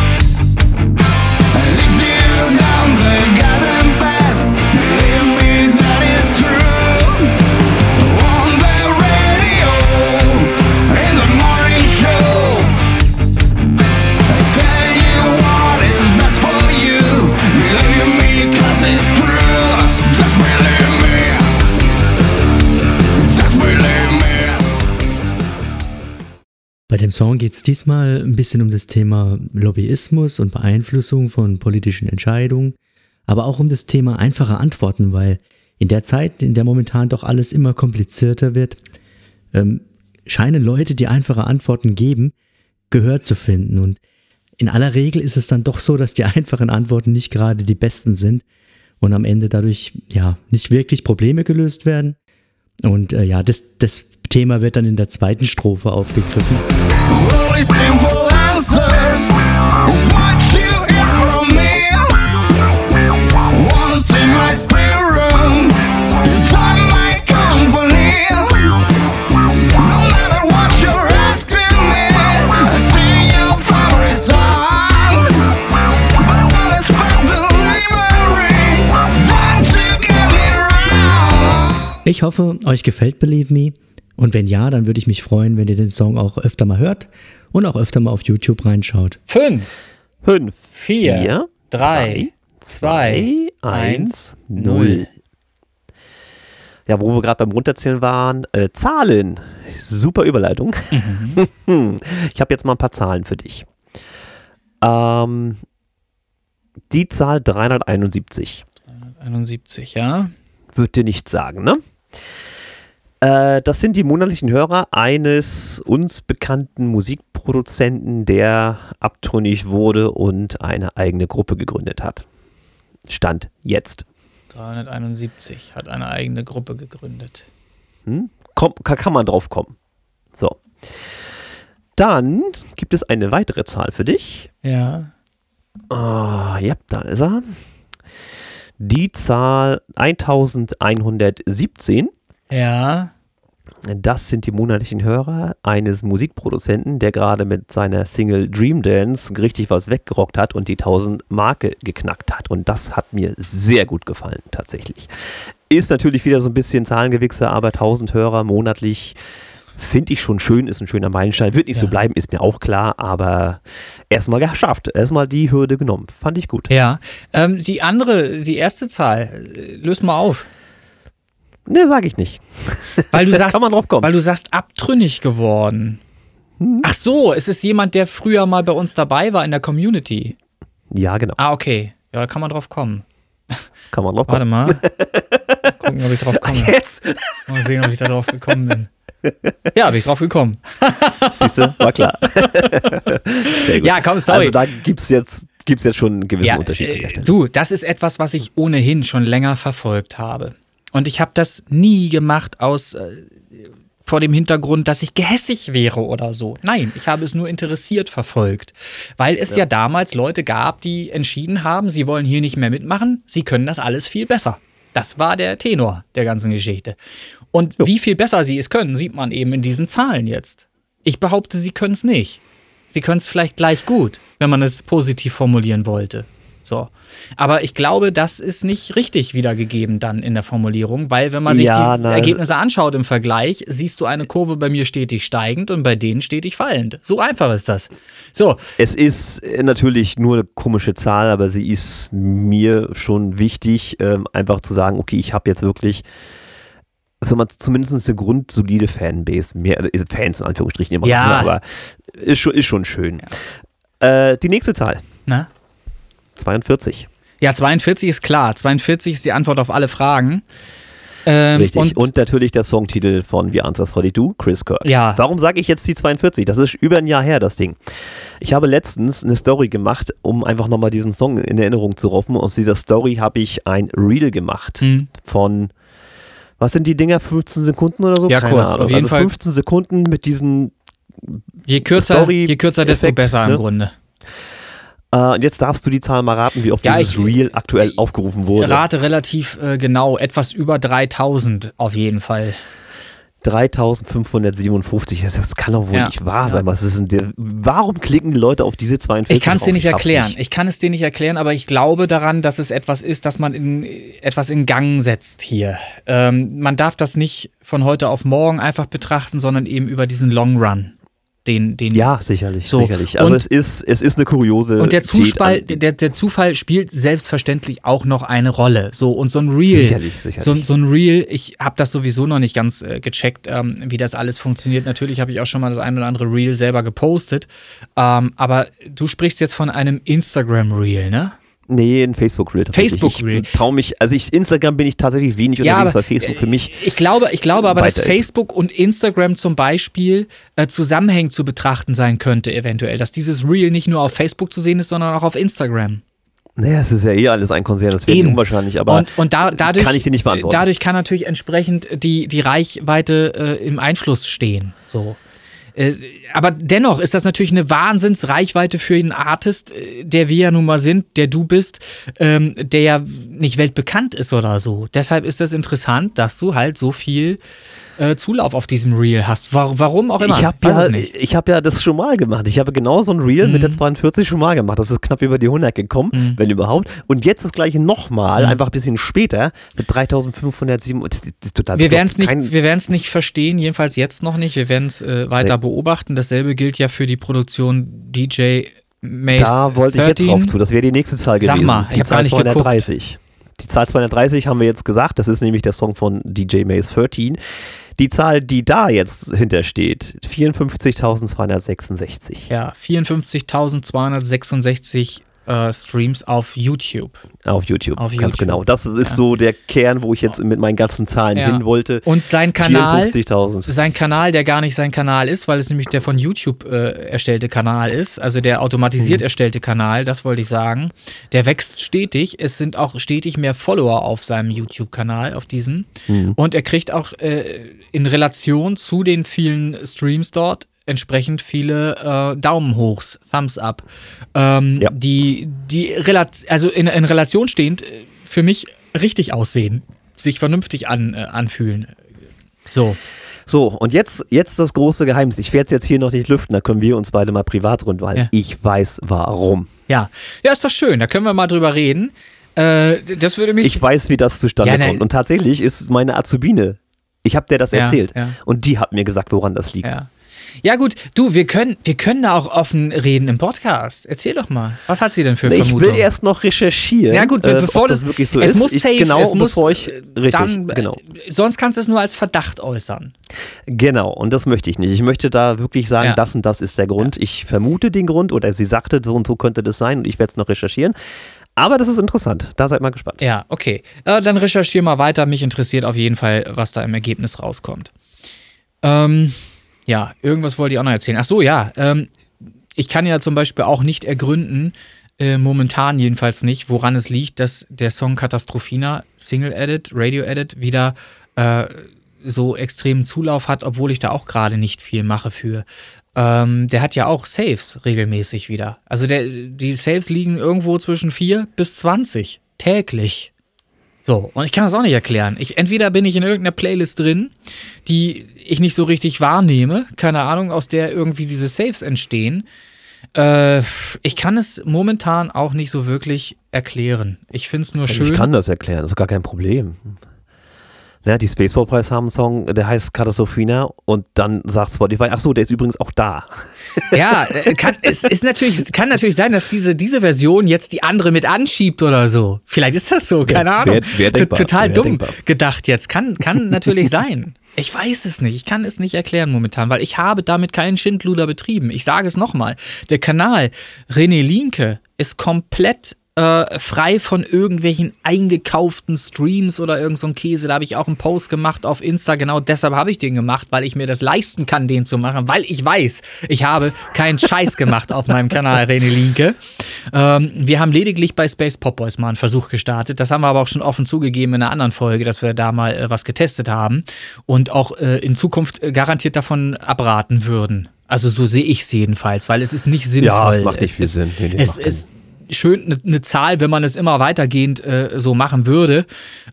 [SPEAKER 5] Bei dem Song geht es diesmal ein bisschen um das Thema Lobbyismus und Beeinflussung von politischen Entscheidungen, aber auch um das Thema einfache Antworten, weil in der Zeit, in der momentan doch alles immer komplizierter wird, ähm, scheinen Leute, die einfache Antworten geben, Gehör zu finden. Und in aller Regel ist es dann doch so, dass die einfachen Antworten nicht gerade die besten sind und am Ende dadurch ja nicht wirklich Probleme gelöst werden. Und äh, ja, das, das Thema wird dann in der zweiten Strophe aufgegriffen. Ich hoffe, euch gefällt Believe Me. Und wenn ja, dann würde ich mich freuen, wenn ihr den Song auch öfter mal hört und auch öfter mal auf YouTube reinschaut.
[SPEAKER 4] Fünf,
[SPEAKER 3] 5,
[SPEAKER 4] Vier,
[SPEAKER 3] 4,
[SPEAKER 4] drei, zwei,
[SPEAKER 3] 1, 0. Ja, wo wir gerade beim Runterzählen waren, äh, Zahlen. Super Überleitung. ich habe jetzt mal ein paar Zahlen für dich. Ähm, die Zahl 371
[SPEAKER 4] 71, ja.
[SPEAKER 3] wird dir nichts sagen, ne? Äh, das sind die monatlichen Hörer eines uns bekannten Musikproduzenten, der abtrünnig wurde und eine eigene Gruppe gegründet hat. Stand jetzt.
[SPEAKER 4] 371 hat eine eigene Gruppe gegründet.
[SPEAKER 3] Hm? Komm, kann, man drauf kommen. So. Dann gibt es eine weitere Zahl für dich.
[SPEAKER 4] Ja.
[SPEAKER 3] Ah, ja, da ist er. Die Zahl 1117.
[SPEAKER 4] Ja.
[SPEAKER 3] Das sind die monatlichen Hörer eines Musikproduzenten, der gerade mit seiner Single Dream Dance richtig was weggerockt hat und die 1000 Marke geknackt hat. Und das hat mir sehr gut gefallen, tatsächlich. Ist natürlich wieder so ein bisschen Zahlengewichse, aber 1000 Hörer monatlich finde ich schon schön, ist ein schöner Meilenstein. Wird nicht so
[SPEAKER 4] Ja.
[SPEAKER 3] bleiben, ist mir auch klar, aber erstmal geschafft. Erstmal die Hürde genommen. Fand ich gut.
[SPEAKER 4] Ja. Ähm, die andere, die erste Zahl, äh, löst mal auf.
[SPEAKER 3] Ne, sag ich nicht.
[SPEAKER 4] Weil du sagst,
[SPEAKER 3] Kann man drauf kommen.
[SPEAKER 4] weil du sagst, abtrünnig geworden. Ach so, es ist jemand, der früher mal bei uns dabei war in der Community.
[SPEAKER 3] Ja, genau.
[SPEAKER 4] Ah, okay. Ja, da kann man drauf kommen.
[SPEAKER 3] Kann man drauf
[SPEAKER 4] Warte
[SPEAKER 3] kommen.
[SPEAKER 4] mal. Gucken, ob ich drauf komme.
[SPEAKER 3] Jetzt!
[SPEAKER 4] Mal sehen, ob ich da drauf gekommen bin. Ja, bin ich drauf gekommen.
[SPEAKER 3] Siehst du, war klar. Sehr gut.
[SPEAKER 4] Ja, komm, sorry.
[SPEAKER 3] Also da gibt es jetzt, gibt's jetzt schon einen gewissen
[SPEAKER 4] Ja,
[SPEAKER 3] Unterschied an
[SPEAKER 4] äh,
[SPEAKER 3] der Stelle.
[SPEAKER 4] Du, das ist etwas, was ich ohnehin schon länger verfolgt habe. Und ich habe das nie gemacht aus äh, vor dem Hintergrund, dass ich gehässig wäre oder so. Nein, ich habe es nur interessiert verfolgt, weil es ja. damals Leute gab, die entschieden haben, sie wollen hier nicht mehr mitmachen, sie können das alles viel besser. Das war der Tenor der ganzen Geschichte. Und wie viel besser sie es können, sieht man eben in diesen Zahlen jetzt. Ich behaupte, sie können es nicht. Sie können es vielleicht gleich gut, wenn man es positiv formulieren wollte. So. Aber ich glaube, das ist nicht richtig wiedergegeben dann in der Formulierung, weil wenn man sich
[SPEAKER 3] Ja,
[SPEAKER 4] die
[SPEAKER 3] na,
[SPEAKER 4] Ergebnisse anschaut im Vergleich, siehst du eine Kurve bei mir stetig steigend und bei denen stetig fallend. So einfach ist das. So,
[SPEAKER 3] Es ist äh, natürlich nur eine komische Zahl, aber sie ist mir schon wichtig, ähm, einfach zu sagen, okay, ich habe jetzt wirklich sag mal, zumindest eine grundsolide Fanbase. Mehr äh, Fans in Anführungsstrichen immer
[SPEAKER 4] Ja.
[SPEAKER 3] noch, aber ist schon, ist schon schön. Äh, die nächste Zahl,
[SPEAKER 4] na?
[SPEAKER 3] 42.
[SPEAKER 4] Ja, 42 ist klar. 42 ist die Antwort auf alle Fragen. Ähm,
[SPEAKER 3] Richtig. Und,
[SPEAKER 4] Und,
[SPEAKER 3] natürlich der Songtitel von The Answers 42, Chris Kirk.
[SPEAKER 4] Ja.
[SPEAKER 3] Warum sage ich jetzt die 42? Das ist über ein Jahr her, das Ding. Ich habe letztens eine Story gemacht, um einfach nochmal diesen Song in Erinnerung zu rufen. Aus dieser Story habe ich ein Reel gemacht
[SPEAKER 4] Hm.
[SPEAKER 3] von, was sind die Dinger, 15 Sekunden oder so?
[SPEAKER 4] Ja, kurz, auf jeden
[SPEAKER 3] also
[SPEAKER 4] Fall.
[SPEAKER 3] 15 Sekunden mit diesen,
[SPEAKER 4] je kürzer,
[SPEAKER 3] Story-
[SPEAKER 4] je kürzer, desto
[SPEAKER 3] Effekt,
[SPEAKER 4] besser im
[SPEAKER 3] ne?
[SPEAKER 4] Grunde.
[SPEAKER 3] Äh, und jetzt darfst du die Zahl mal raten, wie oft
[SPEAKER 4] Ja,
[SPEAKER 3] dieses
[SPEAKER 4] ich-
[SPEAKER 3] Reel aktuell aufgerufen wurde.
[SPEAKER 4] Rate relativ äh, genau, etwas über 3000 auf jeden Fall.
[SPEAKER 3] 3557, das, kann doch wohl
[SPEAKER 4] Ja.
[SPEAKER 3] nicht wahr sein. Was ist denn der, warum klicken die Leute auf diese 42?
[SPEAKER 4] Ich kann es dir nicht erklären.
[SPEAKER 3] nicht.
[SPEAKER 4] Ich kann es dir nicht erklären, aber ich glaube daran, dass es etwas ist, das man in etwas in Gang setzt hier. Ähm, man darf das nicht von heute auf morgen einfach betrachten, sondern eben über diesen Long Run. Den, den
[SPEAKER 3] Ja, sicherlich,
[SPEAKER 4] So,
[SPEAKER 3] sicherlich. Also
[SPEAKER 4] und-
[SPEAKER 3] es ist, es ist eine kuriose.
[SPEAKER 4] Und der Zufall, der, der Zufall spielt selbstverständlich auch noch eine Rolle. So, und so ein Reel.
[SPEAKER 3] Sicherlich, sicherlich.
[SPEAKER 4] So, so ein Reel, ich habe das sowieso noch nicht ganz äh, gecheckt, ähm, wie das alles funktioniert. Natürlich habe ich auch schon mal das ein oder andere Reel selber gepostet. Ähm, aber du sprichst jetzt von einem Instagram-Reel, ne?
[SPEAKER 3] Nee, ein Facebook-Reel.
[SPEAKER 4] Facebook-Reel.
[SPEAKER 3] Ich traue mich, also ich, Instagram bin ich tatsächlich wenig
[SPEAKER 4] Ja,
[SPEAKER 3] unterwegs, weil Facebook für mich.
[SPEAKER 4] Ich glaube, ich glaube aber, dass
[SPEAKER 3] ist.
[SPEAKER 4] Facebook und Instagram zum Beispiel äh, zusammenhängend zu betrachten sein könnte, eventuell. Dass dieses Reel nicht nur auf Facebook zu sehen ist, sondern auch auf Instagram.
[SPEAKER 3] Naja, es ist ja eh alles ein Konzern, das wäre
[SPEAKER 4] Eben.
[SPEAKER 3] unwahrscheinlich, aber
[SPEAKER 4] und und da, dadurch,
[SPEAKER 3] kann ich dir nicht beantworten.
[SPEAKER 4] Dadurch kann natürlich entsprechend die, die Reichweite äh, im Einfluss stehen. So. Äh, aber dennoch ist das natürlich eine Wahnsinnsreichweite für einen Artist, äh, der wir ja nun mal sind, der du bist, ähm, der ja nicht weltbekannt ist oder so. Deshalb ist das interessant, dass du halt so viel äh, Zulauf auf diesem Reel hast. Wa- Warum auch immer.
[SPEAKER 3] Ich habe ja, ich hab ja das schon mal gemacht. Ich habe genau so ein Reel mit der
[SPEAKER 4] Mhm.
[SPEAKER 3] 42 schon mal gemacht. Das ist knapp über die 100 gekommen,
[SPEAKER 4] Mhm.
[SPEAKER 3] wenn überhaupt. Und jetzt das gleiche nochmal,
[SPEAKER 4] Mhm.
[SPEAKER 3] einfach ein bisschen später, mit 3507. Das, das ist total
[SPEAKER 4] Wir werden es nicht, wir nicht verstehen, jedenfalls jetzt noch nicht. Wir werden es äh, weiter
[SPEAKER 3] Nee.
[SPEAKER 4] beobachten. Dasselbe gilt ja für die Produktion DJ Mace
[SPEAKER 3] Da wollte ich jetzt
[SPEAKER 4] 13.
[SPEAKER 3] drauf zu. Das wäre die nächste Zahl
[SPEAKER 4] Sag
[SPEAKER 3] gewesen.
[SPEAKER 4] mal, ich
[SPEAKER 3] die
[SPEAKER 4] hab gar
[SPEAKER 3] Zahl
[SPEAKER 4] nicht geguckt.
[SPEAKER 3] 230. Die Zahl 230 haben wir jetzt gesagt. Das ist nämlich der Song von DJ Maze 13. Die Zahl, die da jetzt hintersteht, 54.266
[SPEAKER 4] Ja, 54.266 äh, Streams auf YouTube.
[SPEAKER 3] auf YouTube.
[SPEAKER 4] Auf
[SPEAKER 3] Ganz
[SPEAKER 4] YouTube.
[SPEAKER 3] genau. Das ist
[SPEAKER 4] Ja.
[SPEAKER 3] so der Kern, wo ich jetzt mit meinen ganzen Zahlen
[SPEAKER 4] Ja.
[SPEAKER 3] hin wollte.
[SPEAKER 4] Und sein Kanal,
[SPEAKER 3] 54.000.
[SPEAKER 4] sein Kanal, der gar nicht sein Kanal ist, weil es nämlich der von YouTube äh, erstellte Kanal ist, also der automatisiert
[SPEAKER 3] Mhm.
[SPEAKER 4] erstellte Kanal, das wollte ich sagen. Der wächst stetig. Es sind auch stetig mehr Follower auf seinem YouTube-Kanal, auf diesem.
[SPEAKER 3] Mhm.
[SPEAKER 4] Und er kriegt auch äh, in Relation zu den vielen Streams dort entsprechend viele äh, Daumen hochs, Thumbs up, ähm,
[SPEAKER 3] Ja.
[SPEAKER 4] die, die also in, in Relation stehend äh, für mich richtig aussehen, sich vernünftig an, äh, anfühlen. So.
[SPEAKER 3] So, und jetzt, jetzt das große Geheimnis. Ich werde es jetzt hier noch nicht lüften, da können wir uns beide mal privat rund, weil
[SPEAKER 4] Ja.
[SPEAKER 3] ich weiß warum.
[SPEAKER 4] Ja. Ja, ist doch schön. Da können wir mal drüber reden. Äh, das würde mich.
[SPEAKER 3] Ich weiß, wie das zustande
[SPEAKER 4] Ja, ne-
[SPEAKER 3] kommt. Und tatsächlich ist meine Azubine, ich habe der das
[SPEAKER 4] Ja,
[SPEAKER 3] erzählt. Und die hat mir gesagt, woran das liegt.
[SPEAKER 4] ja. Ja, gut, du, wir können, wir können da auch offen reden im Podcast. Erzähl doch mal. Was hat sie denn für
[SPEAKER 3] Nee, ich
[SPEAKER 4] Vermutungen?
[SPEAKER 3] will erst noch recherchieren.
[SPEAKER 4] Ja gut,
[SPEAKER 3] äh,
[SPEAKER 4] bevor das,
[SPEAKER 3] das wirklich so
[SPEAKER 4] es
[SPEAKER 3] ist.
[SPEAKER 4] muss
[SPEAKER 3] ich,
[SPEAKER 4] safe,
[SPEAKER 3] genau,
[SPEAKER 4] es muss,
[SPEAKER 3] bevor ich
[SPEAKER 4] äh,
[SPEAKER 3] richtig,
[SPEAKER 4] dann, äh,
[SPEAKER 3] genau,
[SPEAKER 4] Sonst kannst du es nur als Verdacht äußern.
[SPEAKER 3] genau. Und das möchte ich nicht. Ich möchte da wirklich sagen,
[SPEAKER 4] Ja.
[SPEAKER 3] das und das ist der Grund. Ich vermute den Grund oder sie sagte, so und so könnte das sein und ich werde es noch recherchieren. Aber das ist interessant. Da seid mal gespannt.
[SPEAKER 4] Ja, okay. Äh, dann recherchier mal weiter. Mich interessiert auf jeden Fall, was da im Ergebnis rauskommt. Ähm, ja, irgendwas wollte ich auch noch erzählen. Ach so, ja. Ähm, ich kann ja zum Beispiel auch nicht ergründen, äh, momentan jedenfalls nicht, woran es liegt, dass der Song Katastrophina, Single Edit, Radio Edit, wieder äh, so extremen Zulauf hat, obwohl ich da auch gerade nicht viel mache für. Ähm, der hat ja auch Saves regelmäßig wieder. Also der, die Saves liegen irgendwo zwischen 4 bis 20 täglich. So, und ich kann das auch nicht erklären. Ich, entweder bin ich in irgendeiner Playlist drin, die ich nicht so richtig wahrnehme, keine Ahnung, aus der irgendwie diese Saves entstehen. Äh, ich kann es momentan auch nicht so wirklich erklären. Ich finde es nur schön.
[SPEAKER 3] Ich kann das erklären, das ist gar kein Problem. Ja, die Spaceball Prize haben einen Song, der heißt Katastrophina und dann sagt Spotify, ach so, der ist übrigens auch da.
[SPEAKER 4] Ja, äh, kann, es ist natürlich, kann natürlich sein, dass diese, diese Version jetzt die andere mit anschiebt oder so. Vielleicht ist das so, keine
[SPEAKER 3] Wär-
[SPEAKER 4] Ahnung.
[SPEAKER 3] wär denkbar,
[SPEAKER 4] Total
[SPEAKER 3] wär
[SPEAKER 4] dumm
[SPEAKER 3] denkbar.
[SPEAKER 4] gedacht jetzt. Kann, kann natürlich sein. Ich weiß es nicht. Ich kann es nicht erklären momentan, weil ich habe damit keinen Schindluder betrieben. Ich sage es nochmal. Der Kanal René Linke ist komplett äh, frei von irgendwelchen eingekauften Streams oder irgend so ein Käse. Da habe ich auch einen Post gemacht auf Insta. Genau deshalb habe ich den gemacht, weil ich mir das leisten kann, den zu machen, weil ich weiß, ich habe keinen Scheiß gemacht auf meinem Kanal René Linke. Ähm, wir haben lediglich bei Space Pop Boys mal einen Versuch gestartet. Das haben wir aber auch schon offen zugegeben in einer anderen Folge, dass wir da mal äh, was getestet haben und auch äh, in Zukunft äh, garantiert davon abraten würden. Also so sehe ich es jedenfalls, weil es ist nicht sinnvoll.
[SPEAKER 3] Ja, es macht nicht viel
[SPEAKER 4] ist,
[SPEAKER 3] Sinn. Nee, nee,
[SPEAKER 4] es schön eine ne Zahl, wenn man es immer weitergehend äh, so machen würde,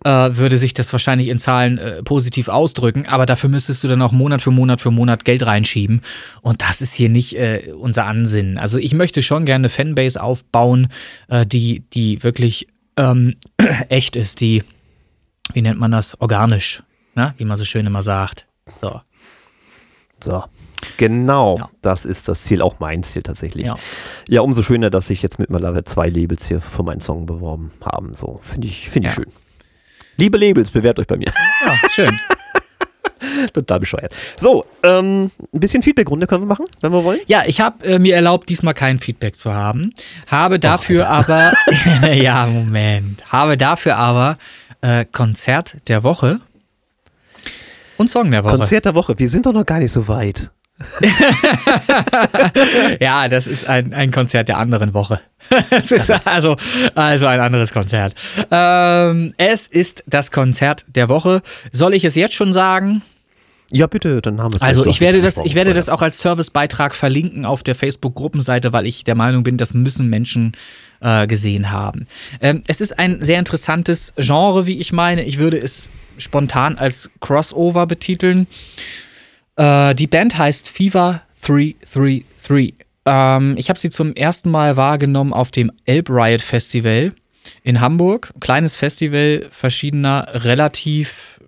[SPEAKER 4] äh, würde sich das wahrscheinlich in Zahlen äh, positiv ausdrücken, aber dafür müsstest du dann auch Monat für Monat für Monat Geld reinschieben und das ist hier nicht äh, unser Ansinnen. Also ich möchte schon gerne eine Fanbase aufbauen, äh, die, die wirklich ähm, echt ist, die, wie nennt man das, organisch, ne? wie man so schön immer sagt. So.
[SPEAKER 3] So. Genau,
[SPEAKER 4] Ja.
[SPEAKER 3] das ist das Ziel, auch mein Ziel tatsächlich.
[SPEAKER 4] Ja.
[SPEAKER 3] Ja, umso schöner, dass sich jetzt mittlerweile zwei Labels hier für meinen Song beworben haben. So, finde ich, finde ich
[SPEAKER 4] Ja.
[SPEAKER 3] schön. Liebe Labels, bewährt euch bei mir.
[SPEAKER 4] Ja, schön.
[SPEAKER 3] Total bescheuert. So, ähm, ein bisschen Feedbackrunde können wir machen, wenn wir wollen.
[SPEAKER 4] Ja, ich habe äh, mir erlaubt, diesmal kein Feedback zu haben. Habe dafür aber, ja, Moment, habe dafür aber äh, Konzert der Woche und Song der Woche.
[SPEAKER 3] Konzert der Woche, wir sind doch noch gar nicht so weit.
[SPEAKER 4] Ja, das ist ein, ein Konzert der anderen Woche. es ist also, also ein anderes Konzert. Ähm, es ist das Konzert der Woche. Soll ich es jetzt schon sagen?
[SPEAKER 3] Ja, bitte, dann haben wir es.
[SPEAKER 4] Also ich werde das, ich werde das auch als Servicebeitrag verlinken auf der Facebook-Gruppenseite, weil ich der Meinung bin, das müssen Menschen äh, gesehen haben. Ähm, es ist ein sehr interessantes Genre, wie ich meine. Ich würde es spontan als Crossover betiteln. Äh, die Band heißt Fever 333. Ähm, ich habe sie zum ersten Mal wahrgenommen auf dem Elb Riot Festival in Hamburg. Kleines Festival verschiedener, relativ,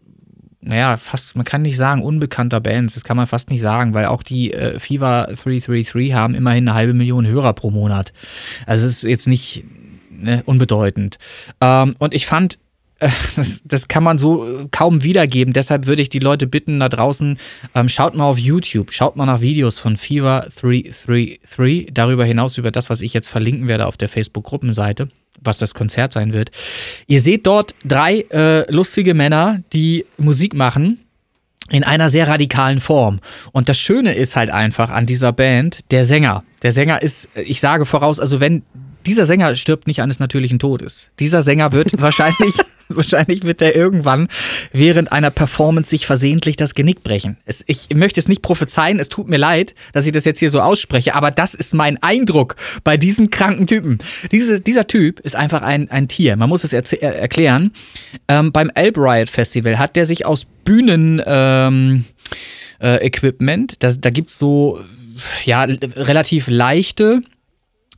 [SPEAKER 4] naja, fast, man kann nicht sagen, unbekannter Bands. Das kann man fast nicht sagen, weil auch die äh, Fever 333 haben immerhin eine halbe Million Hörer pro Monat. Also es ist jetzt nicht ne, unbedeutend. Ähm, und ich fand das, das kann man so äh, kaum wiedergeben. Deshalb würde ich die Leute bitten da draußen, ähm, schaut mal auf YouTube, schaut mal nach Videos von Fever 333. Darüber hinaus über das, was ich jetzt verlinken werde auf der Facebook-Gruppenseite, was das Konzert sein wird. Ihr seht dort drei äh, lustige Männer, die Musik machen. In einer sehr radikalen Form. Und das Schöne ist halt einfach an dieser Band, der Sänger. Der Sänger ist, ich sage voraus, also wenn dieser Sänger stirbt nicht eines natürlichen Todes. Dieser Sänger wird wahrscheinlich, wahrscheinlich wird er irgendwann während einer Performance sich versehentlich das Genick brechen. Es, ich möchte es nicht prophezeien, es tut mir leid, dass ich das jetzt hier so ausspreche, aber das ist mein Eindruck bei diesem kranken Typen. Diese, dieser Typ ist einfach ein, ein Tier. Man muss es er erklären. Ähm, beim Elb Riot Festival hat der sich aus Bühnen ähm, äh, Equipment, das, da gibt es so ja, relativ leichte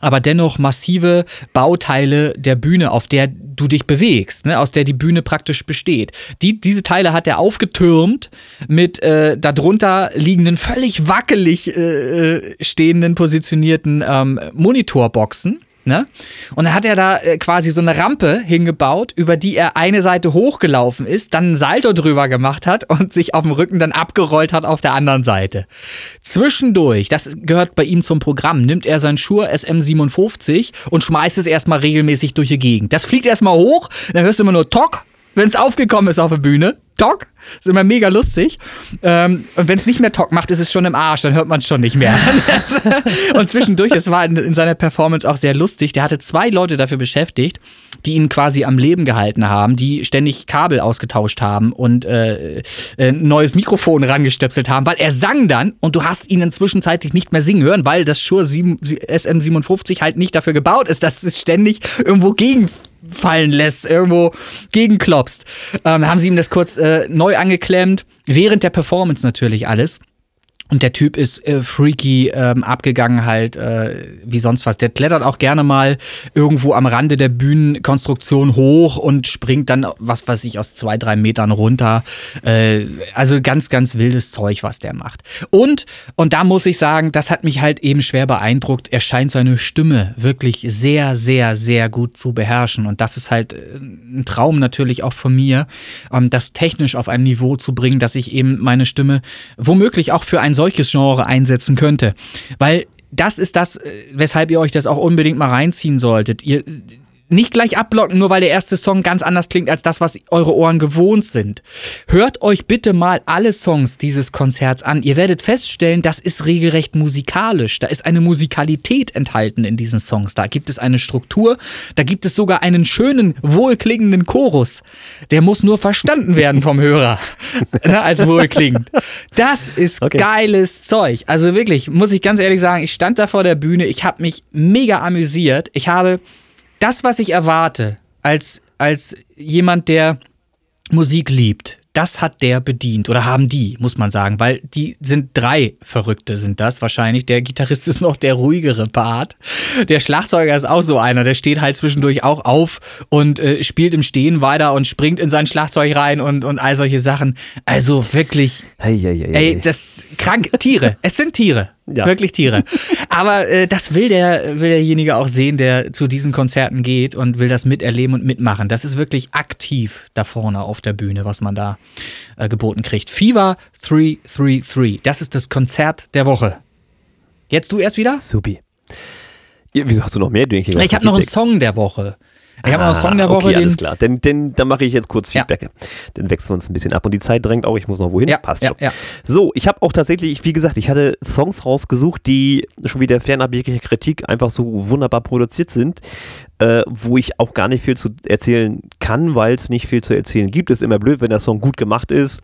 [SPEAKER 4] aber dennoch massive Bauteile der Bühne, auf der du dich bewegst, ne, aus der die Bühne praktisch besteht. Die, diese Teile hat er aufgetürmt mit äh, darunter liegenden, völlig wackelig äh, stehenden, positionierten ähm, Monitorboxen Ne? Und dann hat er da äh, quasi so eine Rampe hingebaut, über die er eine Seite hochgelaufen ist, dann ein Salto drüber gemacht hat und sich auf dem Rücken dann abgerollt hat auf der anderen Seite. Zwischendurch, das gehört bei ihm zum Programm, nimmt er sein Shure SM57 und schmeißt es erstmal regelmäßig durch die Gegend. Das fliegt erstmal hoch, dann hörst du immer nur Tock, wenn es aufgekommen ist auf der Bühne. Tock, ist immer mega lustig. Ähm, und wenn es nicht mehr Tock macht, ist es schon im Arsch, dann hört man es schon nicht mehr. und zwischendurch, das war in, in, seiner Performance auch sehr lustig, der hatte zwei Leute dafür beschäftigt, die ihn quasi am Leben gehalten haben, die ständig Kabel ausgetauscht haben und äh, äh ein neues Mikrofon rangestöpselt haben, weil er sang dann und du hast ihn inzwischenzeitlich nicht mehr singen hören, weil das Shure SM57 halt nicht dafür gebaut ist, dass es ständig irgendwo gegen fallen lässt, irgendwo gegenklopst. Ähm, haben sie ihm das kurz äh, neu angeklemmt, während der Performance natürlich alles. Und der Typ ist äh, freaky ähm, abgegangen halt äh, wie sonst was. Der klettert auch gerne mal irgendwo am Rande der Bühnenkonstruktion hoch und springt dann, was weiß ich, aus zwei, drei Metern runter. Äh, also ganz, ganz wildes Zeug, was der macht. Und, und da muss ich sagen, das hat mich halt eben schwer beeindruckt. Er scheint seine Stimme wirklich sehr, sehr, sehr gut zu beherrschen. Und das ist halt äh, ein Traum natürlich auch von mir, ähm, das technisch auf ein Niveau zu bringen, dass ich eben meine Stimme womöglich auch für ein solches Genre einsetzen könnte. Weil das ist das, äh, weshalb ihr euch das auch unbedingt mal reinziehen solltet. Ihr nicht gleich abblocken, nur weil der erste Song ganz anders klingt als das, was eure Ohren gewohnt sind. Hört euch bitte mal alle Songs dieses Konzerts an. Ihr werdet feststellen, das ist regelrecht musikalisch. Da ist eine Musikalität enthalten in diesen Songs. Da gibt es eine Struktur, da gibt es sogar einen schönen, wohlklingenden Chorus. Der muss nur verstanden werden vom Hörer, ne, als wohlklingend. Das ist okay. geiles Zeug. Also wirklich, muss ich ganz ehrlich sagen, ich stand da vor der Bühne, ich habe mich mega amüsiert. Ich habe das, was ich erwarte, als, als jemand, der Musik liebt, das hat der bedient oder haben die, muss man sagen, weil die sind drei Verrückte, sind das wahrscheinlich. Der Gitarrist ist noch der ruhigere Part. Der Schlagzeuger ist auch so einer, der steht halt zwischendurch auch auf und äh, spielt im Stehen weiter und springt in sein Schlagzeug rein und, und all solche Sachen. Also wirklich,
[SPEAKER 3] hey, hey, hey,
[SPEAKER 4] ey, das krank Tiere. Es sind Tiere. Ja. Wirklich Tiere. Aber äh, das will, der, will derjenige auch sehen, der zu diesen Konzerten geht und will das miterleben und mitmachen. Das ist wirklich aktiv da vorne auf der Bühne, was man da äh, geboten kriegt. Fever 333. Das ist das Konzert der Woche. Jetzt du erst wieder?
[SPEAKER 3] Supi. Ja, wieso hast du noch mehr
[SPEAKER 4] Dinge? Ich habe noch einen Song der Woche. Ich habe noch einen Song der Woche.
[SPEAKER 3] Okay, alles klar. Denn, denn, dann mache ich jetzt kurz Feedback. Ja. Dann wechseln wir uns ein bisschen ab. Und die Zeit drängt auch, ich muss noch wohin.
[SPEAKER 4] Ja,
[SPEAKER 3] Passt
[SPEAKER 4] ja,
[SPEAKER 3] schon.
[SPEAKER 4] Ja.
[SPEAKER 3] So, ich habe auch tatsächlich, wie gesagt, ich hatte Songs rausgesucht, die schon wieder fernab jeglicher Kritik einfach so wunderbar produziert sind, äh, wo ich auch gar nicht viel zu erzählen kann, weil es nicht viel zu erzählen gibt. Ist immer blöd, wenn der Song gut gemacht ist.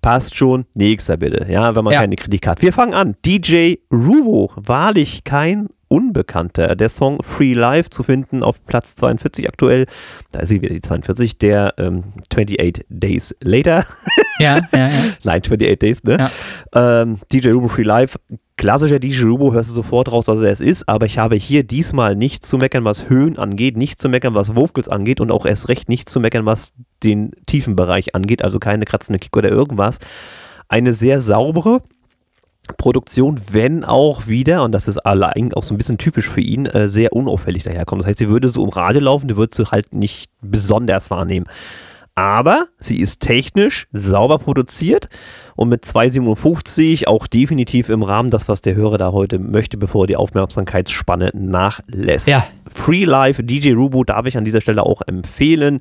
[SPEAKER 3] Passt schon, nächster bitte, ja, wenn man
[SPEAKER 4] Ja.
[SPEAKER 3] keine Kritik hat. Wir fangen an. DJ Ruvo, wahrlich kein unbekannter. Der Song Free Life zu finden auf Platz 42 aktuell. Da ist sie wieder die 42. Der ähm, 28 Days Later.
[SPEAKER 4] Ja, ja, ja.
[SPEAKER 3] Nein, 28 Days, ne? Ähm, DJ Rubo Free Life. Klassischer DJ Rubo, hörst du sofort raus, dass er es ist, aber ich habe hier diesmal nicht zu meckern, was Höhen angeht, nicht zu meckern, was Vocals angeht und auch erst recht nicht zu meckern, was den tiefen Bereich angeht, also keine kratzende Kick oder irgendwas. Eine sehr saubere, Produktion, wenn auch wieder, und das ist allein auch so ein bisschen typisch für ihn, äh, sehr unauffällig daherkommt. Das heißt, sie würde so im Radio laufen, die würdest du halt nicht besonders wahrnehmen. Aber sie ist technisch sauber produziert und mit 2,57 auch definitiv im Rahmen das, was der Hörer da heute möchte, bevor er die Aufmerksamkeitsspanne nachlässt.
[SPEAKER 4] Ja.
[SPEAKER 3] Free Life DJ Rubo darf ich an dieser Stelle auch empfehlen.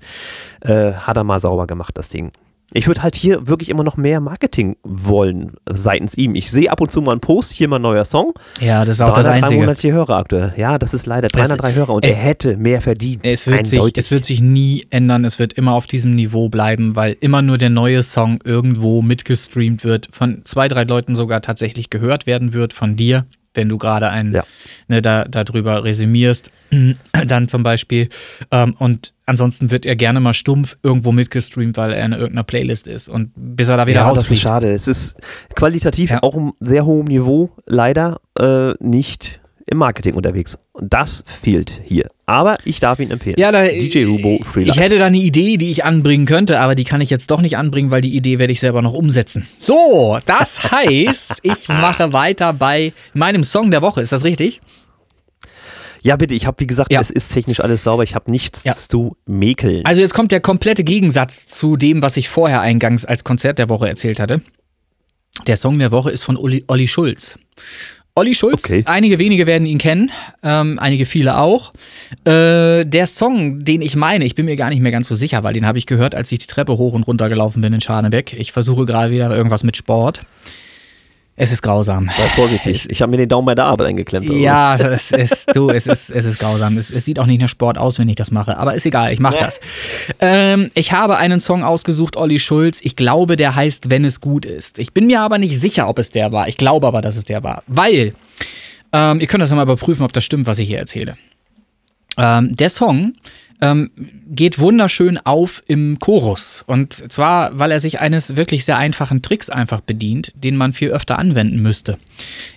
[SPEAKER 3] Äh, hat er mal sauber gemacht, das Ding. Ich würde halt hier wirklich immer noch mehr Marketing wollen seitens ihm. Ich sehe ab und zu mal einen Post, hier mal ein neuer Song.
[SPEAKER 4] Ja, das ist auch das
[SPEAKER 3] 303
[SPEAKER 4] Einzige.
[SPEAKER 3] monatliche Hörer aktuell. Ja, das ist leider
[SPEAKER 4] Es-
[SPEAKER 3] 303 Hörer und
[SPEAKER 4] es-
[SPEAKER 3] er hätte mehr verdient.
[SPEAKER 4] Es wird, sich, es wird sich nie ändern, es wird immer auf diesem Niveau bleiben, weil immer nur der neue Song irgendwo mitgestreamt wird, von zwei, drei Leuten sogar tatsächlich gehört werden wird, von dir, wenn du gerade einen
[SPEAKER 3] Ja.
[SPEAKER 4] ne, da, darüber resümierst, dann zum Beispiel. Ähm, und ansonsten wird er gerne mal stumpf irgendwo mitgestreamt, weil er in irgendeiner Playlist ist. Und bis er da wieder
[SPEAKER 3] ja, das ist
[SPEAKER 4] rausfliegt.
[SPEAKER 3] schade. Es ist qualitativ
[SPEAKER 4] Ja.
[SPEAKER 3] auch um sehr hohem Niveau leider äh, nicht im Marketing unterwegs. Und das fehlt hier. Aber ich darf ihn empfehlen.
[SPEAKER 4] Ja, da,
[SPEAKER 3] DJ Rubo Free
[SPEAKER 4] Ich hätte da eine Idee, die ich anbringen könnte, aber die kann ich jetzt doch nicht anbringen, weil die Idee werde ich selber noch umsetzen. So, das heißt, ich mache weiter bei meinem Song der Woche. Ist das richtig?
[SPEAKER 3] Ja, bitte, ich habe, wie gesagt,
[SPEAKER 4] Ja.
[SPEAKER 3] es ist technisch alles sauber. Ich habe nichts
[SPEAKER 4] Ja.
[SPEAKER 3] zu mäkeln.
[SPEAKER 4] Also jetzt kommt der komplette Gegensatz zu dem, was ich vorher eingangs als Konzert der Woche erzählt hatte. Der Song der Woche ist von Olli, Olli Schulz. Olli Schulz,
[SPEAKER 3] Okay.
[SPEAKER 4] einige wenige werden ihn kennen, ähm, einige viele auch. Äh, der Song, den ich meine, ich bin mir gar nicht mehr ganz so sicher, weil den habe ich gehört, als ich die Treppe hoch und runter gelaufen bin in Scharnebeck. Ich versuche gerade wieder irgendwas mit Sport. Es ist grausam.
[SPEAKER 3] Sei vorsichtig. Ich habe mir den Daumen bei der Arbeit eingeklemmt. also.
[SPEAKER 4] Ja, es ist, du, es ist, es ist grausam. Es, es sieht auch nicht nach Sport aus, wenn ich das mache. Aber ist egal, ich mache das. Ähm, ich habe einen Song ausgesucht, Olli Schulz. Ich glaube, der heißt Wenn es gut ist. Ich bin mir aber nicht sicher, ob es der war. Ich glaube aber, dass es der war. Weil, ähm, ihr könnt das ja mal überprüfen, ob das stimmt, was ich hier erzähle. Ähm, der Song ähm, geht wunderschön auf im Chorus. Und zwar, weil er sich eines wirklich sehr einfachen Tricks einfach bedient, den man viel öfter anwenden müsste.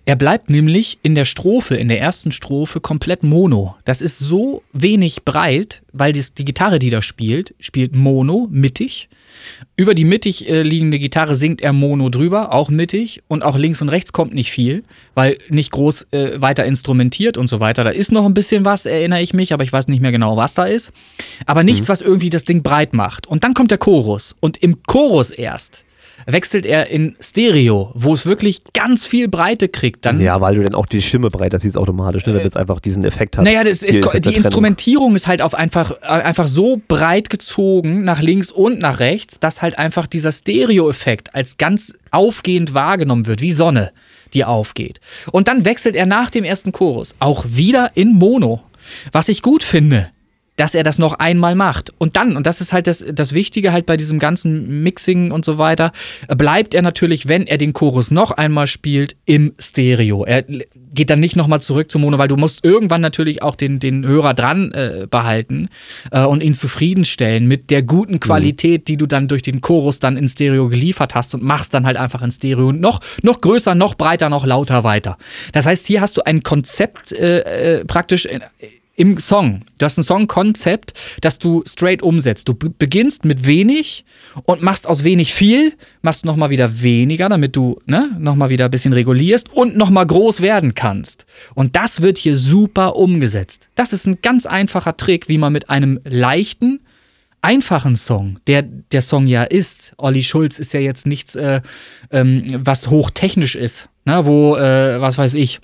[SPEAKER 4] Er bleibt nämlich in der Strophe, in der ersten Strophe, komplett mono. Das ist so wenig breit, weil die Gitarre, die da spielt, spielt mono, mittig. Über die mittig äh, liegende Gitarre singt er mono drüber, auch mittig. Und auch links und rechts kommt nicht viel, weil nicht groß äh, weiter instrumentiert und so weiter. Da ist noch ein bisschen was, erinnere ich mich, aber ich weiß nicht mehr genau, was da ist. Aber nichts, was irgendwie das Ding breit macht. Und dann kommt der Chorus. Und im Chorus erst wechselt er in Stereo, wo es wirklich ganz viel Breite kriegt. Dann
[SPEAKER 3] Ja, weil du dann auch die Stimme breiter siehst automatisch, ne, damit es einfach diesen Effekt hat.
[SPEAKER 4] naja, ist,
[SPEAKER 3] jetzt
[SPEAKER 4] die
[SPEAKER 3] Trennung.
[SPEAKER 4] Instrumentierung ist halt auf einfach, äh, einfach so breit gezogen nach links und nach rechts, dass halt einfach dieser Stereo-Effekt als ganz aufgehend wahrgenommen wird, wie Sonne, die aufgeht. Und dann wechselt er nach dem ersten Chorus auch wieder in Mono. Was ich gut finde, dass er das noch einmal macht. Und dann, und das ist halt das, das Wichtige halt bei diesem ganzen Mixing und so weiter, bleibt er natürlich, wenn er den Chorus noch einmal spielt, im Stereo. Er geht dann nicht nochmal zurück zum Mono, weil du musst irgendwann natürlich auch den, den Hörer dran äh, behalten äh, und ihn zufriedenstellen mit der guten Qualität, die du dann durch den Chorus dann in Stereo geliefert hast und machst dann halt einfach in Stereo noch, noch größer, noch breiter, noch lauter weiter. Das heißt, hier hast du ein Konzept äh, äh, praktisch in, im Song. Du hast ein Songkonzept, das du straight umsetzt. Du be- beginnst mit wenig und machst aus wenig viel, machst nochmal wieder weniger, damit du ne, nochmal wieder ein bisschen regulierst und nochmal groß werden kannst. Und das wird hier super umgesetzt. Das ist ein ganz einfacher Trick, wie man mit einem leichten, einfachen Song, der der Song ja ist. Olli Schulz ist ja jetzt nichts, äh, ähm, was hochtechnisch ist, ne, wo, äh, was weiß ich,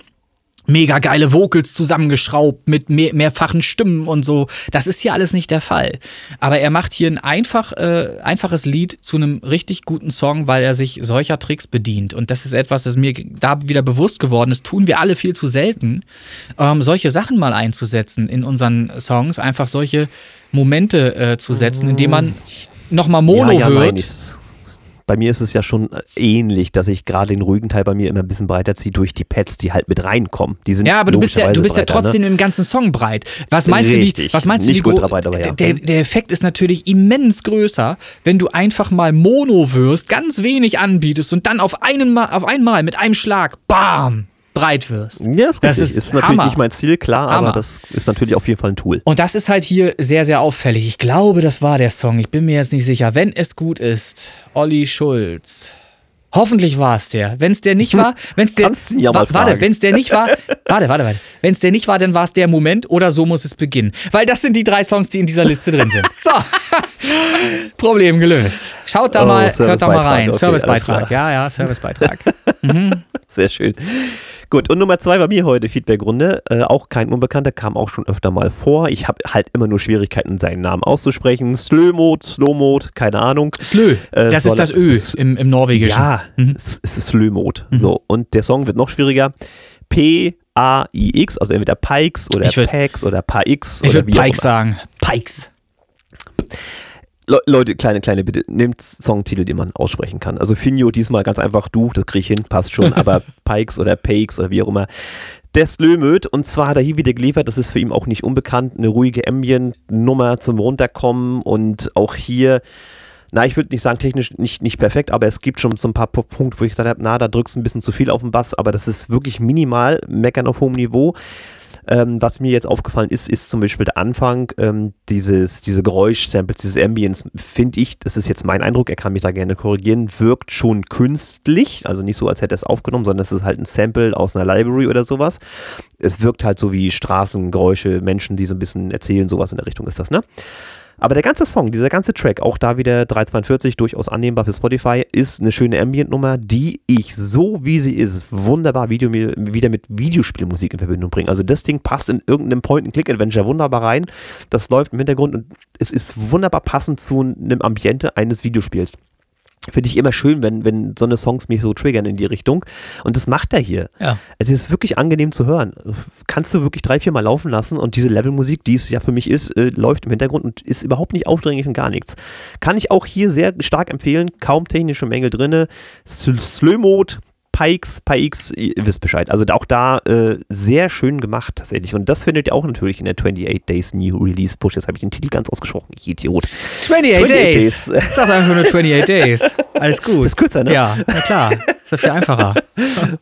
[SPEAKER 4] mega geile Vocals zusammengeschraubt mit mehr, mehrfachen Stimmen und so. Das ist hier alles nicht der Fall. Aber er macht hier ein einfach, äh, einfaches Lied zu einem richtig guten Song, weil er sich solcher Tricks bedient. Und das ist etwas, das mir da wieder bewusst geworden ist. Tun wir alle viel zu selten, ähm, solche Sachen mal einzusetzen in unseren Songs. Einfach solche Momente äh, zu setzen, indem man nochmal Mono
[SPEAKER 3] ja, ja,
[SPEAKER 4] hört.
[SPEAKER 3] nein, bei mir ist es ja schon äh, ähnlich, dass ich gerade den ruhigen Teil bei mir immer ein bisschen breiter ziehe durch die Pads, die halt mit reinkommen. Die sind
[SPEAKER 4] Ja, aber du bist ja, du bist ja
[SPEAKER 3] logischerweise breiter,
[SPEAKER 4] trotzdem im ganzen Song breit. Was meinst du,
[SPEAKER 3] Richtig.
[SPEAKER 4] wie, was meinst du,
[SPEAKER 3] Nicht
[SPEAKER 4] wie gro-
[SPEAKER 3] ultra breit, aber ja.
[SPEAKER 4] der, der Effekt ist natürlich immens größer, wenn du einfach mal Mono wirst, ganz wenig anbietest und dann auf, einen mal, auf einmal mit einem Schlag, bam, breit wirst.
[SPEAKER 3] Ja, ist
[SPEAKER 4] Das
[SPEAKER 3] richtig.
[SPEAKER 4] ist
[SPEAKER 3] Ist, natürlich
[SPEAKER 4] Hammer.
[SPEAKER 3] nicht mein Ziel, klar,
[SPEAKER 4] Hammer.
[SPEAKER 3] aber das ist natürlich auf jeden Fall ein Tool.
[SPEAKER 4] Und das ist halt hier sehr, sehr auffällig. Ich glaube, das war der Song. Ich bin mir jetzt nicht sicher. Wenn es gut ist, Olli Schulz. Hoffentlich war es der. Wenn es der nicht war, wenn es der,
[SPEAKER 3] ja
[SPEAKER 4] Wa- warte, wenn es der nicht war, warte, warte, warte. Wenn es der nicht war, dann war es der Moment oder so muss es beginnen. Weil das sind die drei Songs, die in dieser Liste drin sind. So, Problem gelöst. Schaut da
[SPEAKER 3] Oh,
[SPEAKER 4] mal, hört da mal rein.
[SPEAKER 3] okay,
[SPEAKER 4] Servicebeitrag, ja, ja, Servicebeitrag.
[SPEAKER 3] Sehr schön. Gut, und Nummer zwei bei mir heute, Feedbackrunde. Äh, auch kein Unbekannter, kam auch schon öfter mal vor. Ich habe halt immer nur Schwierigkeiten, seinen Namen auszusprechen. Slömod, Slowmod, keine Ahnung.
[SPEAKER 4] Slö,
[SPEAKER 3] Äh,
[SPEAKER 4] das ist das Ö im, im Norwegischen.
[SPEAKER 3] Ja,
[SPEAKER 4] Mhm.
[SPEAKER 3] es, es ist Slömod. So, und der Song wird noch schwieriger. P-A-I-X, also entweder Pikes oder
[SPEAKER 4] Ich würd-
[SPEAKER 3] Pax oder Paix
[SPEAKER 4] Ich
[SPEAKER 3] oder
[SPEAKER 4] würde
[SPEAKER 3] wie auch
[SPEAKER 4] Pikes
[SPEAKER 3] immer.
[SPEAKER 4] sagen. Pikes.
[SPEAKER 3] Le Leute, kleine, kleine Bitte, nehmt Songtitel, die man aussprechen kann. Also Finjo diesmal ganz einfach du, das kriege ich hin, passt schon, aber Pikes oder Pakes oder wie auch immer. Der Slömöd, und zwar hat er hier wieder geliefert, das ist für ihn auch nicht unbekannt, eine ruhige Ambient-Nummer zum Runterkommen und auch hier, na, ich würde nicht sagen technisch nicht, nicht perfekt, aber es gibt schon so ein paar Punkte, wo ich gesagt habe, na, da drückst du ein bisschen zu viel auf den Bass, aber das ist wirklich minimal, meckern auf hohem Niveau. Ähm, was mir jetzt aufgefallen ist, ist zum Beispiel der Anfang, ähm, dieses, diese Geräusch-Samples, dieses Ambience, finde ich, das ist jetzt mein Eindruck, er kann mich da gerne korrigieren, wirkt schon künstlich, also nicht so, als hätte er es aufgenommen, sondern es ist halt ein Sample aus einer Library oder sowas. Es wirkt halt so wie Straßengeräusche, Menschen, die so ein bisschen erzählen, sowas in der Richtung ist das, ne? Aber der ganze Song, dieser ganze Track, auch da wieder 342, durchaus annehmbar für Spotify, ist eine schöne Ambient-Nummer, die ich so wie sie ist, wunderbar Video, wieder mit Videospielmusik in Verbindung bringe. Also das Ding passt in irgendeinem Point-and-Click-Adventure wunderbar rein. Das läuft im Hintergrund und es ist wunderbar passend zu einem Ambiente eines Videospiels. Finde ich immer schön, wenn, wenn so eine Songs mich so triggern in die Richtung. Und das macht er hier.
[SPEAKER 4] Ja.
[SPEAKER 3] Es ist wirklich angenehm zu hören. Kannst du wirklich drei, vier Mal laufen lassen und diese Levelmusik, die es ja für mich ist, äh, läuft im Hintergrund und ist überhaupt nicht aufdringlich und gar nichts. Kann ich auch hier sehr stark empfehlen. Kaum technische Mängel drinne. Sl- Slow-Mode, Pikes, Pikes, ihr wisst Bescheid. Also auch da äh, sehr schön gemacht tatsächlich. Und das findet ihr auch natürlich in der 28 Days New Release Push. Jetzt habe ich den Titel ganz ausgesprochen. Ich Idiot.
[SPEAKER 4] 28,
[SPEAKER 3] 28
[SPEAKER 4] Days.
[SPEAKER 3] Days.
[SPEAKER 4] Sag einfach nur 28 Days. Alles gut.
[SPEAKER 3] Ist kürzer, ne?
[SPEAKER 4] Ja, na klar. Ist ja viel einfacher.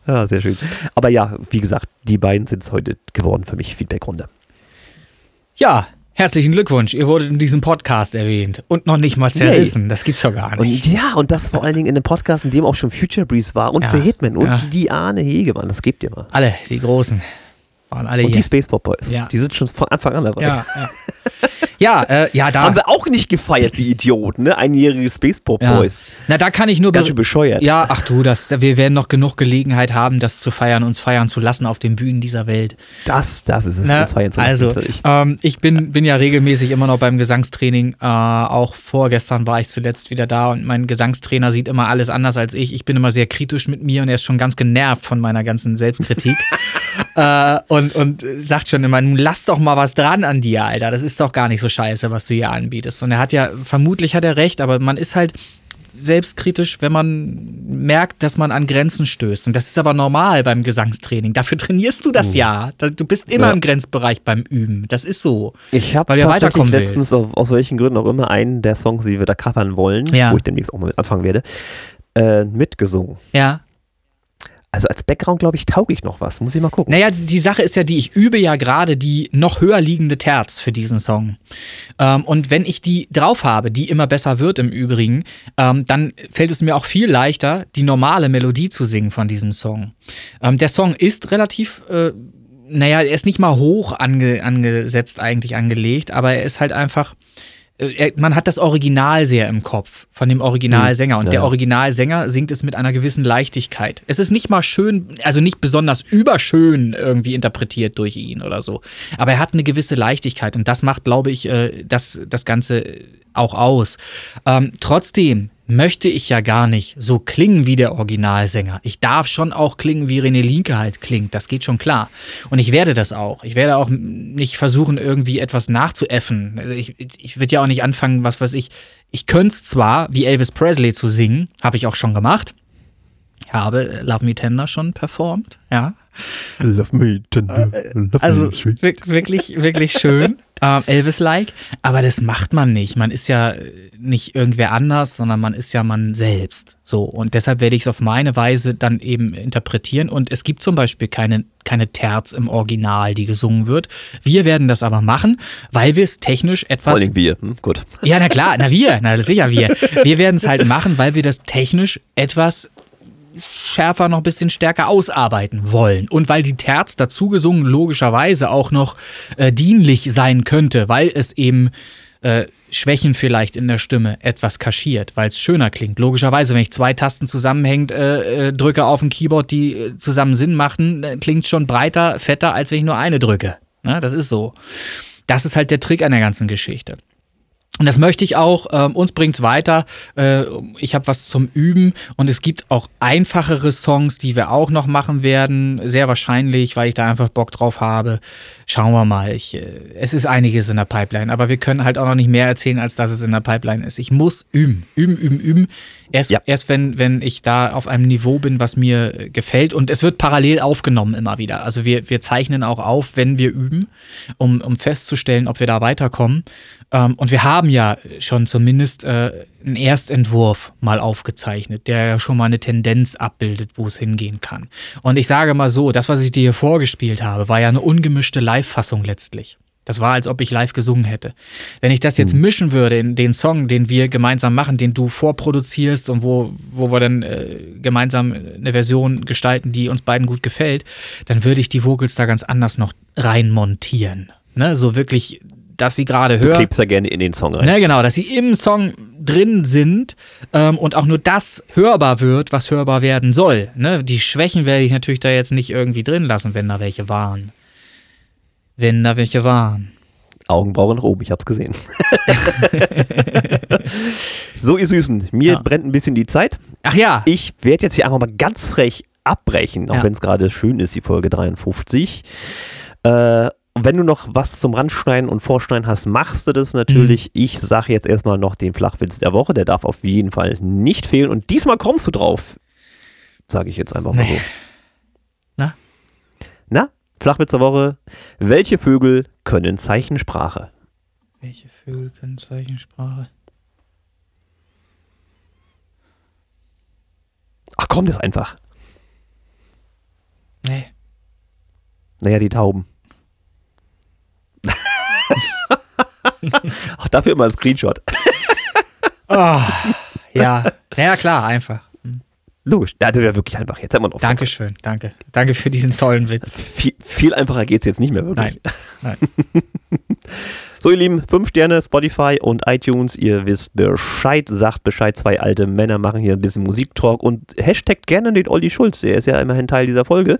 [SPEAKER 3] Ja, sehr schön. Aber ja, wie gesagt, die beiden sind es heute geworden für mich. Feedback-Runde.
[SPEAKER 4] Ja, herzlichen Glückwunsch. Ihr wurdet in diesem Podcast erwähnt. Und noch nicht mal zerrissen. Das gibt's doch gar nicht.
[SPEAKER 3] Und ja, und das vor allen Dingen in einem Podcast, in dem auch schon Future Breeze war und
[SPEAKER 4] Ja,
[SPEAKER 3] für Hitman und
[SPEAKER 4] ja.
[SPEAKER 3] die Arne Hegemann, das gebt ihr mal.
[SPEAKER 4] alle, die Großen, waren alle
[SPEAKER 3] Und die
[SPEAKER 4] hier.
[SPEAKER 3] Space Pop Boys,
[SPEAKER 4] Ja.
[SPEAKER 3] die sind schon von Anfang an dabei.
[SPEAKER 4] Ja, ja. Ja, äh, ja, da.
[SPEAKER 3] Haben wir auch nicht gefeiert wie Idioten, ne? Einjährige Space Pop
[SPEAKER 4] ja.
[SPEAKER 3] Boys.
[SPEAKER 4] Na, da kann ich nur.
[SPEAKER 3] Ganz schön bescheuert.
[SPEAKER 4] Ja, ach du, das, wir werden noch genug Gelegenheit haben, das zu feiern, uns feiern zu lassen auf den Bühnen dieser Welt.
[SPEAKER 3] Das, das ist es.
[SPEAKER 4] Na,
[SPEAKER 3] das feiern zu lassen,
[SPEAKER 4] also, ähm, ich bin, bin ja regelmäßig immer noch beim Gesangstraining. Äh, auch vorgestern war ich zuletzt wieder da und mein Gesangstrainer sieht immer alles anders als ich. Ich bin immer sehr kritisch mit mir und er ist schon ganz genervt von meiner ganzen Selbstkritik. äh, und, und sagt schon immer, nun lass doch mal was dran an dir, Alter. Das ist doch gar nicht so scheiße, was du hier anbietest. Und er hat ja, vermutlich hat er recht, aber man ist halt selbstkritisch, wenn man merkt, dass man an Grenzen stößt. Und das ist aber normal beim Gesangstraining. Dafür trainierst du das ja. Da- Du bist immer
[SPEAKER 3] Ja.
[SPEAKER 4] im Grenzbereich beim Üben. Das ist so.
[SPEAKER 3] Ich habe tatsächlich
[SPEAKER 4] weiterkommen
[SPEAKER 3] letztens, auf, aus welchen Gründen auch immer, einen der Songs, die wir da covern wollen,
[SPEAKER 4] Ja.
[SPEAKER 3] wo ich demnächst auch mal mit anfangen werde, äh, mitgesungen.
[SPEAKER 4] Ja.
[SPEAKER 3] Also als Background, glaube ich, tauge ich noch was. Muss ich mal gucken.
[SPEAKER 4] Naja, die Sache ist ja die, ich übe ja gerade die noch höher liegende Terz für diesen Song. Ähm, und wenn ich die drauf habe, die immer besser wird im Übrigen, ähm, dann fällt es mir auch viel leichter, die normale Melodie zu singen von diesem Song. Ähm, der Song ist relativ, äh, naja, er ist nicht mal hoch ange, angesetzt eigentlich angelegt, aber er ist halt einfach. Äh, Man hat das Original sehr im Kopf von dem Originalsänger und
[SPEAKER 3] Ja.
[SPEAKER 4] der Originalsänger singt es mit einer gewissen Leichtigkeit. Es ist nicht mal schön, also nicht besonders überschön irgendwie interpretiert durch ihn oder so, aber er hat eine gewisse Leichtigkeit und das macht, glaube ich, äh, das, das Ganze auch aus. Ähm, trotzdem, möchte ich ja gar nicht so klingen wie der Originalsänger. Ich darf schon auch klingen, wie René Linke halt klingt. Das geht schon klar. Und ich werde das auch. Ich werde auch nicht versuchen, irgendwie etwas nachzuäffen. Also Ich, ich würde ja auch nicht anfangen, was weiß ich. Ich könnte zwar, wie Elvis Presley zu singen, habe ich auch schon gemacht. Ich habe Love Me Tender schon performt, ja.
[SPEAKER 3] Love me tender, love
[SPEAKER 4] Also
[SPEAKER 3] me sweet.
[SPEAKER 4] wirk- wirklich, wirklich schön. Ähm, Elvis-like. Aber das macht man nicht. Man ist ja äh, nicht irgendwer anders, sondern man ist ja man selbst. So. Und deshalb werde ich es auf meine Weise dann eben interpretieren. Und es gibt zum Beispiel keine, keine Terz im Original, die gesungen wird. Wir werden das aber machen, weil wir es technisch
[SPEAKER 3] Vor
[SPEAKER 4] etwas
[SPEAKER 3] allem wir. Hm, gut.
[SPEAKER 4] ja, na klar, na wir, na sicher wir. Wir werden es halt machen, weil wir das technisch etwas schärfer, noch ein bisschen stärker ausarbeiten wollen. Und weil die Terz dazu gesungen logischerweise auch noch äh, dienlich sein könnte, weil es eben äh, Schwächen vielleicht in der Stimme etwas kaschiert, weil es schöner klingt. Logischerweise, wenn ich zwei Tasten zusammenhängt, äh, äh, drücke auf dem Keyboard, die äh, zusammen Sinn machen, äh, klingt schon breiter, fetter, als wenn ich nur eine drücke. Na, das ist so. Das ist halt der Trick an der ganzen Geschichte. Und das möchte ich auch. Ähm, uns bringt's weiter. Äh, ich habe was zum Üben und es gibt auch einfachere Songs, die wir auch noch machen werden. Sehr wahrscheinlich, weil ich da einfach Bock drauf habe. Schauen wir mal. Ich, äh, es ist einiges in der Pipeline, aber wir können halt auch noch nicht mehr erzählen, als dass es in der Pipeline ist. Ich muss üben, üben, üben, üben. Erst,
[SPEAKER 3] Ja.
[SPEAKER 4] erst wenn, wenn ich da auf einem Niveau bin, was mir äh, gefällt. Und es wird parallel aufgenommen immer wieder. Also wir, wir zeichnen auch auf, wenn wir üben, um, um festzustellen, ob wir da weiterkommen. Ähm, und wir haben ja schon zumindest äh, einen Erstentwurf mal aufgezeichnet, der ja schon mal eine Tendenz abbildet, wo es hingehen kann. Und ich sage mal so, das, was ich dir hier vorgespielt habe, war ja eine ungemischte Live-Fassung letztlich. Das war, als ob ich live gesungen hätte. Wenn ich das jetzt mischen würde in den Song, den wir gemeinsam machen, den du vorproduzierst und wo, wo wir dann äh, gemeinsam eine Version gestalten, die uns beiden gut gefällt, dann würde ich die Vocals da ganz anders noch reinmontieren. Ne? So wirklich, dass sie gerade
[SPEAKER 3] Du
[SPEAKER 4] hören.
[SPEAKER 3] klebst ja gerne in den Song rein.
[SPEAKER 4] Ne, genau, dass sie im Song drin sind ähm, und auch nur das hörbar wird, was hörbar werden soll. Ne? Die Schwächen werde ich natürlich da jetzt nicht irgendwie drin lassen, wenn da welche waren. Wenn da welche waren.
[SPEAKER 3] Augenbrauen nach oben, ich hab's gesehen. so, ihr Süßen, mir
[SPEAKER 4] Ja.
[SPEAKER 3] brennt ein bisschen die Zeit.
[SPEAKER 4] Ach ja,
[SPEAKER 3] Ich werde jetzt hier einfach mal ganz frech abbrechen, auch
[SPEAKER 4] Ja.
[SPEAKER 3] wenn es gerade schön ist, die Folge 53. Äh, wenn du noch was zum Randschneiden und Vorschneiden hast, machst du das natürlich.
[SPEAKER 4] Mhm.
[SPEAKER 3] Ich sage jetzt erstmal noch den Flachwitz der Woche, der darf auf jeden Fall nicht fehlen. Und diesmal kommst du drauf. Sage ich jetzt einfach mal so.
[SPEAKER 4] Na?
[SPEAKER 3] Na? Flachwitz der Woche. Welche Vögel können Zeichensprache?
[SPEAKER 4] welche Vögel können Zeichensprache?
[SPEAKER 3] Ach komm, das einfach.
[SPEAKER 4] Nee.
[SPEAKER 3] Naja, die Tauben. Ach, dafür immer ein Screenshot.
[SPEAKER 4] Oh, ja, ja klar, einfach.
[SPEAKER 3] Logisch, das wäre wirklich einfach. Jetzt haben wir noch.
[SPEAKER 4] Dankeschön, danke. Danke für diesen tollen Witz.
[SPEAKER 3] Viel, viel einfacher geht es jetzt nicht mehr wirklich.
[SPEAKER 4] Nein,
[SPEAKER 3] So, ihr Lieben, fünf Sterne, Spotify und iTunes. Ihr wisst Bescheid, sagt Bescheid. Zwei alte Männer machen hier ein bisschen Musiktalk und hashtagt gerne den Olli Schulz. Der ist ja immerhin Teil dieser Folge.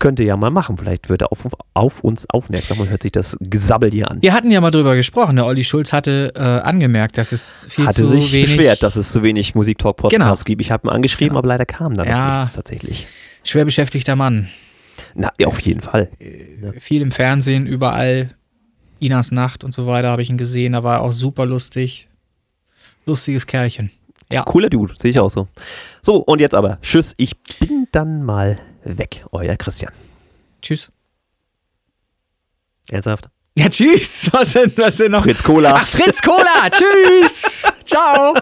[SPEAKER 3] Könnte ja mal machen. Vielleicht wird er auf, auf uns aufmerksam und hört sich das Gesabbel hier an.
[SPEAKER 4] Wir hatten ja mal drüber gesprochen. Der Olli Schulz hatte äh, angemerkt, dass es viel
[SPEAKER 3] Hatte
[SPEAKER 4] zu
[SPEAKER 3] sich
[SPEAKER 4] wenig
[SPEAKER 3] beschwert, dass es zu wenig Musiktalk-Podcasts gibt. Ich habe ihn angeschrieben,
[SPEAKER 4] Genau.
[SPEAKER 3] aber leider kam da noch
[SPEAKER 4] Ja.
[SPEAKER 3] nichts tatsächlich.
[SPEAKER 4] schwer beschäftigter Mann.
[SPEAKER 3] Na, ja, auf jeden Fall.
[SPEAKER 4] Viel im Fernsehen, überall. Inas Nacht und so weiter habe ich ihn gesehen. Da war er auch super lustig. Lustiges Kerlchen. Ja.
[SPEAKER 3] Cooler Dude, sehe ich auch so. So, und jetzt aber. Tschüss, ich bin dann mal weg. Euer Christian.
[SPEAKER 4] Tschüss.
[SPEAKER 3] Ernsthaft?
[SPEAKER 4] Ja, tschüss. Was denn, was denn noch?
[SPEAKER 3] Fritz Cola.
[SPEAKER 4] Ach, Fritz Cola. tschüss. Ciao.